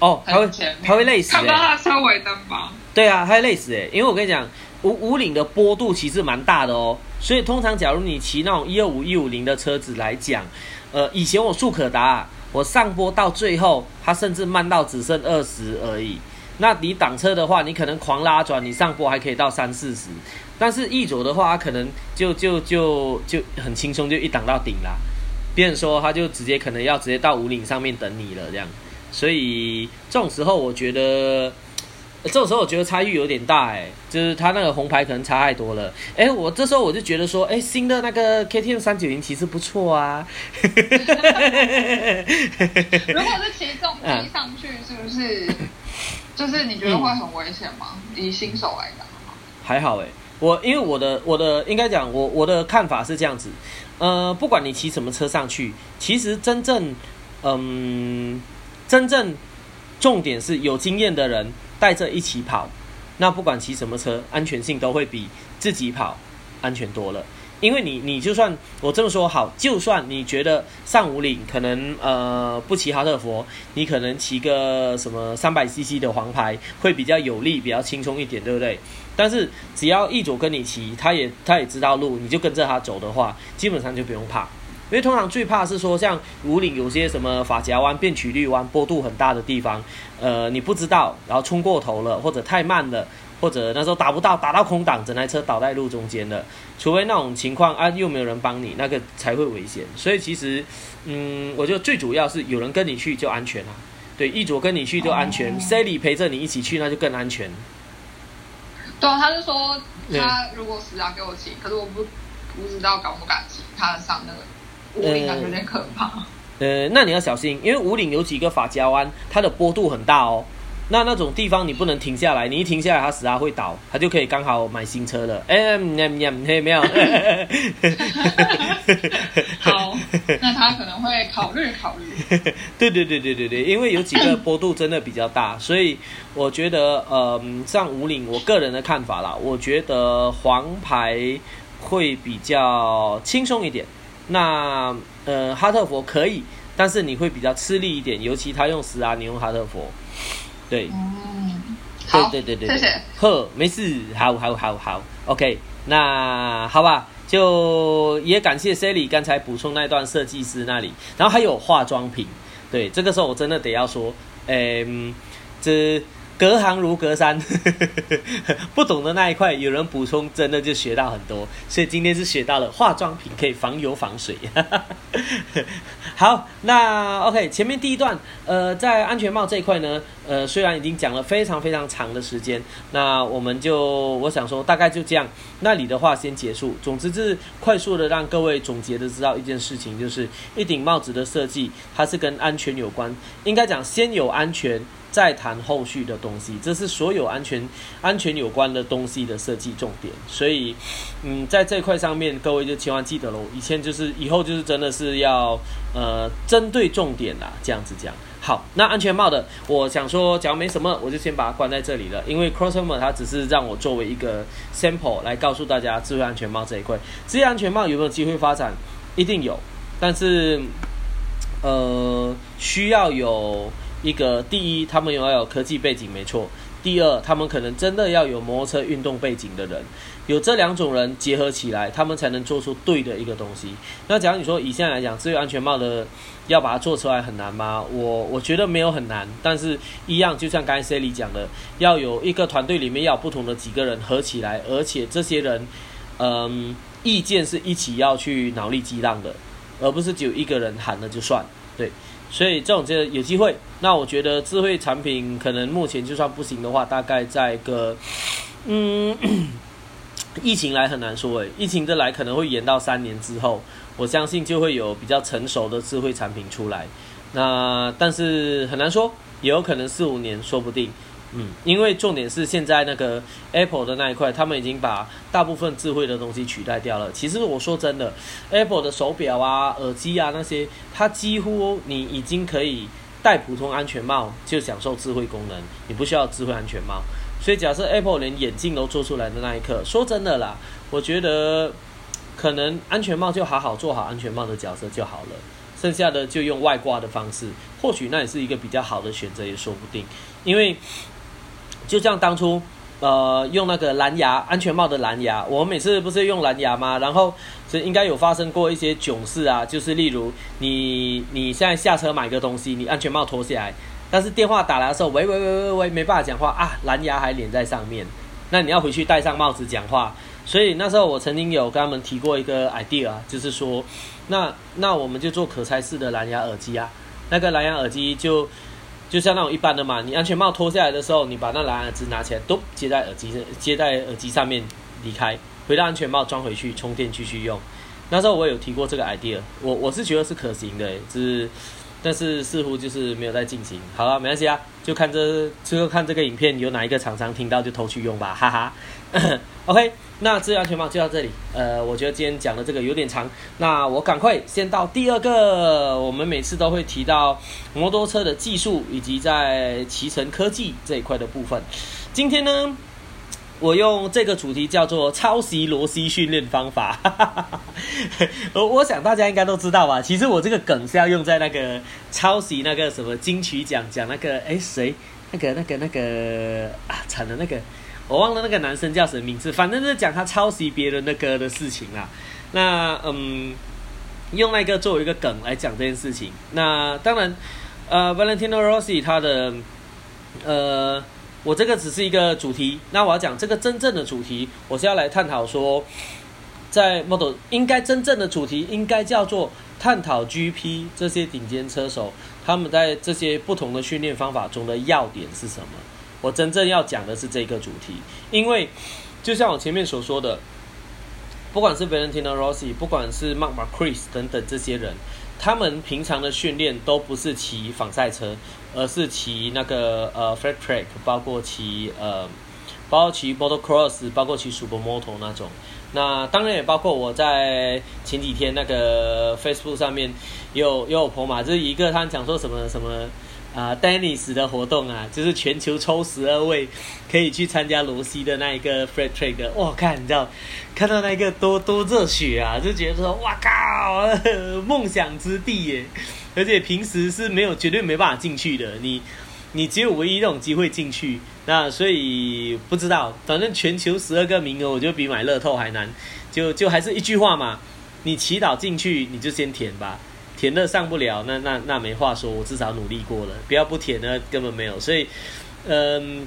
哦，他会他会累死看不到哎、他的车尾灯吧？对啊，他会累死哎、因为我跟你讲，五五岭的坡度其实蛮大的哦，所以通常假如你骑那种一二五一五零的车子来讲，呃，以前我速可达，我上坡到最后，它甚至慢到只剩二十而已。那你挡车的话，你可能狂拉转，你上坡还可以到三四十。但是翼左的话，它可能就就就就很轻松，就一挡到顶啦。别人说他就直接可能要直接到五岭上面等你了这样。所以这种时候，我觉得这种时候我觉得差异有点大哎，就是他那个红牌可能差太多了。哎，我这时候我就觉得说，哎，新的那个 KTM 三九零其实不错啊。如果是骑重机上去，是不是？就是你觉得会很危险吗？以新手来讲，还好哎。我因为我的我的应该讲我我的看法是这样子，呃，不管你骑什么车上去，其实真正嗯真正重点是有经验的人带着一起跑，那不管骑什么车，安全性都会比自己跑安全多了。因为你，你就算我这么说好，就算你觉得上五岭可能呃不骑哈特佛，你可能骑个什么三百 CC 的黄牌会比较有利，比较轻松一点，对不对？但是只要一组跟你骑，他也他也知道路，你就跟着他走的话，基本上就不用怕。因为通常最怕是说像五岭有些什么法夹弯、变曲率弯、坡度很大的地方，呃，你不知道，然后冲过头了或者太慢了。或者那时候打不到，打到空挡，整台车倒在路中间了。除非那种情况啊，又没有人帮你，那个才会危险。所以其实，嗯，我觉得最主要是有人跟你去就安全啊。对，一组跟你去就安全，Sally 陪着你一起去那就更安全。对啊，他是说他如果死要给我骑，可是我不不知道敢不敢骑，他上那个五岭感觉有点可怕。呃，那你要小心，因为五岭有几个法夹弯，它的坡度很大哦。那那种地方你不能停下来，你一停下来，它死啊会倒，它就可以刚好买新车了。哎，没没没没有。好，那他可能会考虑考虑。对对对对对对，因为有几个坡度真的比较大，所以我觉得呃，上五岭，我个人的看法啦，我觉得黄牌会比较轻松一点。那呃，哈特佛可以，但是你会比较吃力一点，尤其他用十啊，你用哈特佛。对，嗯，好，对对对对，谢谢。呵，没事，好好好好，OK，那好吧，就也感谢 Sally 刚才补充那段设计师那里，然后还有化妆品，对，这个时候我真的得要说，嗯，这。隔行如隔山，不懂的那一块有人补充，真的就学到很多。所以今天是学到了化妆品可以防油防水。好，那 OK，前面第一段，呃，在安全帽这一块呢，呃，虽然已经讲了非常非常长的时间，那我们就我想说大概就这样。那里的话先结束。总之是快速的让各位总结的知道一件事情，就是一顶帽子的设计，它是跟安全有关。应该讲先有安全。再谈后续的东西，这是所有安全、安全有关的东西的设计重点。所以，嗯，在这块上面，各位就千万记得喽。以前就是，以后就是真的是要呃针对重点啦，这样子讲。好，那安全帽的，我想说，假如没什么，我就先把它关在这里了。因为 Crossover 它只是让我作为一个 sample 来告诉大家智慧安全帽这一块。智慧安全帽有没有机会发展？一定有，但是呃，需要有。一个第一，他们要有科技背景，没错。第二，他们可能真的要有摩托车运动背景的人，有这两种人结合起来，他们才能做出对的一个东西。那假如你说以现在来讲，智慧安全帽的要把它做出来很难吗？我我觉得没有很难，但是一样，就像刚才 C 里讲的，要有一个团队里面要不同的几个人合起来，而且这些人，嗯，意见是一起要去脑力激荡的，而不是只有一个人喊了就算，对。所以这种就有机会，那我觉得智慧产品可能目前就算不行的话，大概在个，嗯，疫情来很难说诶，疫情的来可能会延到三年之后，我相信就会有比较成熟的智慧产品出来，那但是很难说，也有可能四五年说不定。嗯，因为重点是现在那个 Apple 的那一块，他们已经把大部分智慧的东西取代掉了。其实我说真的，Apple 的手表啊、耳机啊那些，它几乎你已经可以戴普通安全帽就享受智慧功能，你不需要智慧安全帽。所以假设 Apple 连眼镜都做出来的那一刻，说真的啦，我觉得可能安全帽就好好做好安全帽的角色就好了，剩下的就用外挂的方式，或许那也是一个比较好的选择，也说不定，因为。就像当初呃，用那个蓝牙安全帽的蓝牙，我每次不是用蓝牙吗？然后这应该有发生过一些囧事啊，就是例如你你现在下车买个东西，你安全帽脱下来，但是电话打来的时候，喂喂喂喂喂，没办法讲话啊，蓝牙还连在上面，那你要回去戴上帽子讲话。所以那时候我曾经有跟他们提过一个 idea，就是说，那那我们就做可拆式的蓝牙耳机啊，那个蓝牙耳机就。就像那种一般的嘛，你安全帽脱下来的时候，你把那蓝牙耳机拿起来，都接在耳机接在耳机上面离开，回到安全帽装回去充电继续用。那时候我有提过这个 idea，我我是觉得是可行的，只是但是似乎就是没有在进行。好了，没关系啊，就看这最后看这个影片有哪一个厂商听到就偷去用吧，哈哈。OK。那这安全帽就到这里。呃，我觉得今天讲的这个有点长，那我赶快先到第二个。我们每次都会提到摩托车的技术以及在骑乘科技这一块的部分。今天呢，我用这个主题叫做抄袭螺丝训练方法。我我想大家应该都知道吧？其实我这个梗是要用在那个抄袭那个什么金曲奖讲那个哎谁那个那个那个啊惨了那个。我忘了那个男生叫什么名字，反正是讲他抄袭别人的歌的事情啦。那嗯，用那个作为一个梗来讲这件事情。那当然，呃，Valentino Rossi 他的，呃，我这个只是一个主题。那我要讲这个真正的主题，我是要来探讨说，在 Model 应该真正的主题应该叫做探讨 GP 这些顶尖车手他们在这些不同的训练方法中的要点是什么。我真正要讲的是这个主题，因为就像我前面所说的，不管是 Valentino Rossi，不管是 Mark m a r q u i s 等等这些人，他们平常的训练都不是骑仿赛车，而是骑那个呃 Flat Track，包括骑呃，包括骑 Bottle Cross，包括骑 Supermoto 那种。那当然也包括我在前几天那个 Facebook 上面也有也有朋友嘛，就是一个他讲说什么什么。啊，Dennis 的活动啊，就是全球抽十二位可以去参加罗西的那一个 Fred Track。哇，看你知道，看到那个多多热血啊，就觉得说，哇靠，梦想之地耶！而且平时是没有绝对没办法进去的，你你只有唯一这种机会进去。那所以不知道，反正全球十二个名额，我觉得比买乐透还难。就就还是一句话嘛，你祈祷进去，你就先填吧。填了上不了，那那那没话说，我至少努力过了。不要不填呢，根本没有。所以，嗯，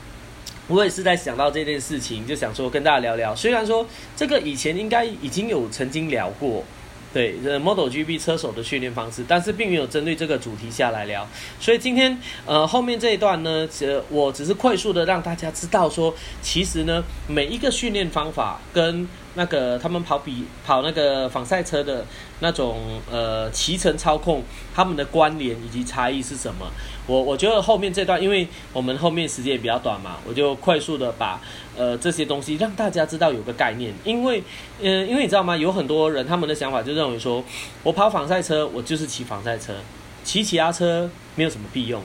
我也是在想到这件事情，就想说跟大家聊聊。虽然说这个以前应该已经有曾经聊过。对，呃，Model GP 车手的训练方式，但是并没有针对这个主题下来聊，所以今天，呃，后面这一段呢，呃，我只是快速的让大家知道说，其实呢，每一个训练方法跟那个他们跑比跑那个仿赛车的那种呃骑乘操控，他们的关联以及差异是什么？我我觉得后面这段，因为我们后面时间也比较短嘛，我就快速的把。呃，这些东西让大家知道有个概念，因为，嗯，因为你知道吗？有很多人他们的想法就认为说，我跑仿赛车，我就是骑仿赛车，骑其他车没有什么屁用。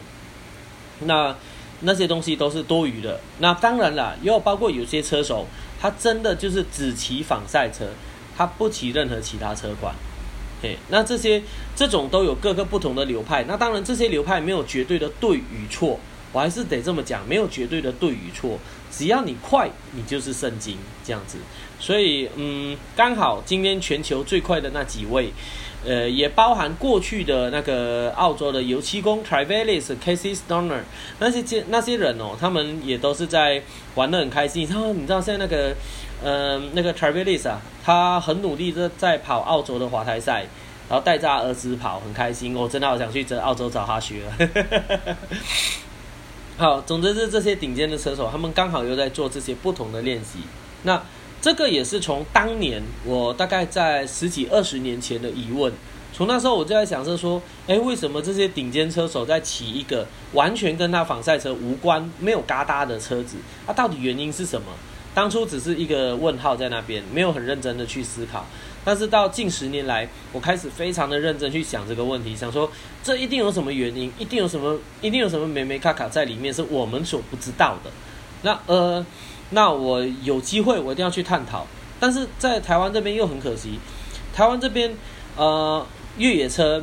那那些东西都是多余的。那当然了，也有包括有些车手，他真的就是只骑仿赛车，他不骑任何其他车款。嘿，那这些这种都有各个不同的流派。那当然，这些流派没有绝对的对与错，我还是得这么讲，没有绝对的对与错。只要你快，你就是圣经这样子。所以，嗯，刚好今天全球最快的那几位，呃，也包含过去的那个澳洲的油漆工 Travis、Casey Stoner 那些那些人哦，他们也都是在玩的很开心。然后你知道现在那个，嗯，那个 Travis 啊，他很努力的在跑澳洲的滑台赛，然后带着儿子跑，很开心。我真的好想去这澳洲找他学。好，总之是这些顶尖的车手，他们刚好又在做这些不同的练习。那这个也是从当年我大概在十几二十年前的疑问，从那时候我就在想是说，哎，为什么这些顶尖车手在骑一个完全跟他仿赛车无关、没有嘎哒的车子？啊，到底原因是什么？当初只是一个问号在那边，没有很认真的去思考。但是到近十年来，我开始非常的认真去想这个问题，想说这一定有什么原因，一定有什么，一定有什么美美卡卡在里面是我们所不知道的。那呃，那我有机会我一定要去探讨。但是在台湾这边又很可惜，台湾这边呃越野车，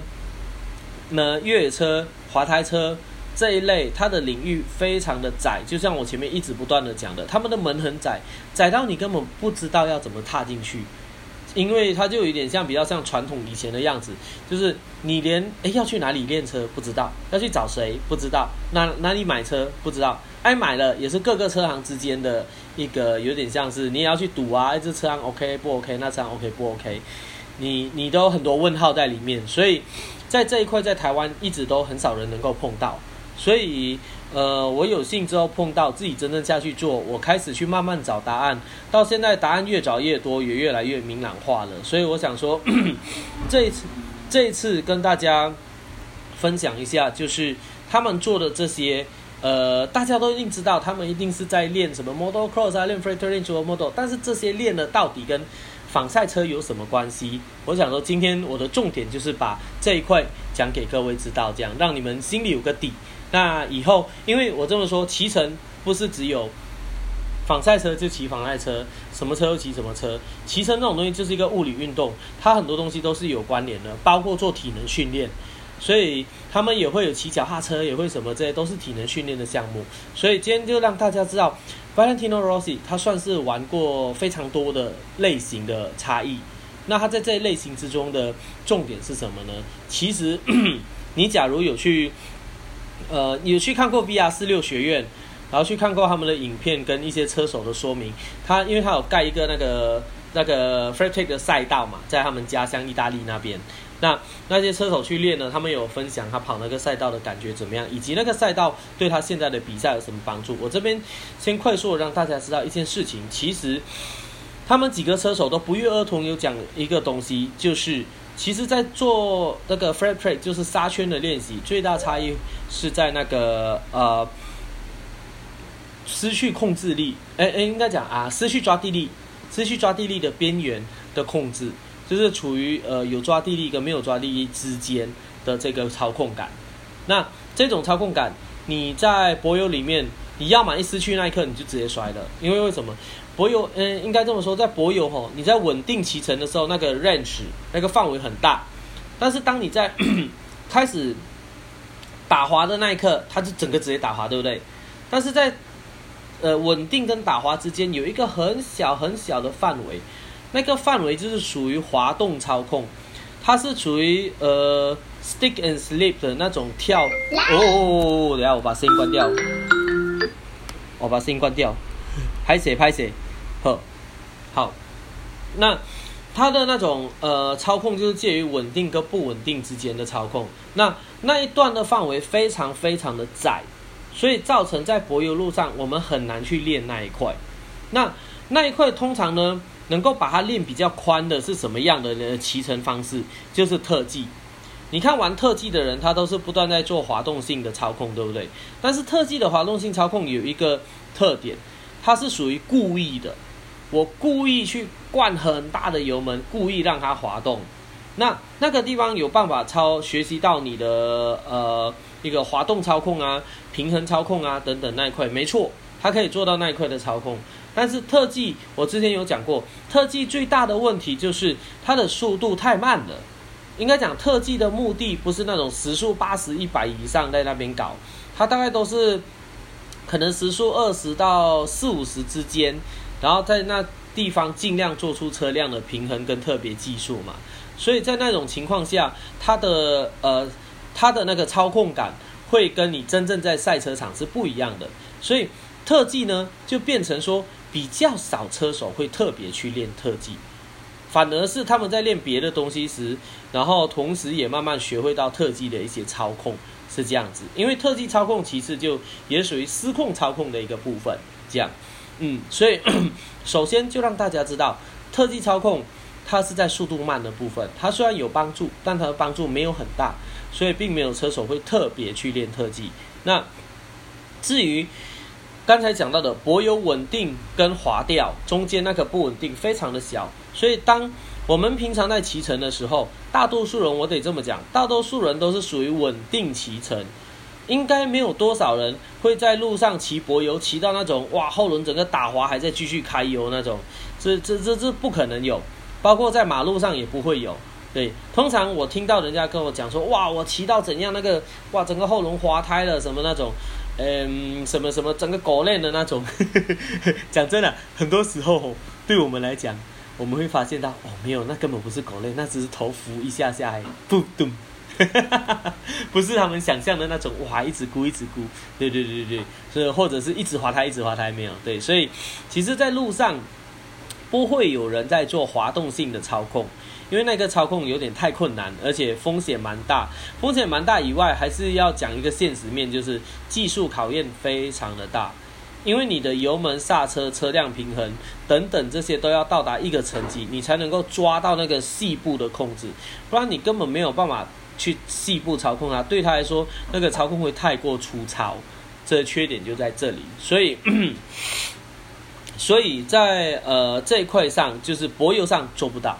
那越野车、滑胎车这一类，它的领域非常的窄，就像我前面一直不断的讲的，他们的门很窄，窄到你根本不知道要怎么踏进去。因为它就有点像比较像传统以前的样子，就是你连诶要去哪里练车不知道，要去找谁不知道，哪哪里买车不知道，哎买了也是各个车行之间的一个有点像是你也要去赌啊，这车行 OK 不 OK，那车行 OK 不 OK，你你都很多问号在里面，所以在这一块在台湾一直都很少人能够碰到，所以。呃，我有幸之后碰到自己真正下去做，我开始去慢慢找答案，到现在答案越找越多，也越来越明朗化了。所以我想说，这一次这一次跟大家分享一下，就是他们做的这些，呃，大家都一定知道，他们一定是在练什么 Model Cross 啊，练 f r e t e r 练 Model，但是这些练的到底跟仿赛车有什么关系？我想说，今天我的重点就是把这一块讲给各位知道，这样让你们心里有个底。那以后，因为我这么说，骑乘不是只有仿赛车就骑仿赛车，什么车就骑什么车。骑乘这种东西就是一个物理运动，它很多东西都是有关联的，包括做体能训练。所以他们也会有骑脚踏车，也会什么，这些都是体能训练的项目。所以今天就让大家知道，Valentino Rossi 他算是玩过非常多的类型的差异。那他在这类型之中的重点是什么呢？其实 你假如有去。呃，有去看过 VR 四六学院，然后去看过他们的影片跟一些车手的说明。他因为他有盖一个那个那个 f r e t a k 的赛道嘛，在他们家乡意大利那边。那那些车手去练呢，他们有分享他跑那个赛道的感觉怎么样，以及那个赛道对他现在的比赛有什么帮助。我这边先快速让大家知道一件事情，其实他们几个车手都不约而同有讲一个东西，就是。其实，在做那个 free play 就是沙圈的练习，最大差异是在那个呃失去控制力，哎哎，应该讲啊，失去抓地力，失去抓地力的边缘的控制，就是处于呃有抓地力跟没有抓地力之间的这个操控感。那这种操控感，你在柏油里面，你要么一失去那一刻你就直接摔了，因为为什么？柏油，嗯，应该这么说，在博油吼，你在稳定骑乘的时候，那个 range 那个范围很大，但是当你在 开始打滑的那一刻，它就整个直接打滑，对不对？但是在呃稳定跟打滑之间有一个很小很小的范围，那个范围就是属于滑动操控，它是属于呃 stick and slip 的那种跳。哦，等下我把声音关掉，我把声音关掉，拍谁拍谁。好，好，那它的那种呃操控就是介于稳定跟不稳定之间的操控。那那一段的范围非常非常的窄，所以造成在柏油路上我们很难去练那一块。那那一块通常呢，能够把它练比较宽的是什么样的骑乘方式？就是特技。你看玩特技的人，他都是不断在做滑动性的操控，对不对？但是特技的滑动性操控有一个特点，它是属于故意的。我故意去灌很大的油门，故意让它滑动。那那个地方有办法操学习到你的呃一个滑动操控啊、平衡操控啊等等那一块，没错，它可以做到那一块的操控。但是特技我之前有讲过，特技最大的问题就是它的速度太慢了。应该讲特技的目的不是那种时速八十一百以上在那边搞，它大概都是可能时速二十到四五十之间。然后在那地方尽量做出车辆的平衡跟特别技术嘛，所以在那种情况下，它的呃它的那个操控感会跟你真正在赛车场是不一样的，所以特技呢就变成说比较少车手会特别去练特技，反而是他们在练别的东西时，然后同时也慢慢学会到特技的一些操控是这样子，因为特技操控其实就也属于失控操控的一个部分，这样。嗯，所以 首先就让大家知道，特技操控它是在速度慢的部分，它虽然有帮助，但它的帮助没有很大，所以并没有车手会特别去练特技。那至于刚才讲到的柏油稳定跟滑掉中间那个不稳定非常的小，所以当我们平常在骑乘的时候，大多数人我得这么讲，大多数人都是属于稳定骑乘。应该没有多少人会在路上骑柏油，骑到那种哇后轮整个打滑还在继续开油那种，这这这这不可能有，包括在马路上也不会有。对，通常我听到人家跟我讲说，哇，我骑到怎样那个，哇，整个后轮滑胎了什么那种，嗯，什么什么整个狗链的那种。讲真的，很多时候对我们来讲，我们会发现到，哦，没有，那根本不是狗链，那只是头浮一下下，不咚。不是他们想象的那种哇，一直咕一直咕，对对对对对，所以或者是一直滑胎一直滑胎没有。对，所以其实，在路上不会有人在做滑动性的操控，因为那个操控有点太困难，而且风险蛮大，风险蛮大以外，还是要讲一个现实面，就是技术考验非常的大，因为你的油门、刹车、车辆平衡等等这些都要到达一个层级，你才能够抓到那个细部的控制，不然你根本没有办法。去细部操控它，对他来说，那个操控会太过粗糙，这缺点就在这里。所以，所以在呃这一块上，就是柏油上做不到，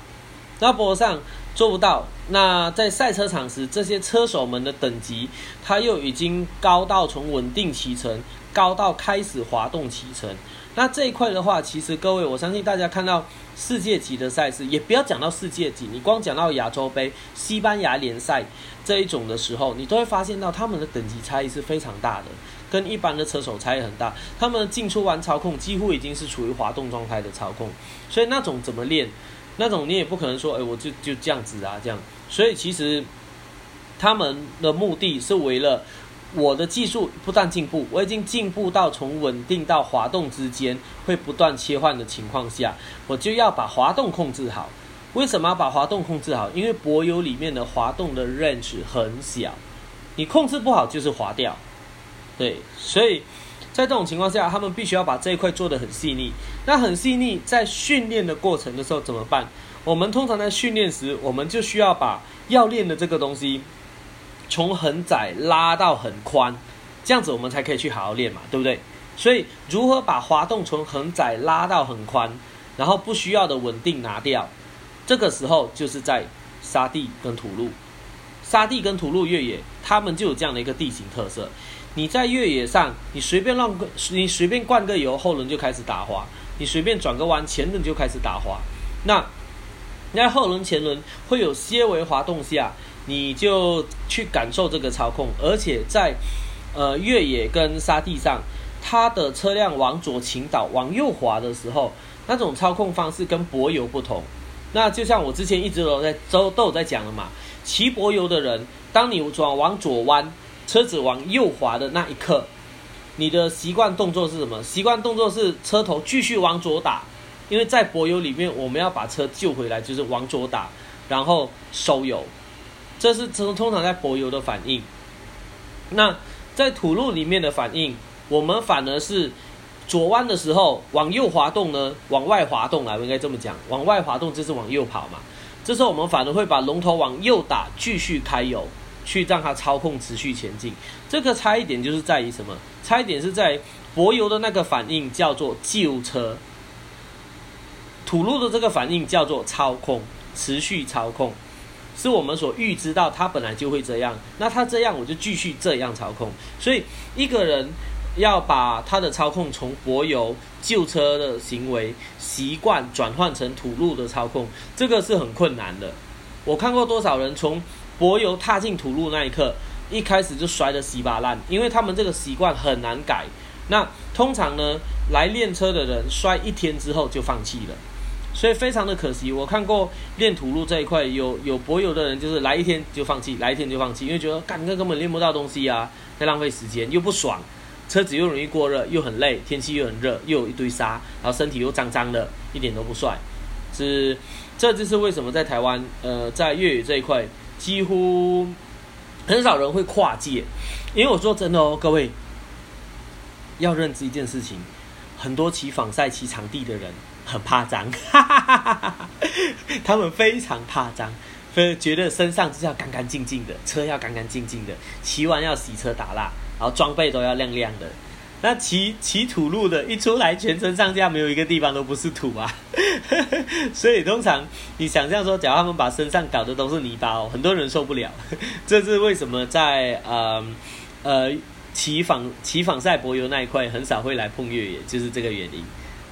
那柏油上做不到，那在赛车场时，这些车手们的等级，他又已经高到从稳定骑乘，高到开始滑动骑乘。那这一块的话，其实各位，我相信大家看到世界级的赛事，也不要讲到世界级，你光讲到亚洲杯、西班牙联赛这一种的时候，你都会发现到他们的等级差异是非常大的，跟一般的车手差异很大。他们进出弯操控几乎已经是处于滑动状态的操控，所以那种怎么练，那种你也不可能说，哎，我就就这样子啊，这样。所以其实他们的目的是为了。我的技术不断进步，我已经进步到从稳定到滑动之间会不断切换的情况下，我就要把滑动控制好。为什么要把滑动控制好？因为柏油里面的滑动的 range 很小，你控制不好就是滑掉。对，所以在这种情况下，他们必须要把这一块做得很细腻。那很细腻，在训练的过程的时候怎么办？我们通常在训练时，我们就需要把要练的这个东西。从很窄拉到很宽，这样子我们才可以去好好练嘛，对不对？所以如何把滑动从很窄拉到很宽，然后不需要的稳定拿掉，这个时候就是在沙地跟土路，沙地跟土路越野，他们就有这样的一个地形特色。你在越野上，你随便乱，你随便灌个油，后轮就开始打滑；你随便转个弯，前轮就开始打滑。那在后轮、前轮会有些微滑动下。你就去感受这个操控，而且在呃越野跟沙地上，它的车辆往左倾倒、往右滑的时候，那种操控方式跟柏油不同。那就像我之前一直都在都都有在讲了嘛，骑柏油的人，当你转往左弯，车子往右滑的那一刻，你的习惯动作是什么？习惯动作是车头继续往左打，因为在柏油里面，我们要把车救回来，就是往左打，然后收油。这是通通常在柏油的反应，那在土路里面的反应，我们反而是左弯的时候往右滑动呢，往外滑动啊，我应该这么讲，往外滑动就是往右跑嘛。这时候我们反而会把龙头往右打，继续开油，去让它操控持续前进。这个差异点就是在于什么？差异点是在柏油的那个反应叫做救车，土路的这个反应叫做操控，持续操控。是我们所预知到，它本来就会这样。那它这样，我就继续这样操控。所以一个人要把他的操控从柏油旧车的行为习惯转换成土路的操控，这个是很困难的。我看过多少人从柏油踏进土路那一刻，一开始就摔得稀巴烂，因为他们这个习惯很难改。那通常呢，来练车的人摔一天之后就放弃了。所以非常的可惜，我看过练土路这一块有有博友的人，就是来一天就放弃，来一天就放弃，因为觉得干那根本练不到东西啊，在浪费时间又不爽，车子又容易过热，又很累，天气又很热，又有一堆沙，然后身体又脏脏的，一点都不帅。是，这就是为什么在台湾，呃，在粤语这一块几乎很少人会跨界，因为我说真的哦，各位要认知一件事情，很多骑仿赛、骑场地的人。很怕脏，他们非常怕脏，非觉得身上是要干干净净的，车要干干净净的，骑完要洗车打蜡，然后装备都要亮亮的。那骑骑土路的，一出来全身上下没有一个地方都不是土啊，所以通常你想象说，假如他们把身上搞的都是泥巴哦，很多人受不了。这是为什么在呃呃骑仿骑仿赛柏油那一块很少会来碰越野，就是这个原因。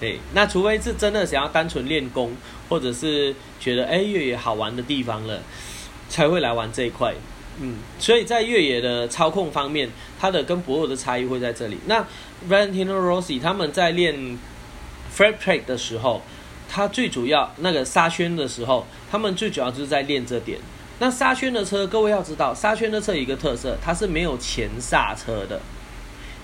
对，那除非是真的想要单纯练功，或者是觉得哎越野好玩的地方了，才会来玩这一块。嗯，所以在越野的操控方面，它的跟博尔的差异会在这里。那 Valentino Rossi 他们在练 Flat Track 的时候，他最主要那个沙圈的时候，他们最主要就是在练这点。那沙圈的车，各位要知道，沙圈的车一个特色，它是没有前刹车的，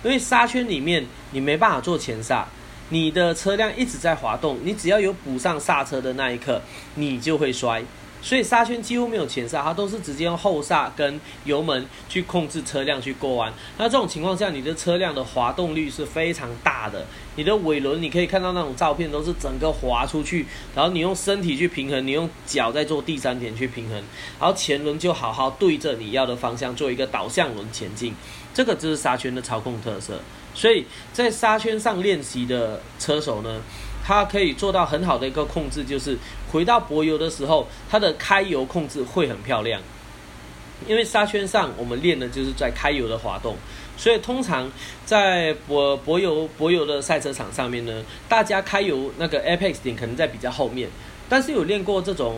因为沙圈里面你没办法做前刹，你的车辆一直在滑动，你只要有补上刹车的那一刻，你就会摔。所以刹圈几乎没有前刹，它都是直接用后刹跟油门去控制车辆去过弯。那这种情况下，你的车辆的滑动率是非常大的。你的尾轮你可以看到那种照片，都是整个滑出去，然后你用身体去平衡，你用脚在做第三点去平衡，然后前轮就好好对着你要的方向做一个导向轮前进。这个就是刹圈的操控特色。所以在沙圈上练习的车手呢？他可以做到很好的一个控制，就是回到柏油的时候，他的开油控制会很漂亮。因为沙圈上我们练的就是在开油的滑动，所以通常在柏柏油柏油的赛车场上面呢，大家开油那个 apex 点可能在比较后面，但是有练过这种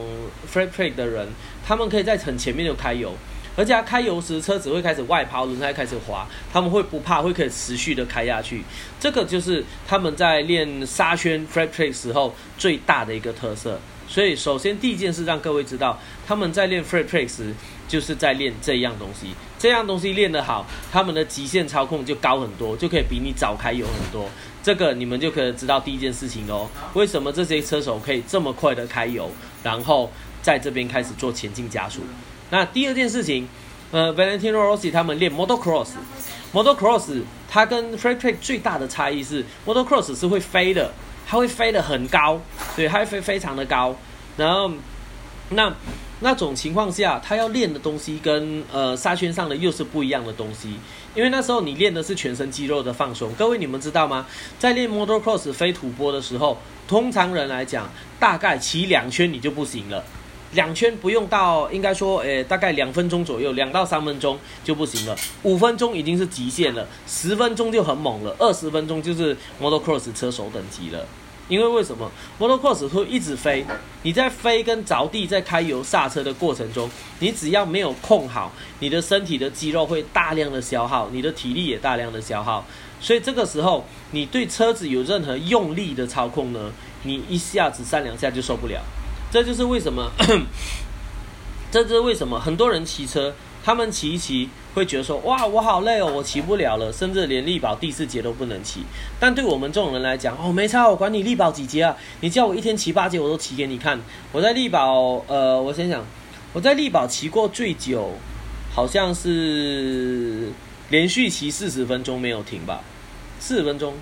free play 的人，他们可以在很前面就开油。而且它开油时，车子会开始外抛，轮胎开始滑，他们会不怕，会可以持续的开下去。这个就是他们在练沙圈 flat track 时候最大的一个特色。所以，首先第一件事让各位知道，他们在练 flat track 时，就是在练这样东西。这样东西练得好，他们的极限操控就高很多，就可以比你早开油很多。这个你们就可以知道第一件事情喽。为什么这些车手可以这么快的开油，然后在这边开始做前进加速？那第二件事情，呃，Valentino Rossi 他们练 Motocross，Motocross 它跟 Free Track 最大的差异是，Motocross 是会飞的，它会飞得很高，对，它会飞非常的高。然后，那那种情况下，他要练的东西跟呃沙圈上的又是不一样的东西，因为那时候你练的是全身肌肉的放松。各位你们知道吗？在练 Motocross 飞土坡的时候，通常人来讲，大概骑两圈你就不行了。两圈不用到，应该说，诶，大概两分钟左右，两到三分钟就不行了。五分钟已经是极限了，十分钟就很猛了，二十分钟就是 motocross 车手等级了。因为为什么 motocross 会一直飞？你在飞跟着地在开油刹车的过程中，你只要没有控好，你的身体的肌肉会大量的消耗，你的体力也大量的消耗。所以这个时候，你对车子有任何用力的操控呢，你一下子三两下就受不了。这就是为什么，这就是为什么很多人骑车，他们骑一骑会觉得说，哇，我好累哦，我骑不了了，甚至连力保第四节都不能骑。但对我们这种人来讲，哦，没差，我管你力保几节啊，你叫我一天骑八节，我都骑给你看。我在力保，呃，我先想，我在力保骑过最久，好像是连续骑四十分钟没有停吧，四十分钟，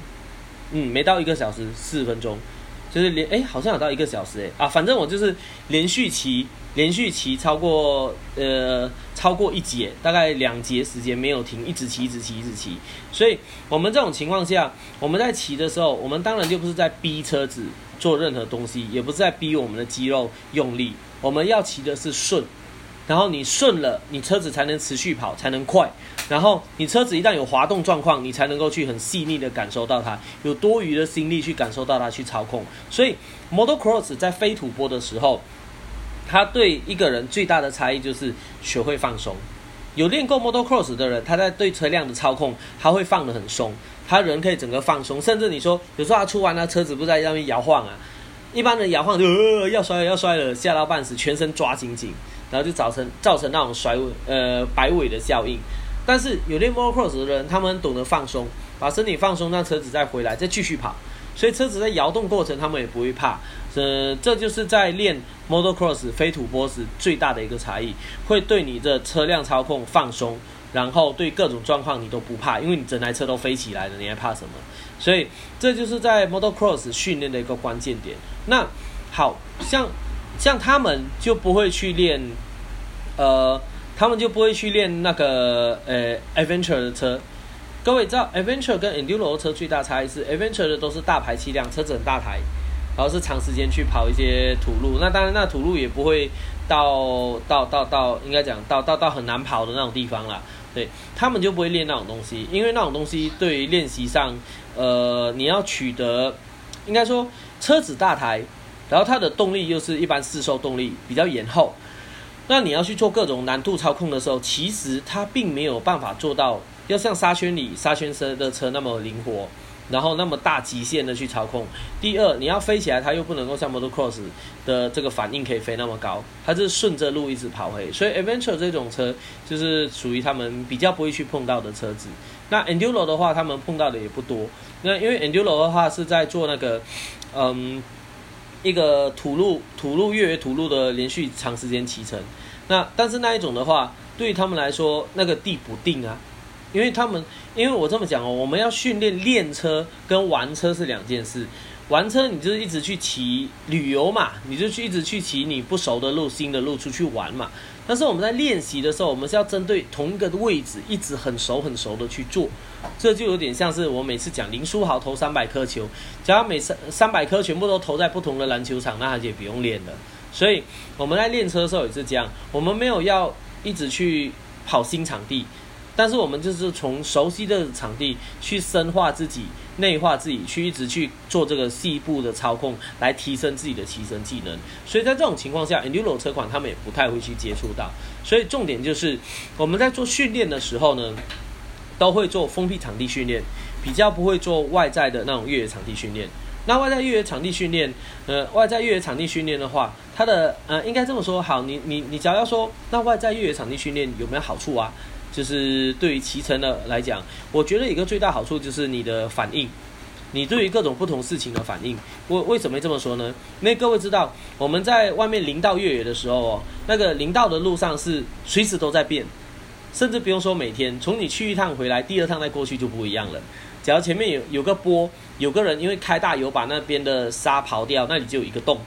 嗯，没到一个小时，四十分钟。就是连哎，好像有到一个小时哎啊，反正我就是连续骑，连续骑超过呃超过一节，大概两节时间没有停，一直骑，一直骑，一直骑。所以我们这种情况下，我们在骑的时候，我们当然就不是在逼车子做任何东西，也不是在逼我们的肌肉用力，我们要骑的是顺。然后你顺了，你车子才能持续跑，才能快。然后你车子一旦有滑动状况，你才能够去很细腻的感受到它，有多余的心力去感受到它，去操控。所以，Model Cross 在飞土坡的时候，它对一个人最大的差异就是学会放松。有练过 Model Cross 的人，他在对车辆的操控，他会放得很松，他人可以整个放松。甚至你说，有时候他出完了车子不在上面摇晃啊，一般人摇晃就呃要摔了要摔了，吓到半死，全身抓紧紧。然后就造成造成那种甩尾呃摆尾的效应，但是有练 motocross 的人，他们懂得放松，把身体放松，让车子再回来再继续跑，所以车子在摇动过程他们也不会怕，呃，这就是在练 motocross 飞土坡时最大的一个差异，会对你的车辆操控放松，然后对各种状况你都不怕，因为你整台车都飞起来了，你还怕什么？所以这就是在 motocross 训练的一个关键点。那好像。像他们就不会去练，呃，他们就不会去练那个呃，adventure 的车。各位知道，adventure 跟 enduro 车最大差异是，adventure 的都是大排气量，车子很大台，然后是长时间去跑一些土路。那当然，那土路也不会到到到到，应该讲到到到很难跑的那种地方啦。对他们就不会练那种东西，因为那种东西对于练习上，呃，你要取得。应该说车子大台，然后它的动力又是一般四售动力，比较延后。那你要去做各种难度操控的时候，其实它并没有办法做到要像沙圈里沙圈车的车那么灵活。然后那么大极限的去操控。第二，你要飞起来，它又不能够像 Motocross 的这个反应可以飞那么高，它是顺着路一直跑回。所以 Adventure 这种车就是属于他们比较不会去碰到的车子。那 Enduro 的话，他们碰到的也不多。那因为 Enduro 的话是在做那个，嗯，一个土路、土路越野土路的连续长时间骑乘。那但是那一种的话，对他们来说，那个地不定啊。因为他们，因为我这么讲哦，我们要训练练车跟玩车是两件事。玩车你就是一直去骑旅游嘛，你就去一直去骑你不熟的路、新的路出去玩嘛。但是我们在练习的时候，我们是要针对同一个位置，一直很熟很熟的去做。这就有点像是我每次讲林书豪投三百颗球，只要每三三百颗全部都投在不同的篮球场，那他就不用练了。所以我们在练车的时候也是这样，我们没有要一直去跑新场地。但是我们就是从熟悉的场地去深化自己、内化自己，去一直去做这个细部的操控，来提升自己的骑乘技能。所以在这种情况下，Enduro 车款他们也不太会去接触到。所以重点就是我们在做训练的时候呢，都会做封闭场地训练，比较不会做外在的那种越野场地训练。那外在越野场地训练，呃，外在越野场地训练的话，它的呃，应该这么说，好，你你你，假如要说，那外在越野场地训练有没有好处啊？就是对于骑乘的来讲，我觉得一个最大好处就是你的反应，你对于各种不同事情的反应。为为什么这么说呢？因为各位知道，我们在外面林道越野的时候哦，那个林道的路上是随时都在变，甚至不用说每天，从你去一趟回来，第二趟再过去就不一样了。只要前面有有个坡，有个人因为开大油把那边的沙刨掉，那里就有一个洞。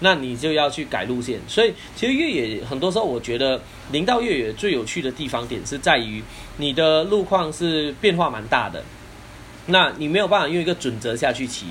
那你就要去改路线，所以其实越野很多时候，我觉得林道越野最有趣的地方点是在于你的路况是变化蛮大的，那你没有办法用一个准则下去骑，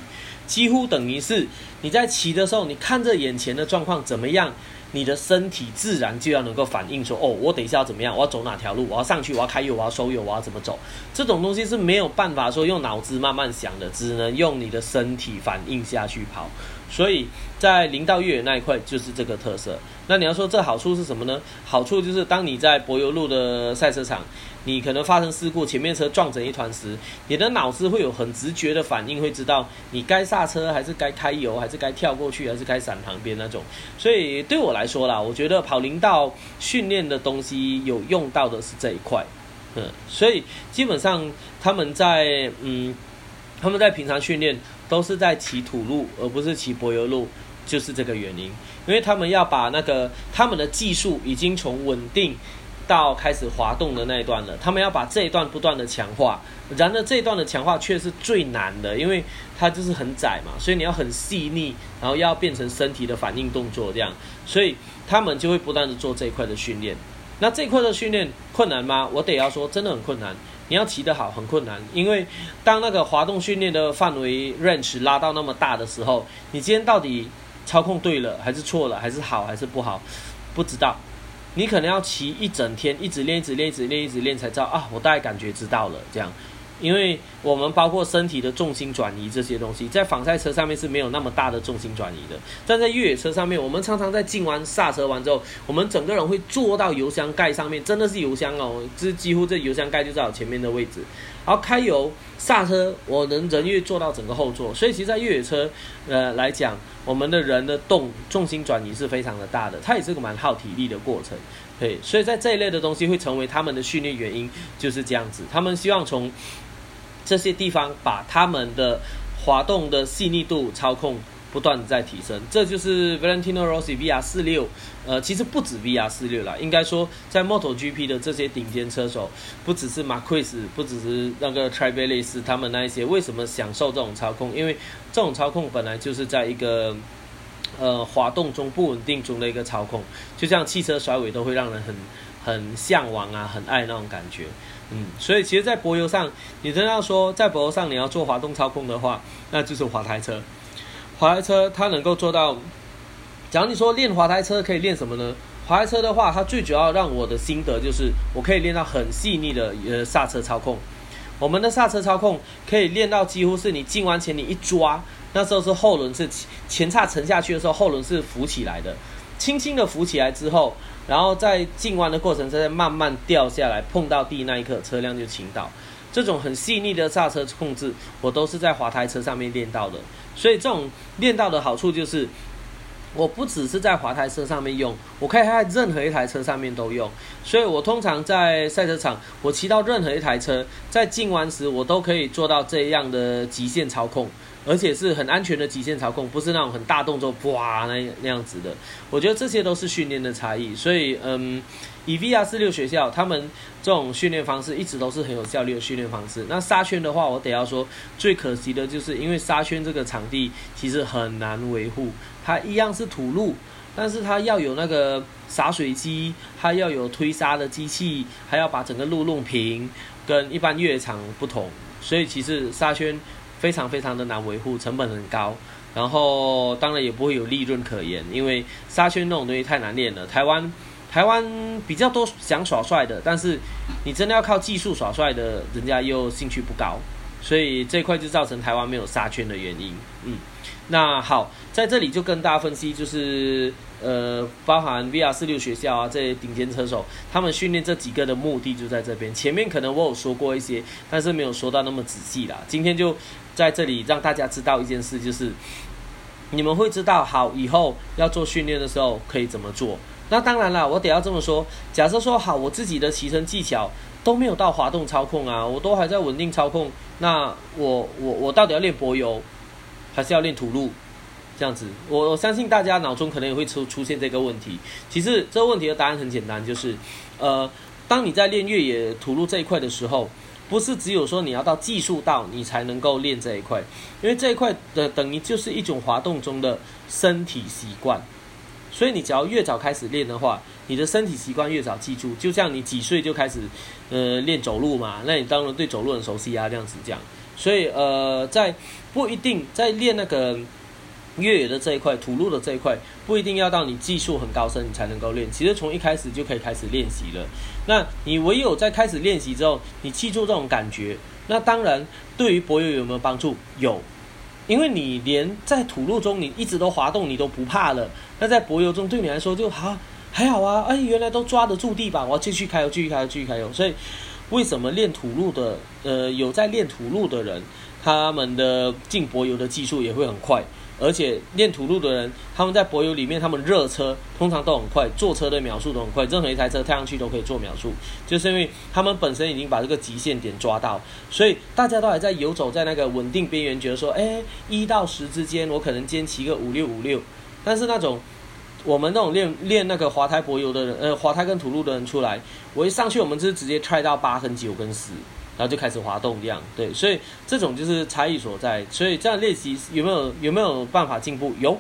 几乎等于是你在骑的时候，你看着眼前的状况怎么样，你的身体自然就要能够反应说，哦，我等一下要怎么样，我要走哪条路，我要上去，我要开右，我要收右，我要怎么走，这种东西是没有办法说用脑子慢慢想的，只能用你的身体反应下去跑。所以在林道越野那一块就是这个特色。那你要说这好处是什么呢？好处就是当你在柏油路的赛车场，你可能发生事故，前面车撞成一团时，你的脑子会有很直觉的反应，会知道你该刹车还是该开油，还是该跳过去，还是该闪旁边那种。所以对我来说啦，我觉得跑林道训练的东西有用到的是这一块。嗯，所以基本上他们在嗯，他们在平常训练。都是在骑土路，而不是骑柏油路，就是这个原因。因为他们要把那个他们的技术已经从稳定到开始滑动的那一段了，他们要把这一段不断的强化。然而这一段的强化却是最难的，因为它就是很窄嘛，所以你要很细腻，然后要变成身体的反应动作这样，所以他们就会不断的做这一块的训练。那这一块的训练困难吗？我得要说，真的很困难。你要骑得好很困难，因为当那个滑动训练的范围 range 拉到那么大的时候，你今天到底操控对了还是错了，还是好还是不好，不知道。你可能要骑一整天，一直练，一直练，一直练，一直练，才知道啊，我大概感觉知道了这样。因为我们包括身体的重心转移这些东西，在仿赛车上面是没有那么大的重心转移的，但在越野车上面，我们常常在进弯、刹车完之后，我们整个人会坐到油箱盖上面，真的是油箱哦，这几乎这油箱盖就在我前面的位置。好开油、刹车，我能人越坐到整个后座，所以其实，在越野车呃来讲，我们的人的动重心转移是非常的大的，它也是个蛮耗体力的过程。对，所以在这一类的东西会成为他们的训练原因，就是这样子，他们希望从。这些地方把他们的滑动的细腻度操控不断的在提升，这就是 Valentino Rossi VR 四六，呃，其实不止 VR 四六啦，应该说在 MotoGP 的这些顶尖车手，不只是 Marquez，不只是那个 t r i b e l i s 他们那一些，为什么享受这种操控？因为这种操控本来就是在一个呃滑动中不稳定中的一个操控，就像汽车甩尾都会让人很很向往啊，很爱那种感觉。嗯，所以其实，在柏油上，你真要说在柏油上你要做滑动操控的话，那就是滑台车。滑台车它能够做到，假如你说练滑台车可以练什么呢？滑台车的话，它最主要让我的心得就是，我可以练到很细腻的呃刹车操控。我们的刹车操控可以练到几乎是你进弯前你一抓，那时候是后轮是前叉沉下去的时候，后轮是浮起来的，轻轻的浮起来之后，然后在进弯的过程中再慢慢掉下来，碰到地那一刻，车辆就倾倒。这种很细腻的刹车控制，我都是在滑台车上面练到的。所以这种练到的好处就是，我不只是在滑台车上面用，我可以在任何一台车上面都用。所以我通常在赛车场，我骑到任何一台车，在进弯时，我都可以做到这样的极限操控。而且是很安全的极限操控，不是那种很大动作，哇那那样子的。我觉得这些都是训练的差异。所以，嗯，以 VR 四六学校他们这种训练方式一直都是很有效率的训练方式。那沙圈的话，我得要说，最可惜的就是因为沙圈这个场地其实很难维护。它一样是土路，但是它要有那个洒水机，它要有推沙的机器，还要把整个路弄平，跟一般越野场不同。所以其实沙圈。非常非常的难维护，成本很高，然后当然也不会有利润可言，因为沙圈那种东西太难练了。台湾台湾比较多想耍帅的，但是你真的要靠技术耍帅的，人家又兴趣不高，所以这块就造成台湾没有沙圈的原因。嗯，那好，在这里就跟大家分析，就是呃，包含 VR 四六学校啊这些顶尖车手，他们训练这几个的目的就在这边。前面可能我有说过一些，但是没有说到那么仔细啦。今天就。在这里让大家知道一件事，就是你们会知道，好以后要做训练的时候可以怎么做。那当然了，我得要这么说。假设说好，我自己的骑乘技巧都没有到滑动操控啊，我都还在稳定操控。那我我我到底要练柏油，还是要练土路？这样子，我我相信大家脑中可能也会出出现这个问题。其实这个问题的答案很简单，就是呃，当你在练越野土路这一块的时候。不是只有说你要到技术到你才能够练这一块，因为这一块的等于就是一种滑动中的身体习惯，所以你只要越早开始练的话，你的身体习惯越早记住。就像你几岁就开始呃练走路嘛，那你当然对走路很熟悉啊，这样子讲。所以呃，在不一定在练那个。越野的这一块，土路的这一块，不一定要到你技术很高深，你才能够练。其实从一开始就可以开始练习了。那你唯有在开始练习之后，你记住这种感觉，那当然对于柏油有没有帮助？有，因为你连在土路中你一直都滑动，你都不怕了。那在柏油中对你来说就好还好啊，哎，原来都抓得住地板，我要继续开油，继续开油，继续开油。所以为什么练土路的，呃，有在练土路的人，他们的进柏油的技术也会很快。而且练土路的人，他们在柏油里面，他们热车通常都很快，坐车的秒数都很快，任何一台车开上去都可以做秒数，就是因为他们本身已经把这个极限点抓到，所以大家都还在游走在那个稳定边缘，觉得说，哎，一到十之间，我可能坚骑个五六五六，但是那种我们那种练练那个滑胎柏油的人，呃，滑胎跟土路的人出来，我一上去，我们是直接踹到八跟九跟十。然后就开始滑动这样，对，所以这种就是差异所在。所以这样练习有没有有没有办法进步？有，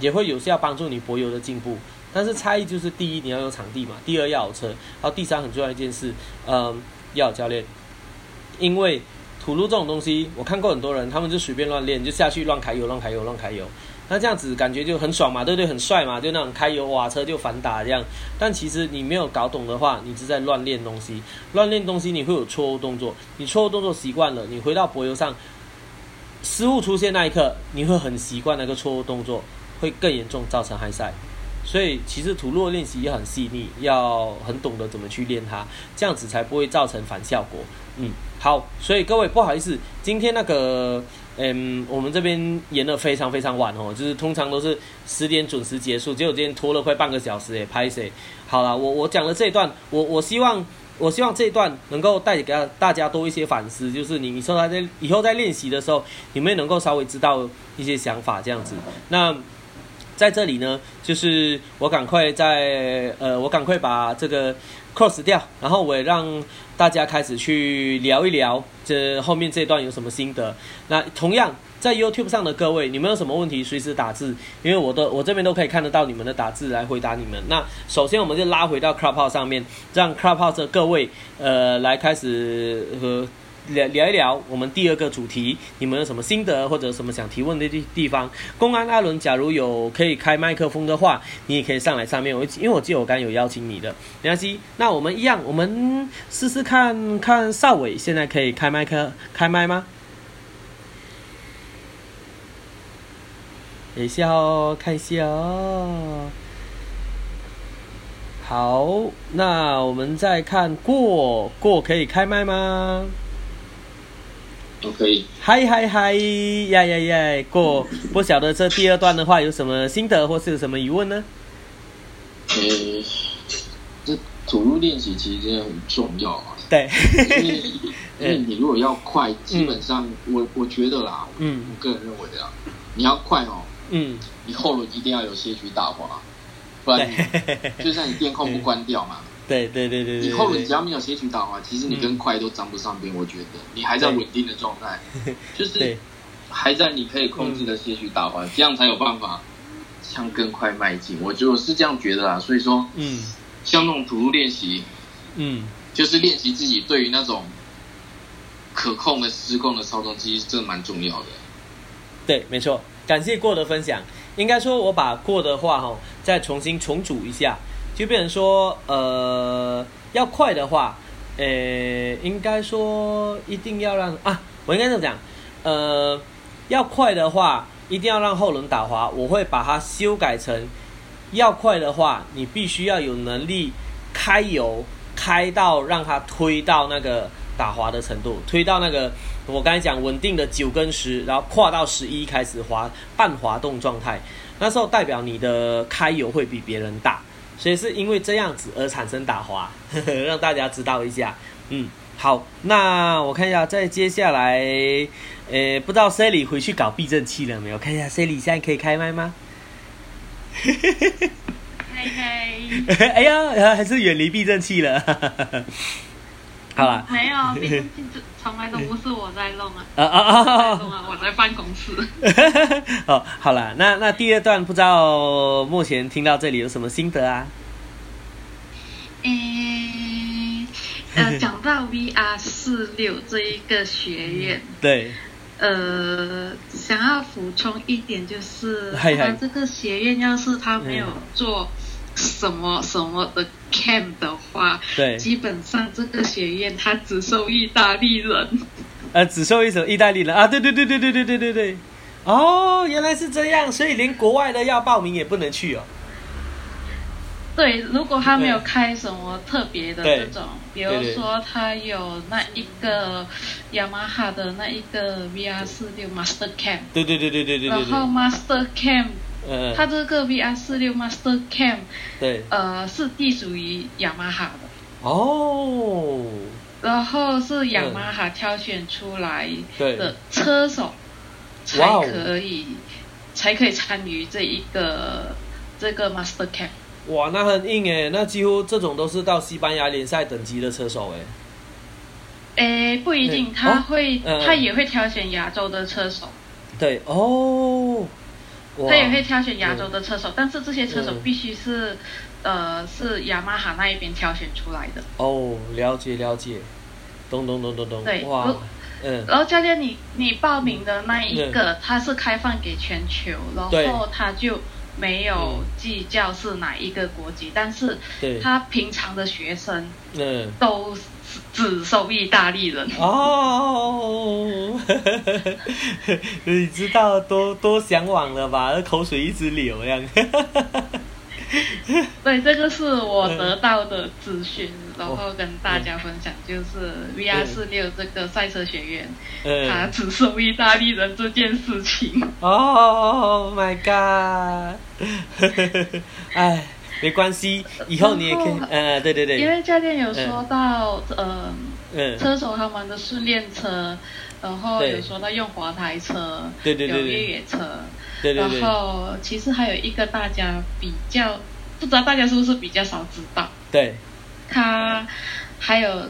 也会有效帮助你柏油的进步。但是差异就是第一你要有场地嘛，第二要有车，然后第三很重要一件事，嗯，要有教练。因为土路这种东西，我看过很多人，他们就随便乱练，就下去乱开油、乱开油、乱开油。那这样子感觉就很爽嘛，对不对？很帅嘛，就那种开油瓦车就反打这样。但其实你没有搞懂的话，你是在乱练东西。乱练东西你会有错误动作，你错误动作习惯了，你回到柏油上，失误出现那一刻，你会很习惯那个错误动作，会更严重造成害赛。所以其实土路练习也很细腻，要很懂得怎么去练它，这样子才不会造成反效果。嗯，好，所以各位不好意思，今天那个。嗯，我们这边演的非常非常晚哦，就是通常都是十点准时结束，结果今天拖了快半个小时诶，拍谁？好了，我我讲了这一段，我我希望我希望这一段能够带给大家多一些反思，就是你你说他在以后在练习的时候，你们能够稍微知道一些想法这样子。那在这里呢，就是我赶快在呃，我赶快把这个 cross 掉，然后我也让。大家开始去聊一聊，这后面这段有什么心得？那同样在 YouTube 上的各位，你们有什么问题，随时打字，因为我的我这边都可以看得到你们的打字来回答你们。那首先我们就拉回到 Clubhouse 上面，让 Clubhouse 的各位呃来开始和。聊聊一聊我们第二个主题，你们有什么心得或者什么想提问的地地方？公安阿伦，假如有可以开麦克风的话，你也可以上来上面。我因为我记得我刚有邀请你的，没关系。那我们一样，我们试试看看少伟现在可以开麦克开麦吗？等一下哦，看一下哦。好，那我们再看过过可以开麦吗？都可以。嗨嗨嗨呀呀呀！过不晓得这第二段的话有什么心得或是有什么疑问呢？呃，这吐露练习其实真的很重要啊。对，因为 因为你如果要快，基本上我我觉得啦，嗯我个人认为的啦，你要快哦，嗯，你后轮一定要有些许打滑，不然你就像你电控不关掉嘛，对对对对对，你后你只要没有些许打滑，其实你跟快都沾不上边。我觉得你还在稳定的状态，就是 对还在你可以控制的些许打滑，这样才有办法向更快迈进。我就我是这样觉得啦，所以说嗯像那种吐露练习，嗯就是练习自己对于那种可控的失控的操纵，其实这蛮重要的。对，没错，感谢过的分享。应该说，我把过的话哈，再重新重组一下，就变成说，呃，要快的话，呃，应该说一定要让啊，我应该这么讲，呃，要快的话，一定要让后轮打滑。我会把它修改成，要快的话，你必须要有能力开油，开到让它推到那个打滑的程度，推到那个我刚才讲稳定的九跟十，然后跨到十一开始滑半滑动状态，那时候代表你的开油会比别人大，所以是因为这样子而产生打滑，呵 呵让大家知道一下。嗯，好，那我看一下，再接下来，呃，不知道 Sally 回去搞避震器了没有？看一下 Sally 现在可以开麦吗？嘿嘿，哎呀，还是远离避震器了。好了，没有，毕竟这从来都不是我在弄啊，啊啊啊。我在办公室。哦，好了，那那第二段不知道目前听到这里有什么心得啊？诶，呃，讲到 VR 四六这一个学院，对，呃，想要补充一点就是，这个学院要是他没有嗯。做什么什么的 camp 的话，对基本上这个学院它只收意大利人。呃，只收一首意大利人啊，对对对对对对对对对，哦，原来是这样，所以连国外的要报名也不能去哦。对，如果他没有对开什么特别的对这种，比如说他有那一个雅马哈的那一个 VR 四六 Master Camp，对对对对对对对然后对，Master Camp，嗯，它这个 VR 四六 Master Camp，对，呃，是隶属于雅马哈的，哦，然后是雅马哈挑选出来的车手才可以才可以参与这一个这个 Master Camp。哇，那很硬诶，那几乎这种都是到西班牙联赛等级的车手诶。诶，不一定，嗯他会、嗯。他也会挑选亚洲的车手，对，哦，哇他也会挑选亚洲的车手，但是这些车手嗯。必须是，呃，是雅马哈那一边挑选出来的。哦，了解了解，咚咚咚咚咚，对嗯，然后教练你你报名的那一个，它是开放给全球，然后他就没有嗯。计较是哪一个国籍，但是，他平常的学生嗯。都只收意大利人。哦，你知道多多向往了吧？口水一直流这样。对，这个是我得到的资讯，然哦后跟大家分享，就是 VR 四六这个赛车学院，它嗯，只收意大利人这件事情。哦、oh、，My God，哎，没关系，以后你也可以，呃，对对对。因，为教练有说到，呃，嗯，车手他们的训练车，然后有说到用滑台车，对对对对。有越野车，然对对。对，后其实还有一个大家比较不知道大家是不是比较少知道，对，他还有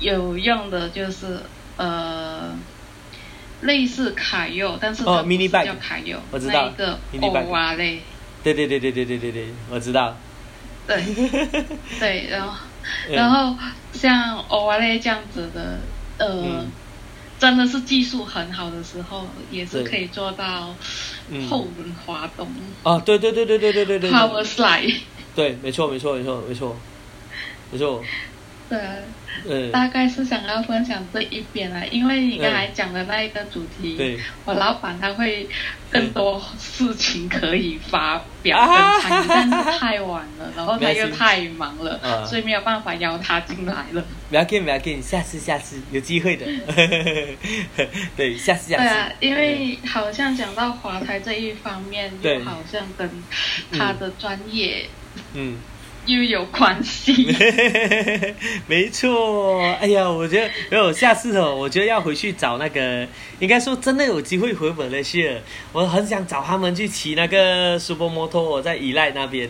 有用的就是呃类似卡柚，但是它哦不 mini 是叫卡柚，我知道那一个欧瓦类，对对对对对对对对，我知道。对 对，然后嗯然后像欧瓦类这样子的，呃。嗯真的是技术很好的时候，也是可以做到嗯后轮滑动、哦，对对对对对对对对 power，slide。对，没错没错没错没错，没错，对啊，嗯，大概是想要分享这一边啊，因为你刚才讲的那一个主题，对，我老板他会更多事情可以发表啊跟参与，但是太晚了，然后他又太忙了，嗯所以没有办法邀他进来了。不要紧，不要紧，下次下次有机会的。对，下次下次。对啊，因为好像讲到华台这一方面，对又好像跟他的专业嗯。又有关系。没错，哎呀，我觉得没有下次哦，我觉得要回去找那个，应该说真的有机会回本了去，我很想找他们去骑那个 super moto，我在依赖那边。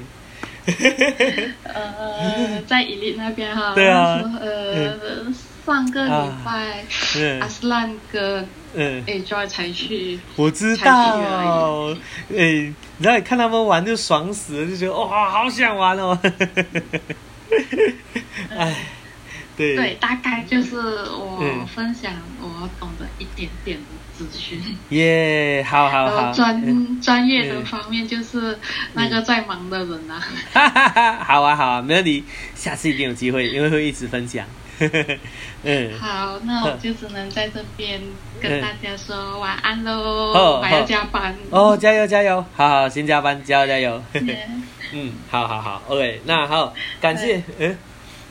呃，在伊利那边哈，对啊呃，上个礼拜嗯阿斯兰跟嗯，Enjoy 才去，我知才道，哎，你知道看他们玩就爽死了，就觉得哇，好想玩哦。哎，对，对，大概就是我嗯分享我懂得一点点的资讯。耶，好好然好，后专专业的嗯方面就是那个在忙的人啊，哈哈哈，好啊好啊，没问题，下次一定有机会，因为会一直分享。嗯，好，那我就只能在这边跟大家说晚安哦喽，还要加班。哦，加油加油，好好先加班，加油加油。耶 嗯，好好好，OK，那好，感谢，嗯，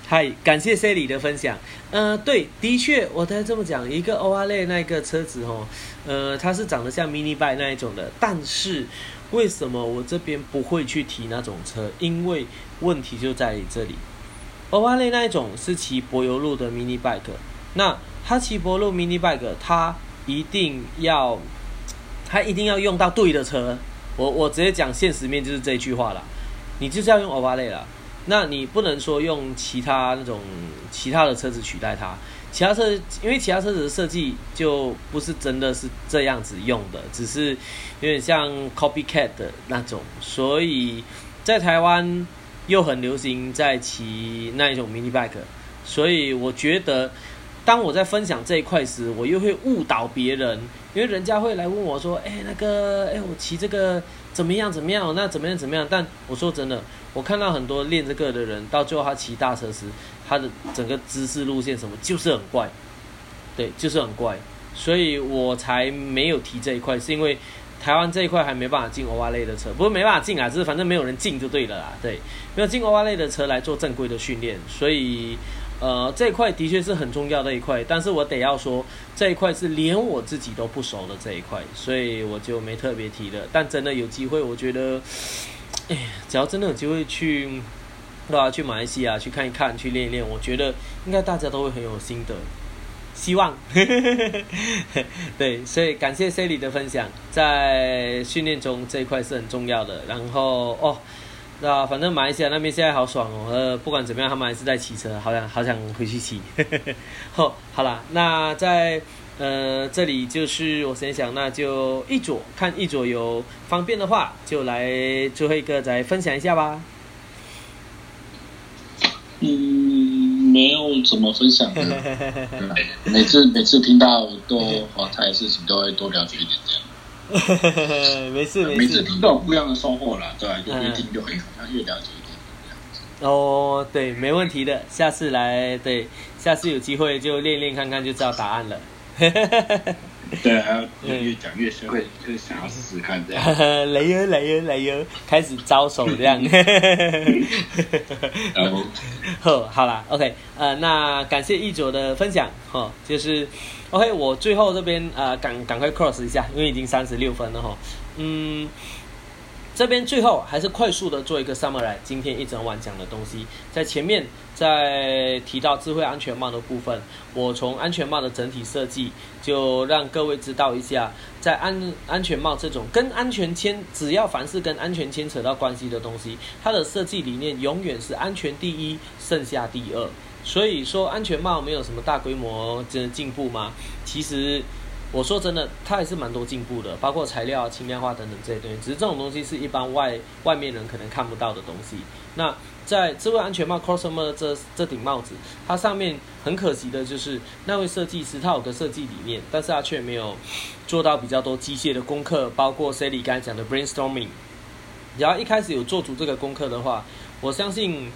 嗨，感谢 Sally 的分享。呃，对，的确，我才这么讲，一个 o r 类那个车子哦，呃，它是长得像 Mini Bike 那一种的，但是为什么我这边不会去提那种车？因为问题就在于这里 o r l 那一种是骑柏油路的 Mini Bike，那它骑柏油路 Mini Bike，它一定要，它一定要用到对的车。我我直接讲现实面就是这句话啦。你就是要用 Overlay 啦，那你不能说用其他那种其他的车子取代它。其他车，因为其他车子的设计就不是真的是这样子用的，只是有点像 copycat 的那种，所以在台湾又很流行在骑那一种 mini bike，所以我觉得当我在分享这一块时，我又会误导别人，因为人家会来问我说：“哎、那个，哎、我骑这个怎么样？怎么样？那怎么样？怎么样？”但我说真的，我看到很多练这个的人，到最后他骑大车时，他的整个姿势路线什么就是很怪，对，就是很怪，所以我才没有提这一块，是因为台湾这一块还没办法进欧瓦类的车，不是没办法进啊，只是反正没有人进就对了啦，对，没有进欧瓦类的车来做正规的训练，所以。呃，这一块的确是很重要的一块，但是我得要说，这一块是连我自己都不熟的这一块，所以我就没特别提了。但真的有机会，我觉得，哎，只要真的有机会去，对啊，去马来西亚去看一看，去练一练，我觉得应该大家都会很有心得。希望，对，所以感谢 Sally 的分享，在训练中这一块是很重要的。然后哦。那反正马来西亚那边现在好爽哦，呃，不管怎么样，他们还是在骑车，好想好想回去骑。好，好啦，那在呃这里就是我先想，那就一左看一左有方便的话，就来最后一个再分享一下吧。嗯，没有怎么分享的。每次每次听到多华泰的事情，都会多了解一点这样。没事没事。每次听到有不一样的收获啦，对吧、就越听就会好像越了解一点。哦，对，没问题的，下次来，对，下次有机会就练练看看，就知道答案了。对啊，越讲越深，会会想要试试看这样。雷哟雷哟雷哟，开始招手这样。然后，呵，好啦 o k 呃，那感谢一卓的分享，哈，就是 OK，我最后这边呃赶赶快 cross 一下，因为已经三十六分了哈，嗯。这边最后还是快速的做一个 summary，今天一整晚讲的东西，在前面在提到智慧安全帽的部分，我从安全帽的整体设计就让各位知道一下，在安安全帽这种跟安全牵，只要凡是跟安全牵扯到关系的东西，它的设计理念永远是安全第一，剩下第二。所以说安全帽没有什么大规模的进步吗？其实。我说真的，它还是蛮多进步的，包括材料、轻量化等等这些东西。只是这种东西是一般外外面人可能看不到的东西。那在智慧安全帽 Crossover 这这顶帽子，它上面很可惜的就是那位设计师他有个设计理念，但是他却没有做到比较多机械的功课，包括 Sally 刚才讲的 brainstorming。然后一开始有做足这个功课的话，我相信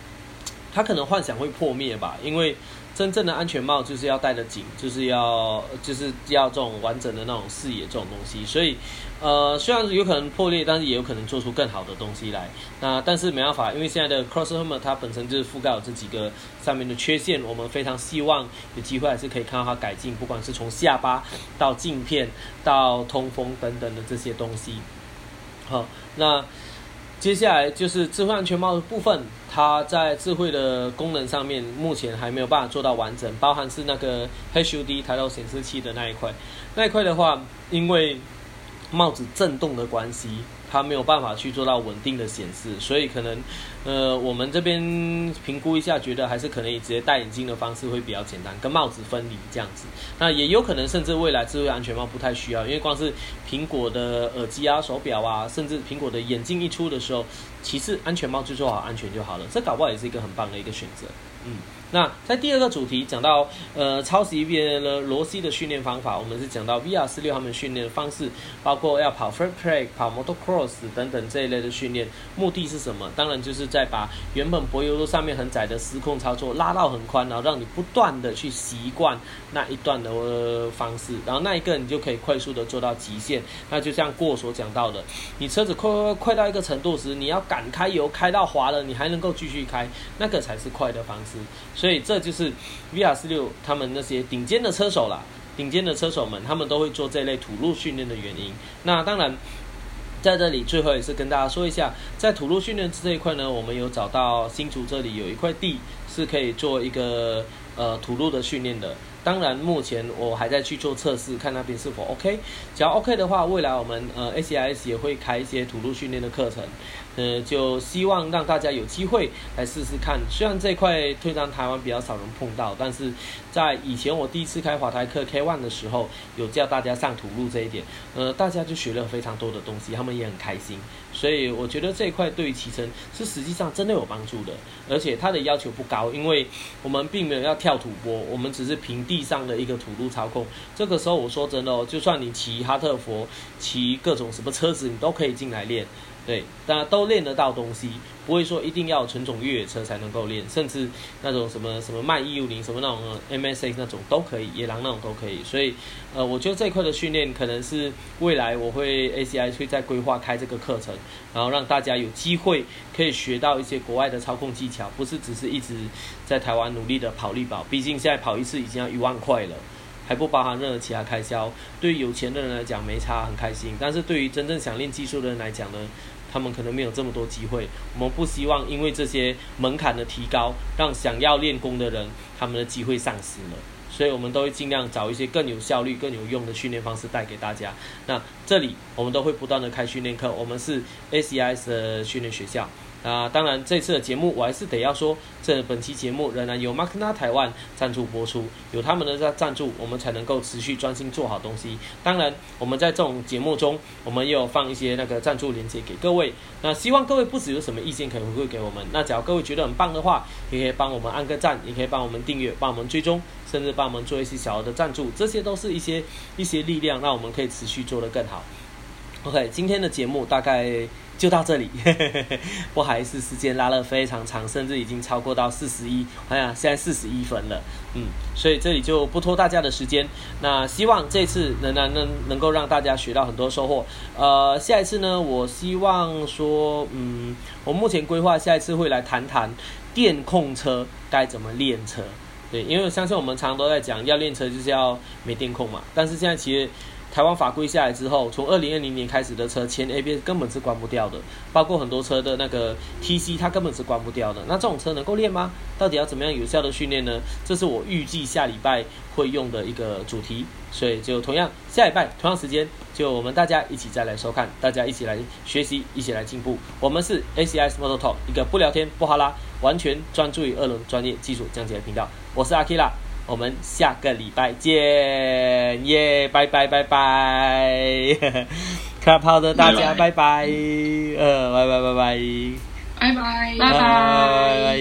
他可能幻想会破灭吧，因为真正的安全帽就是要戴得紧，就是要就是要这种完整的那种视野这种东西。所以，呃，虽然有可能破裂，但是也有可能做出更好的东西来。那但是没办法，因为现在的 Cross Helmet 它本身就是覆盖有这几个上面的缺陷，我们非常希望有机会还是可以看到它改进，不管是从下巴到镜片到通风等等的这些东西。好，那。接下来就是智慧安全帽的部分，它在智慧的功能上面目前还没有办法做到完整，包含是那个 HUD 抬头显示器的那一块，那一块的话，因为帽子震动的关系。它没有办法去做到稳定的显示，所以可能，呃，我们这边评估一下，觉得还是可能以直接戴眼镜的方式会比较简单，跟帽子分离这样子。那也有可能，甚至未来智慧安全帽不太需要，因为光是苹果的耳机啊、手表啊，甚至苹果的眼镜一出的时候，其次安全帽就做好安全就好了。这搞不好也是一个很棒的一个选择，嗯。那在第二个主题讲到呃抄袭别人的罗西的训练方法，我们是讲到 VR 四六他们训练的方式，包括要跑 free track、跑 motocross 等等这一类的训练，目的是什么？当然就是在把原本柏油路上面很窄的失控操作拉到很宽，然后让你不断的去习惯那一段的方式，然后那一个你就可以快速的做到极限。那就像过所讲到的，你车子快快快到一个程度时，你要敢开油开到滑了，你还能够继续开，那个才是快的方式。所以这就是 VR 四六他们那些顶尖的车手啦，顶尖的车手们，他们都会做这类土路训练的原因。那当然，在这里最后也是跟大家说一下，在土路训练这一块呢，我们有找到新竹这里有一块地是可以做一个呃土路的训练的。当然，目前我还在去做测试，看那边是否 OK。只要 OK 的话，未来我们呃 ACIS 也会开一些土路训练的课程。呃，就希望让大家有机会来试试看。虽然这块推障台湾比较少人碰到，但是在以前我第一次开华台课 K One 的时候，有叫大家上土路这一点，呃，大家就学了非常多的东西，他们也很开心。所以我觉得这一块对于骑乘是实际上真的有帮助的，而且它的要求不高，因为我们并没有要跳土坡，我们只是平地上的一个土路操控。这个时候我说真的哦，就算你骑哈特佛、骑各种什么车子，你都可以进来练。对，大家都练得到东西，不会说一定要纯种越野车才能够练，甚至那种什么什么迈 E 五零什么那种 MSA 那种都可以，野狼那种都可以。所以，呃，我觉得这一块的训练可能是未来我会 ACI 会在规划开这个课程，然后让大家有机会可以学到一些国外的操控技巧，不是只是一直在台湾努力的跑力保，毕竟现在跑一次已经要一万块了，还不包含任何其他开销。对于有钱的人来讲没差，很开心；但是对于真正想练技术的人来讲呢？他们可能没有这么多机会，我们不希望因为这些门槛的提高，让想要练功的人他们的机会丧失了。所以，我们都会尽量找一些更有效率、更有用的训练方式带给大家。那这里我们都会不断的开训练课，我们是 ACIS 的训练学校。啊，当然，这次的节目我还是得要说，这本期节目仍然由 Markna 台湾赞助播出，有他们的赞赞助，我们才能够持续专心做好东西。当然，我们在这种节目中，我们也有放一些那个赞助链接给各位。那希望各位不止有什么意见可以回馈给我们，那只要各位觉得很棒的话，也可以帮我们按个赞，也可以帮我们订阅，帮我们追踪，甚至帮我们做一些小额的赞助，这些都是一些一些力量，让我们可以持续做得更好。OK，今天的节目大概。就到这里，不好意思，时间拉了非常长，甚至已经超过到四十一，哎呀，现在四十一分了，嗯，所以这里就不拖大家的时间。那希望这次仍然能能够让大家学到很多收获。呃，下一次呢，我希望说，嗯，我目前规划下一次会来谈谈电控车该怎么练车。对，因为相信我们常常都在讲，要练车就是要没电控嘛，但是现在其实。台湾法规下来之后，从二零二零年开始的车前 ABS 根本是关不掉的，包括很多车的那个 TC，它根本是关不掉的。那这种车能够练吗？到底要怎么样有效的训练呢？这是我预计下礼拜会用的一个主题。所以就同样下礼拜同样时间，就我们大家一起再来收看，大家一起来学习，一起来进步。我们是 ACS Mototalk 一个不聊天不哈拉，完全专注于二轮专业技术讲解的频道。我是阿 K 啦。我们下个礼拜见，耶！拜拜拜拜，卡炮的大家拜拜，呃，拜拜拜拜，拜拜拜拜。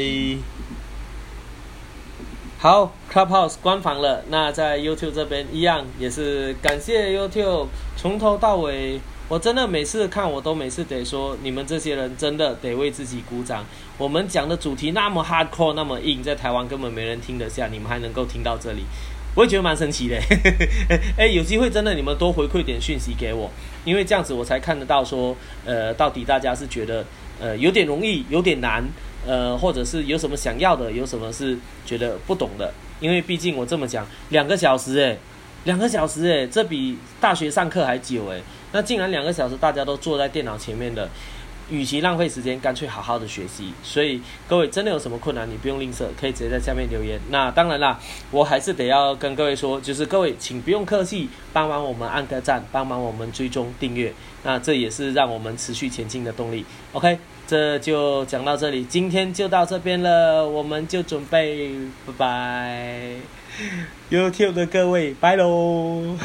好，Clubhouse 关房了。那在 YouTube 这边一样，也是感谢 YouTube 从头到尾我真的每次看，我都每次得说，你们这些人真的得为自己鼓掌。我们讲的主题那么 hardcore，那么硬，在台湾根本没人听得下，你们还能够听到这里，我也觉得蛮神奇的。哎，有机会真的你们多回馈点讯息给我，因为这样子我才看得到说，呃，到底大家是觉得呃有点容易，有点难，呃，或者是有什么想要的，有什么是觉得不懂的。因为毕竟我这么讲，两个小时，哎，两个小时，哎，这比大学上课还久，哎，那竟然两个小时大家都坐在电脑前面的。与其浪费时间，干脆好好的学习。所以各位真的有什么困难，你不用吝啬，可以直接在下面留言。那当然啦，我还是得要跟各位说，就是各位请不用客气，帮忙我们按个赞，帮忙我们追踪订阅，那这也是让我们持续前进的动力。OK，这就讲到这里，今天就到这边了，我们就准备拜拜，YouTube 的各位，拜喽。